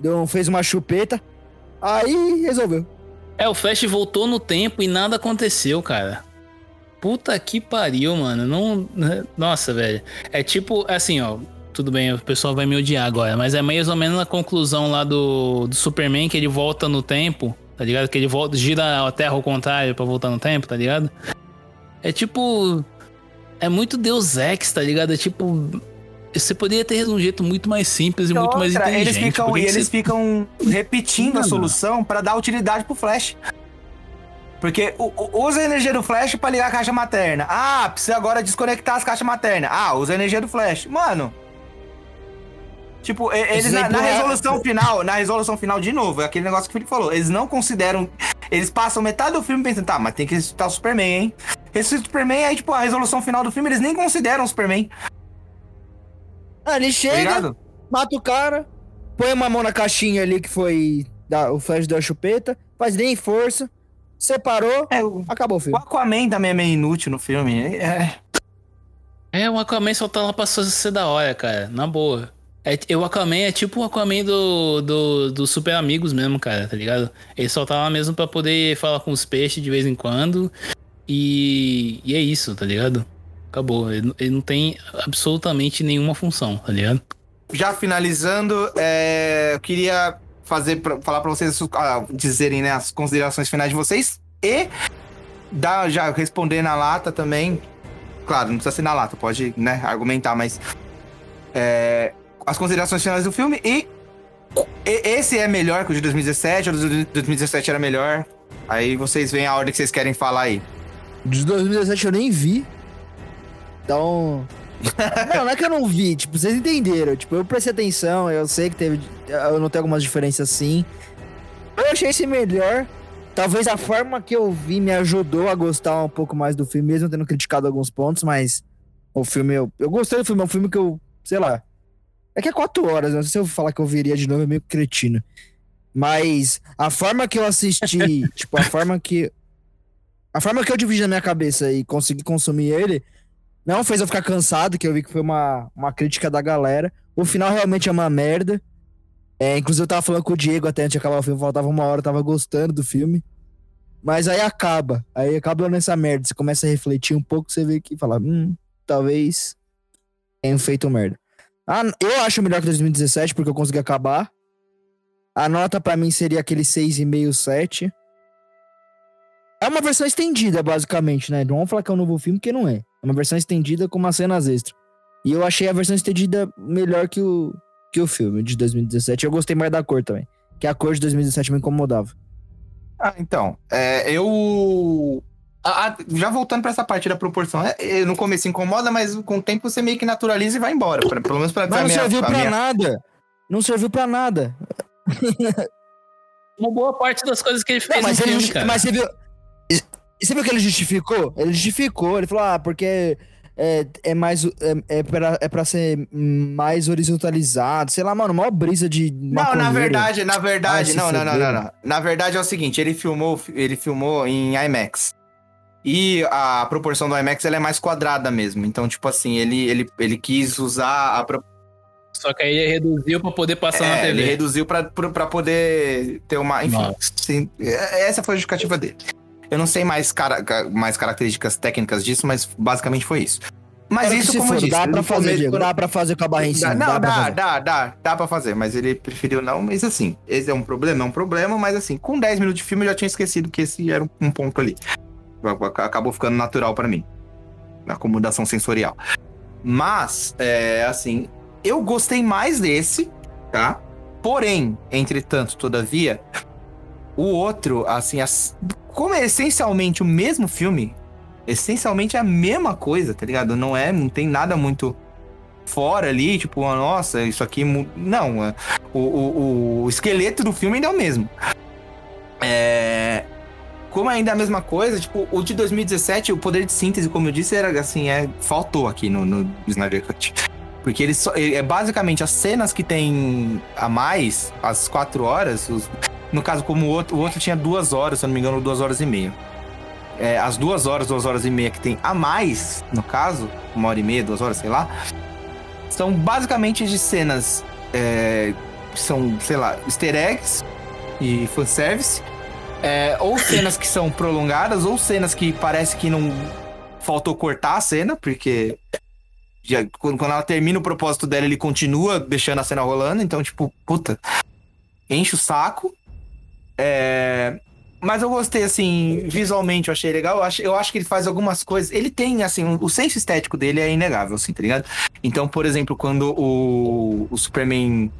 deu, fez uma chupeta, aí resolveu. É, o Flash voltou no tempo e nada aconteceu, cara. Puta que pariu, mano. Não. Né? Nossa, velho. É tipo, assim, ó. Tudo bem, o pessoal vai me odiar agora, mas é mais ou menos a conclusão lá do, do Superman que ele volta no tempo, tá ligado? Que ele volta, gira a Terra ao contrário pra voltar no tempo, tá ligado? É tipo. É muito Deus Ex, tá ligado? É tipo. Você poderia ter um jeito muito mais simples e muito outra, mais inteligente. Eles ficam, e eles você... ficam repetindo a solução para dar utilidade pro Flash. Porque usa a energia do flash para ligar a caixa materna. Ah, precisa agora desconectar as caixas maternas. Ah, usa a energia do flash. Mano. Tipo, eles na, na, resolução final, na resolução final, de novo, é aquele negócio que o Felipe falou. Eles não consideram. Eles passam metade do filme pensando, tá, mas tem que ressuscitar o Superman, hein? Esse Superman, aí, tipo, a resolução final do filme, eles nem consideram o Superman. Ah, ele chega, tá mata o cara, põe uma mão na caixinha ali que foi. Da, o Flash da chupeta, faz nem força separou, é, o, acabou o filme. O Aquaman também é meio inútil no filme. É, é o Aquaman só tá lá pra ser da hora, cara. Na boa. É, o Aquaman é tipo o Aquaman do, do, do Super Amigos mesmo, cara, tá ligado? Ele só tá lá mesmo pra poder falar com os peixes de vez em quando. E, e é isso, tá ligado? Acabou. Ele, ele não tem absolutamente nenhuma função, tá ligado? Já finalizando, é, eu queria fazer pra, falar para vocês uh, dizerem né, as considerações finais de vocês e dar, já responder na lata também. Claro, não precisa ser na lata, pode né, argumentar, mas é, as considerações finais do filme e, esse é melhor que o de 2017, ou o de 2017 era melhor. Aí vocês veem a ordem que vocês querem falar aí. De 2017 eu nem vi. Então, não, não é que eu não vi, tipo, vocês entenderam. Tipo, eu prestei atenção, eu sei que teve. Eu notei algumas diferenças sim. Eu achei esse melhor. Talvez a forma que eu vi me ajudou a gostar um pouco mais do filme, mesmo tendo criticado alguns pontos, mas o filme, eu, eu gostei do filme, é um filme que eu, sei lá. É que é quatro horas, não sei se eu falar que eu viria de novo, é meio cretino. Mas a forma que eu assisti, tipo, a forma que. A forma que eu dividi na minha cabeça e consegui consumir ele não fez eu ficar cansado, que eu vi que foi uma, uma crítica da galera. O final realmente é uma merda. É, inclusive eu tava falando com o Diego até antes de acabar o filme, faltava uma hora, eu tava gostando do filme. Mas aí acaba. Aí acaba nessa merda. Você começa a refletir um pouco, você vê que fala, hum, talvez tenham feito merda. Ah, eu acho melhor que 2017, porque eu consegui acabar. A nota para mim seria aquele 6,5, 7. É uma versão estendida, basicamente, né? Não vamos falar que é um novo filme, porque não é. É uma versão estendida com umas cenas extras. E eu achei a versão estendida melhor que o, que o filme de 2017. Eu gostei mais da cor também. Que a cor de 2017 me incomodava. Ah, então. É, eu. Já voltando para essa parte da proporção, é, no começo incomoda, mas com o tempo você meio que naturaliza e vai embora. Pra, pelo menos pra Mas não minha, serviu pra, pra minha... nada. Não serviu pra nada. Uma boa parte das coisas que ele fez não, mas, ele, filme, mas você viu. Sabe o que ele justificou? Ele justificou, ele falou, ah, porque é, é mais. É, é, pra, é pra ser mais horizontalizado. Sei lá, mano, maior brisa de. Não, na verdade, na verdade, Ai, não, não, não, não, não. Na verdade é o seguinte, ele filmou, ele filmou em IMAX. E a proporção do IMAX ela é mais quadrada mesmo. Então, tipo assim, ele, ele, ele quis usar a. Pro... Só que aí ele reduziu pra poder passar é, na TV. Ele reduziu pra, pra poder ter uma. Enfim, sim, essa foi a justificativa dele. Eu não sei mais, cara, mais características técnicas disso, mas basicamente foi isso. Mas Cara isso, como for, eu disse, dá pra fazer, Diego, dá pra fazer com a barra em cima. Não, dá, dá, dá, dá, dá pra fazer, mas ele preferiu não. Mas assim, esse é um problema, é um problema, mas assim, com 10 minutos de filme eu já tinha esquecido que esse era um ponto ali. Acabou ficando natural para mim. Acomodação sensorial. Mas, é, assim, eu gostei mais desse, tá? Porém, entretanto, todavia, o outro, assim, as, como é essencialmente o mesmo filme, essencialmente é a mesma coisa, tá ligado? Não é, não tem nada muito fora ali, tipo, nossa, isso aqui. Não, é, o, o, o esqueleto do filme ainda é o mesmo. É. como ainda é a mesma coisa, tipo, o de 2017, o poder de síntese, como eu disse, era assim, é, faltou aqui no, no Snyder Cut. Porque ele só, é basicamente as cenas que tem a mais, as quatro horas, os, no caso, como o outro, o outro tinha duas horas, se eu não me engano, duas horas e meia. É, as duas horas, duas horas e meia que tem a mais, no caso, uma hora e meia, duas horas, sei lá, são basicamente de cenas é, são, sei lá, easter eggs e fanservice. É, ou cenas que são prolongadas, ou cenas que parece que não faltou cortar a cena, porque já, quando, ela termina o propósito dela, ele continua deixando a cena rolando. Então, tipo, puta, enche o saco. É, mas eu gostei, assim, visualmente eu achei legal. Eu acho, eu acho que ele faz algumas coisas. Ele tem, assim, o senso estético dele é inegável, assim, tá ligado? Então, por exemplo, quando o, o Superman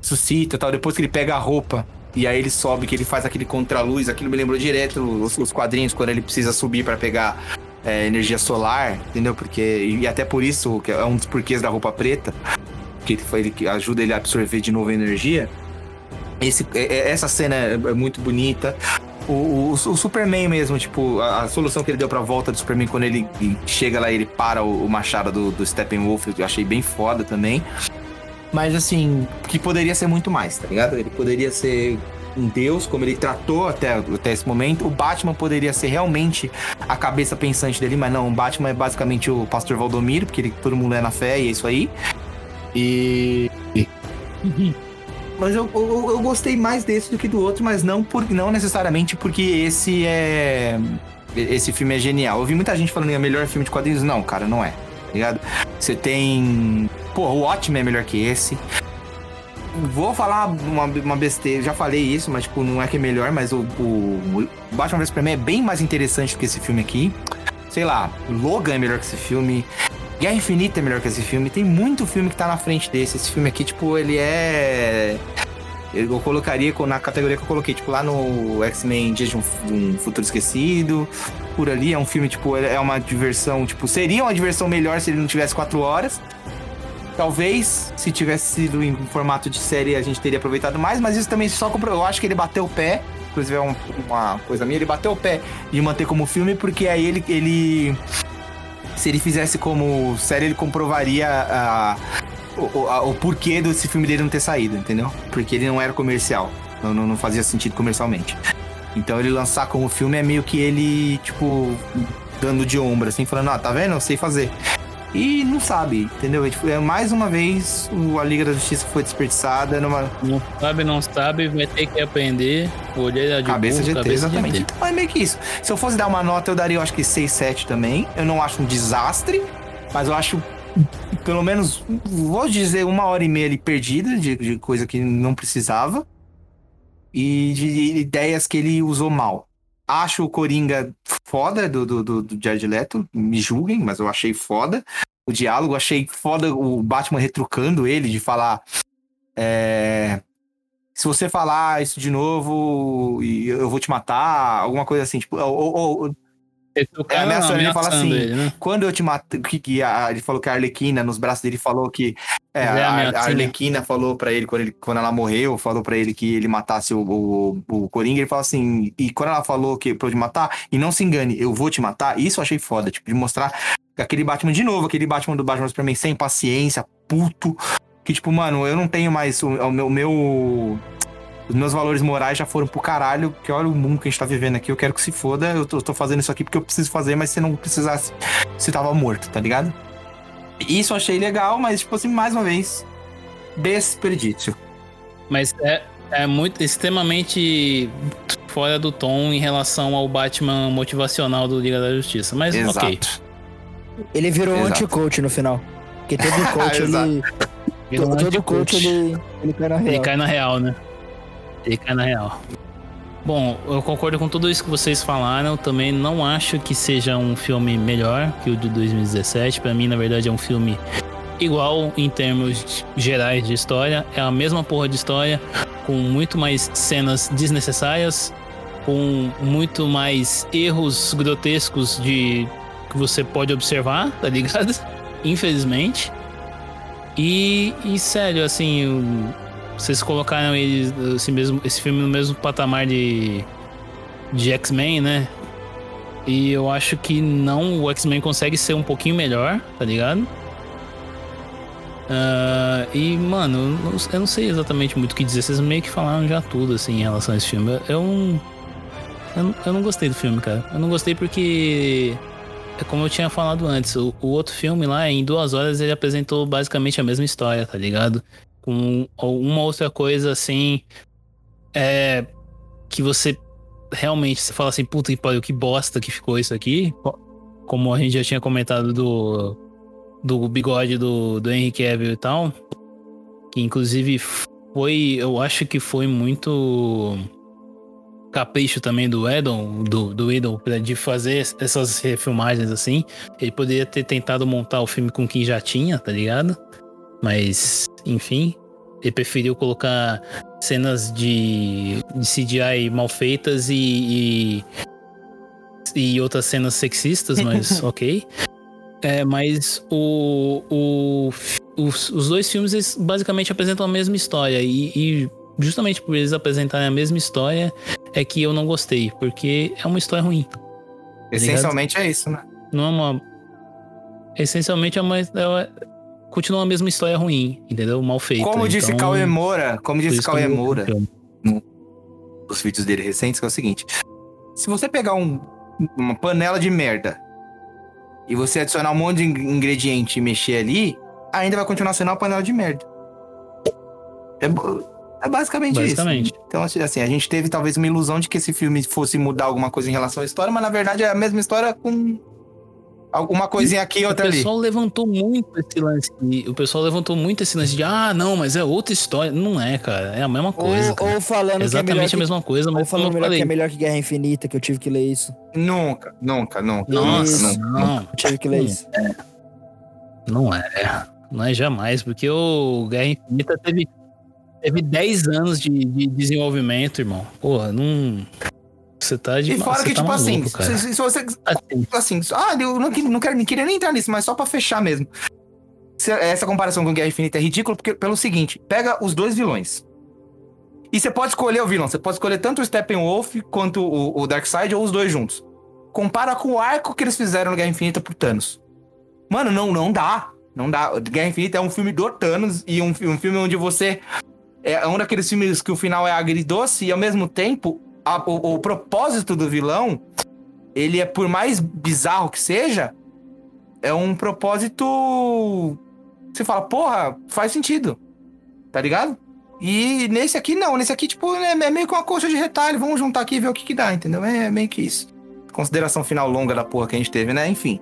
suscita tal, depois que ele pega a roupa e aí ele sobe, que ele faz aquele contraluz, aquilo me lembrou direto os, os quadrinhos, quando ele precisa subir para pegar é, energia solar, entendeu? Porque, e até por isso, que é um dos porquês da roupa preta, que ele, que ajuda ele a absorver de novo energia. Esse, é, é, essa cena é muito bonita. O, o, o, Superman mesmo, tipo, a, a, solução que ele deu pra volta do Superman quando ele chega lá ele para o, o machado do, do Steppenwolf, eu achei bem foda também. Mas assim, que poderia ser muito mais, tá ligado? Ele poderia ser um deus, como ele tratou até, até esse momento. O Batman poderia ser realmente a cabeça pensante dele, mas não, o Batman é basicamente o Pastor Valdomiro, porque ele, todo mundo é na fé e é isso aí. E. mas eu, eu, eu, gostei mais desse do que do outro, mas não, por, não necessariamente porque esse é. Esse filme é genial. Eu vi muita gente falando que é o melhor filme de quadrinhos. Não, cara, não é. Tá ligado? Você tem Pô, o ótimo é melhor que esse. Vou falar uma, uma besteira, já falei isso, mas tipo, não é que é melhor, mas o, o, Batman vs Superman é bem mais interessante do que esse filme aqui. Sei lá, Logan é melhor que esse filme. Guerra Infinita é melhor que esse filme. Tem muito filme que tá na frente desse. Esse filme aqui, tipo, ele é. Eu colocaria na categoria que eu coloquei, tipo, lá no X-Men Dias de um, um, Futuro Esquecido. Por ali é um filme, tipo, é uma diversão, tipo, seria uma diversão melhor se ele não tivesse quatro horas. Talvez, se tivesse sido em formato de série, a gente teria aproveitado mais, mas isso também só comprou. Eu acho que ele bateu o pé. Inclusive, é um, uma coisa minha. Ele bateu o pé de manter como filme, porque aí ele. ele se ele fizesse como série, ele comprovaria a, o, a, o porquê desse filme dele não ter saído, entendeu? Porque ele não era comercial. Não, não, fazia sentido comercialmente. Então ele lançar como filme é meio que ele, tipo, dando de ombro, assim, falando, ah, tá vendo? Eu sei fazer e não sabe, entendeu? É, tipo, é, mais uma vez a Liga da Justiça foi desperdiçada numa. Não sabe, não sabe, vai ter que aprender. Olhar de cabeça burro, de ET, exatamente. Então é meio que isso. Se eu fosse dar uma nota, eu daria, eu acho que 6, 7 também. Eu não acho um desastre, mas eu acho pelo menos, vou dizer, uma hora e meia ali perdida de, de coisa que não precisava. E de ideias que ele usou mal. Acho o Coringa foda do, do, do, do Jared Leto, me julguem, mas eu achei foda. O diálogo, achei foda o Batman retrucando ele, de falar. É, se você falar isso de novo, eu vou te matar, alguma coisa assim, tipo, ou, ou, é, ameaçando, ele fala assim, ele, né? quando eu te matei, que, que a, ele falou que a Arlequina, nos braços dele, falou que é, é a, a, Arlequina falou para ele quando, ele, quando ela morreu, falou para ele que ele matasse o, o, o Coringa, ele fala assim, e quando ela falou que pra eu te matar, e não se engane, eu vou te matar, isso eu achei foda, tipo, de mostrar aquele Batman de novo, aquele Batman do Batman pra mim, sem paciência, puto, que tipo, mano, eu não tenho mais o, o meu, meu os meus valores morais já foram pro caralho, que olha o mundo que a gente tá vivendo aqui, eu quero que se foda, eu tô, tô fazendo isso aqui porque eu preciso fazer, mas se não precisasse, você tava morto, tá ligado? Isso eu achei legal, mas, tipo assim, mais uma vez, desperdício. Mas é, é muito, extremamente fora do tom em relação ao Batman motivacional do Liga da Justiça, mas Exato. ok. Ele virou anti-coach no final. Porque todo coach, ele... Todo, todo coach, ele, ele cai na real. Ele cai na real, né? Ele cai na real. Bom, eu concordo com tudo isso que vocês falaram. Eu também não acho que seja um filme melhor que o de 2017. Para mim, na verdade, é um filme igual em termos gerais de história. É a mesma porra de história, com muito mais cenas desnecessárias, com muito mais erros grotescos de que você pode observar, tá ligado? Infelizmente. E, e sério, assim, vocês colocaram ele, esse, mesmo, esse filme no mesmo patamar de de X-Men, né? E eu acho que não, o X-Men consegue ser um pouquinho melhor, tá ligado? Uh, e, mano, eu não, sei exatamente muito o que dizer. Vocês meio que falaram já tudo, assim, em relação a esse filme. Eu, eu, eu, eu não gostei do filme, cara. Eu não gostei porque é como eu tinha falado antes, o, o, outro filme lá, em duas horas, ele apresentou basicamente a mesma história, tá ligado? Com uma outra coisa assim. É. Que você realmente você fala assim, puta que pariu, que bosta que ficou isso aqui. Como a gente já tinha comentado do do bigode do, do Henry Cavill e tal. Que inclusive foi, eu acho que foi muito capricho também do Edon, do, do Edon, de fazer essas refilmagens assim. Ele poderia ter tentado montar o filme com quem já tinha, tá ligado? Mas, enfim, ele preferiu colocar cenas de, de CGI mal feitas e, e, e outras cenas sexistas, mas ok. É, mas o, o, os, os dois filmes eles basicamente apresentam a mesma história. E, e, justamente por eles apresentarem a mesma história é que eu não gostei, porque é uma história ruim. Tá Essencialmente é isso, né? Não é uma. Essencialmente é uma. Continua a mesma história ruim, entendeu? Mal feita. Como disse então, Cauê Moura, como disse Cauê Moura nos vídeos dele recentes, que é o seguinte: se você pegar um, uma panela de merda e você adicionar um monte de ingrediente e mexer ali, ainda vai continuar sendo uma panela de merda. É, é basicamente, basicamente, isso. Então, assim, assim, a gente teve talvez uma ilusão de que esse filme fosse mudar alguma coisa em relação à história, mas na verdade é a mesma história com alguma coisinha aqui e outra ali. O pessoal ali. levantou muito esse lance. De, o pessoal levantou muito esse lance de, ah, não, mas é outra história. Não é, cara. É a mesma coisa. Ou, ou falando Exatamente que é a mesma coisa, mas. Ou falando melhor que é melhor que Guerra Infinita, que eu tive que ler isso. Nunca, nunca, nunca. Nossa, isso, nunca, não. Eu tive que ler isso. É. Não é. Não é jamais, porque o Guerra Infinita teve. Teve 10 anos de, de desenvolvimento, irmão. Porra, não. Você tá de E fora que, tá tipo assim, maluco, assim, se, se, você. Assim, assim ah, eu não, não, quero, não queria nem entrar nisso, mas só pra fechar mesmo. Essa comparação com Guerra Infinita é ridícula porque, pelo seguinte: pega os dois vilões. E você pode escolher o vilão. Você pode escolher tanto o Steppenwolf quanto o, o Darkseid ou os dois juntos. Compara com o arco que eles fizeram no Guerra Infinita pro Thanos. Mano, não, não dá. Não dá. Guerra Infinita é um filme do Thanos e um, um filme onde você. É um daqueles filmes que o final é agridoce e ao mesmo tempo a, o, o, propósito do vilão, ele é, por mais bizarro que seja, é um propósito. Você fala, porra, faz sentido. Tá ligado? E nesse aqui não, nesse aqui, tipo, é, é meio que uma coxa de retalho. Vamos juntar aqui e ver o que, que dá, entendeu? É meio que isso. Consideração final longa da porra que a gente teve, né? Enfim.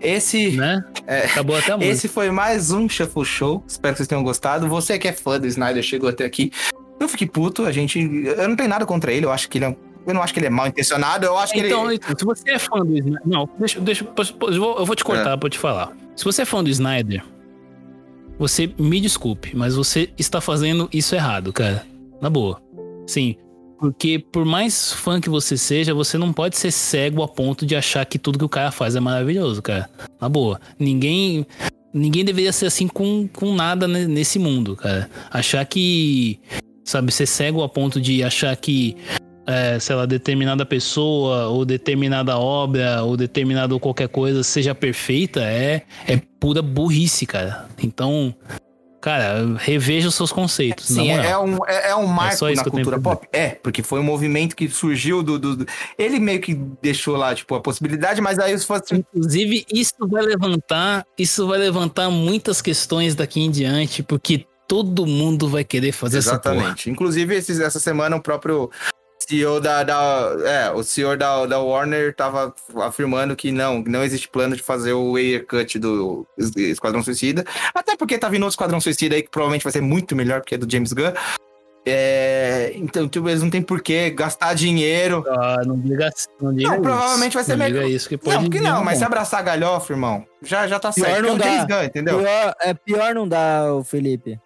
Esse. Né? É, Acabou até muito. Esse foi mais um Shuffle Show. Espero que vocês tenham gostado. Você que é fã do Snyder chegou até aqui. Não fique puto, a gente. Eu não tenho nada contra ele, eu acho que ele é. Eu não acho que ele é mal intencionado, eu acho então, que ele. Então, se você é fã do Snyder. Não, deixa, deixa, eu, vou, eu vou te cortar é. pra te falar. Se você é fã do Snyder, você me desculpe, mas você está fazendo isso errado, cara. Na boa. Sim. Porque por mais fã que você seja, você não pode ser cego a ponto de achar que tudo que o cara faz é maravilhoso, cara. Na boa. Ninguém. Ninguém deveria ser assim com, com nada nesse mundo, cara. Achar que sabe? Ser cego a ponto de achar que, é, sei lá, determinada pessoa, ou determinada obra, ou determinada qualquer coisa seja perfeita é, é pura burrice, cara. Então, Cara, reveja os seus conceitos. Sim, é um, é, é, um marco é na cultura pop. É, porque foi um movimento que surgiu do, do, do, Ele meio que deixou lá, tipo, a possibilidade, mas aí os fãs. Inclusive, isso vai levantar. Isso vai levantar muitas questões daqui em diante, porque todo mundo vai querer fazer Exatamente. Inclusive, esses, essa semana o próprio CEO da, da é, o senhor da, da Warner estava afirmando que não, não existe plano de fazer o Air Cut do Esquadrão Suicida, até porque tá vindo outro Esquadrão Suicida aí que provavelmente vai ser muito melhor porque é do James Gunn. É, então, tipo, eles não tem por que gastar dinheiro. Ah, não diga, não diga não, isso. provavelmente vai ser não melhor. Isso, que pode não, porque não, mas se abraçar galhofa, irmão, já, já tá pior certo. Não é dá. Gunn, entendeu? Pior, é pior não dá, o Felipe.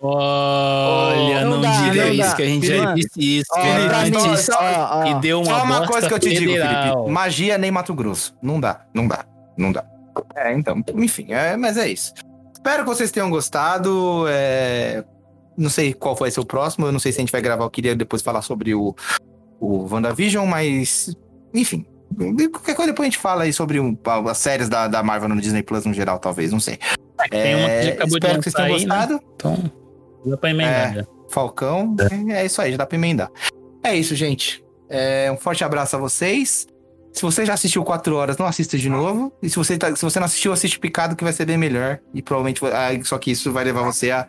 Olha, Não não, dá, diga não isso, dá. que a gente já Mano, disse isso, ó, que ó. deu uma Só uma bosta coisa que eu te digo, federal. Felipe. Magia nem Mato Grosso. Não dá, não dá, não dá. É, então, enfim, é, mas é isso. Espero que vocês tenham gostado. é, Não sei qual vai ser o próximo. Eu não sei se a gente vai gravar. Eu queria depois falar sobre o, o, WandaVision, mas. Enfim. Qualquer coisa depois a gente fala aí sobre um, as séries da, da Marvel no Disney Plus no geral, talvez, não sei. Tem uma que É, acabou de espero que vocês tenham aí, né? gostado. Então, dá pra emendar. É. já. Falcão, é isso aí, já dá pra emendar. É isso, gente. É, um forte abraço a vocês. Se você já assistiu 4 horas, não assista de novo. E se você, tá- se você não assistiu, assiste picado, que vai ser bem melhor. E provavelmente. ah, Só que isso vai levar você a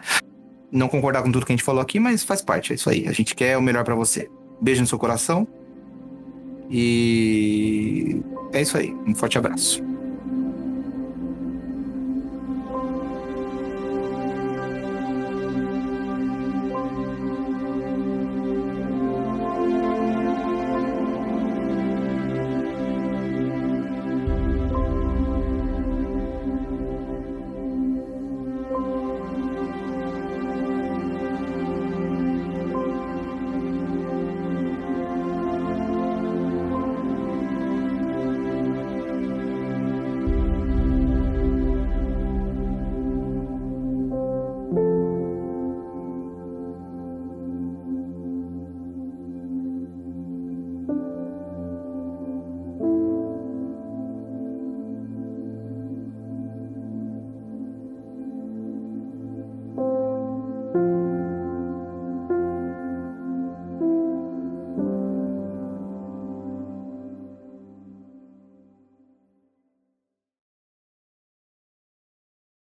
não concordar com tudo que a gente falou aqui, mas faz parte, é isso aí. A gente quer o melhor pra você. Beijo no seu coração. E é isso aí. Um forte abraço.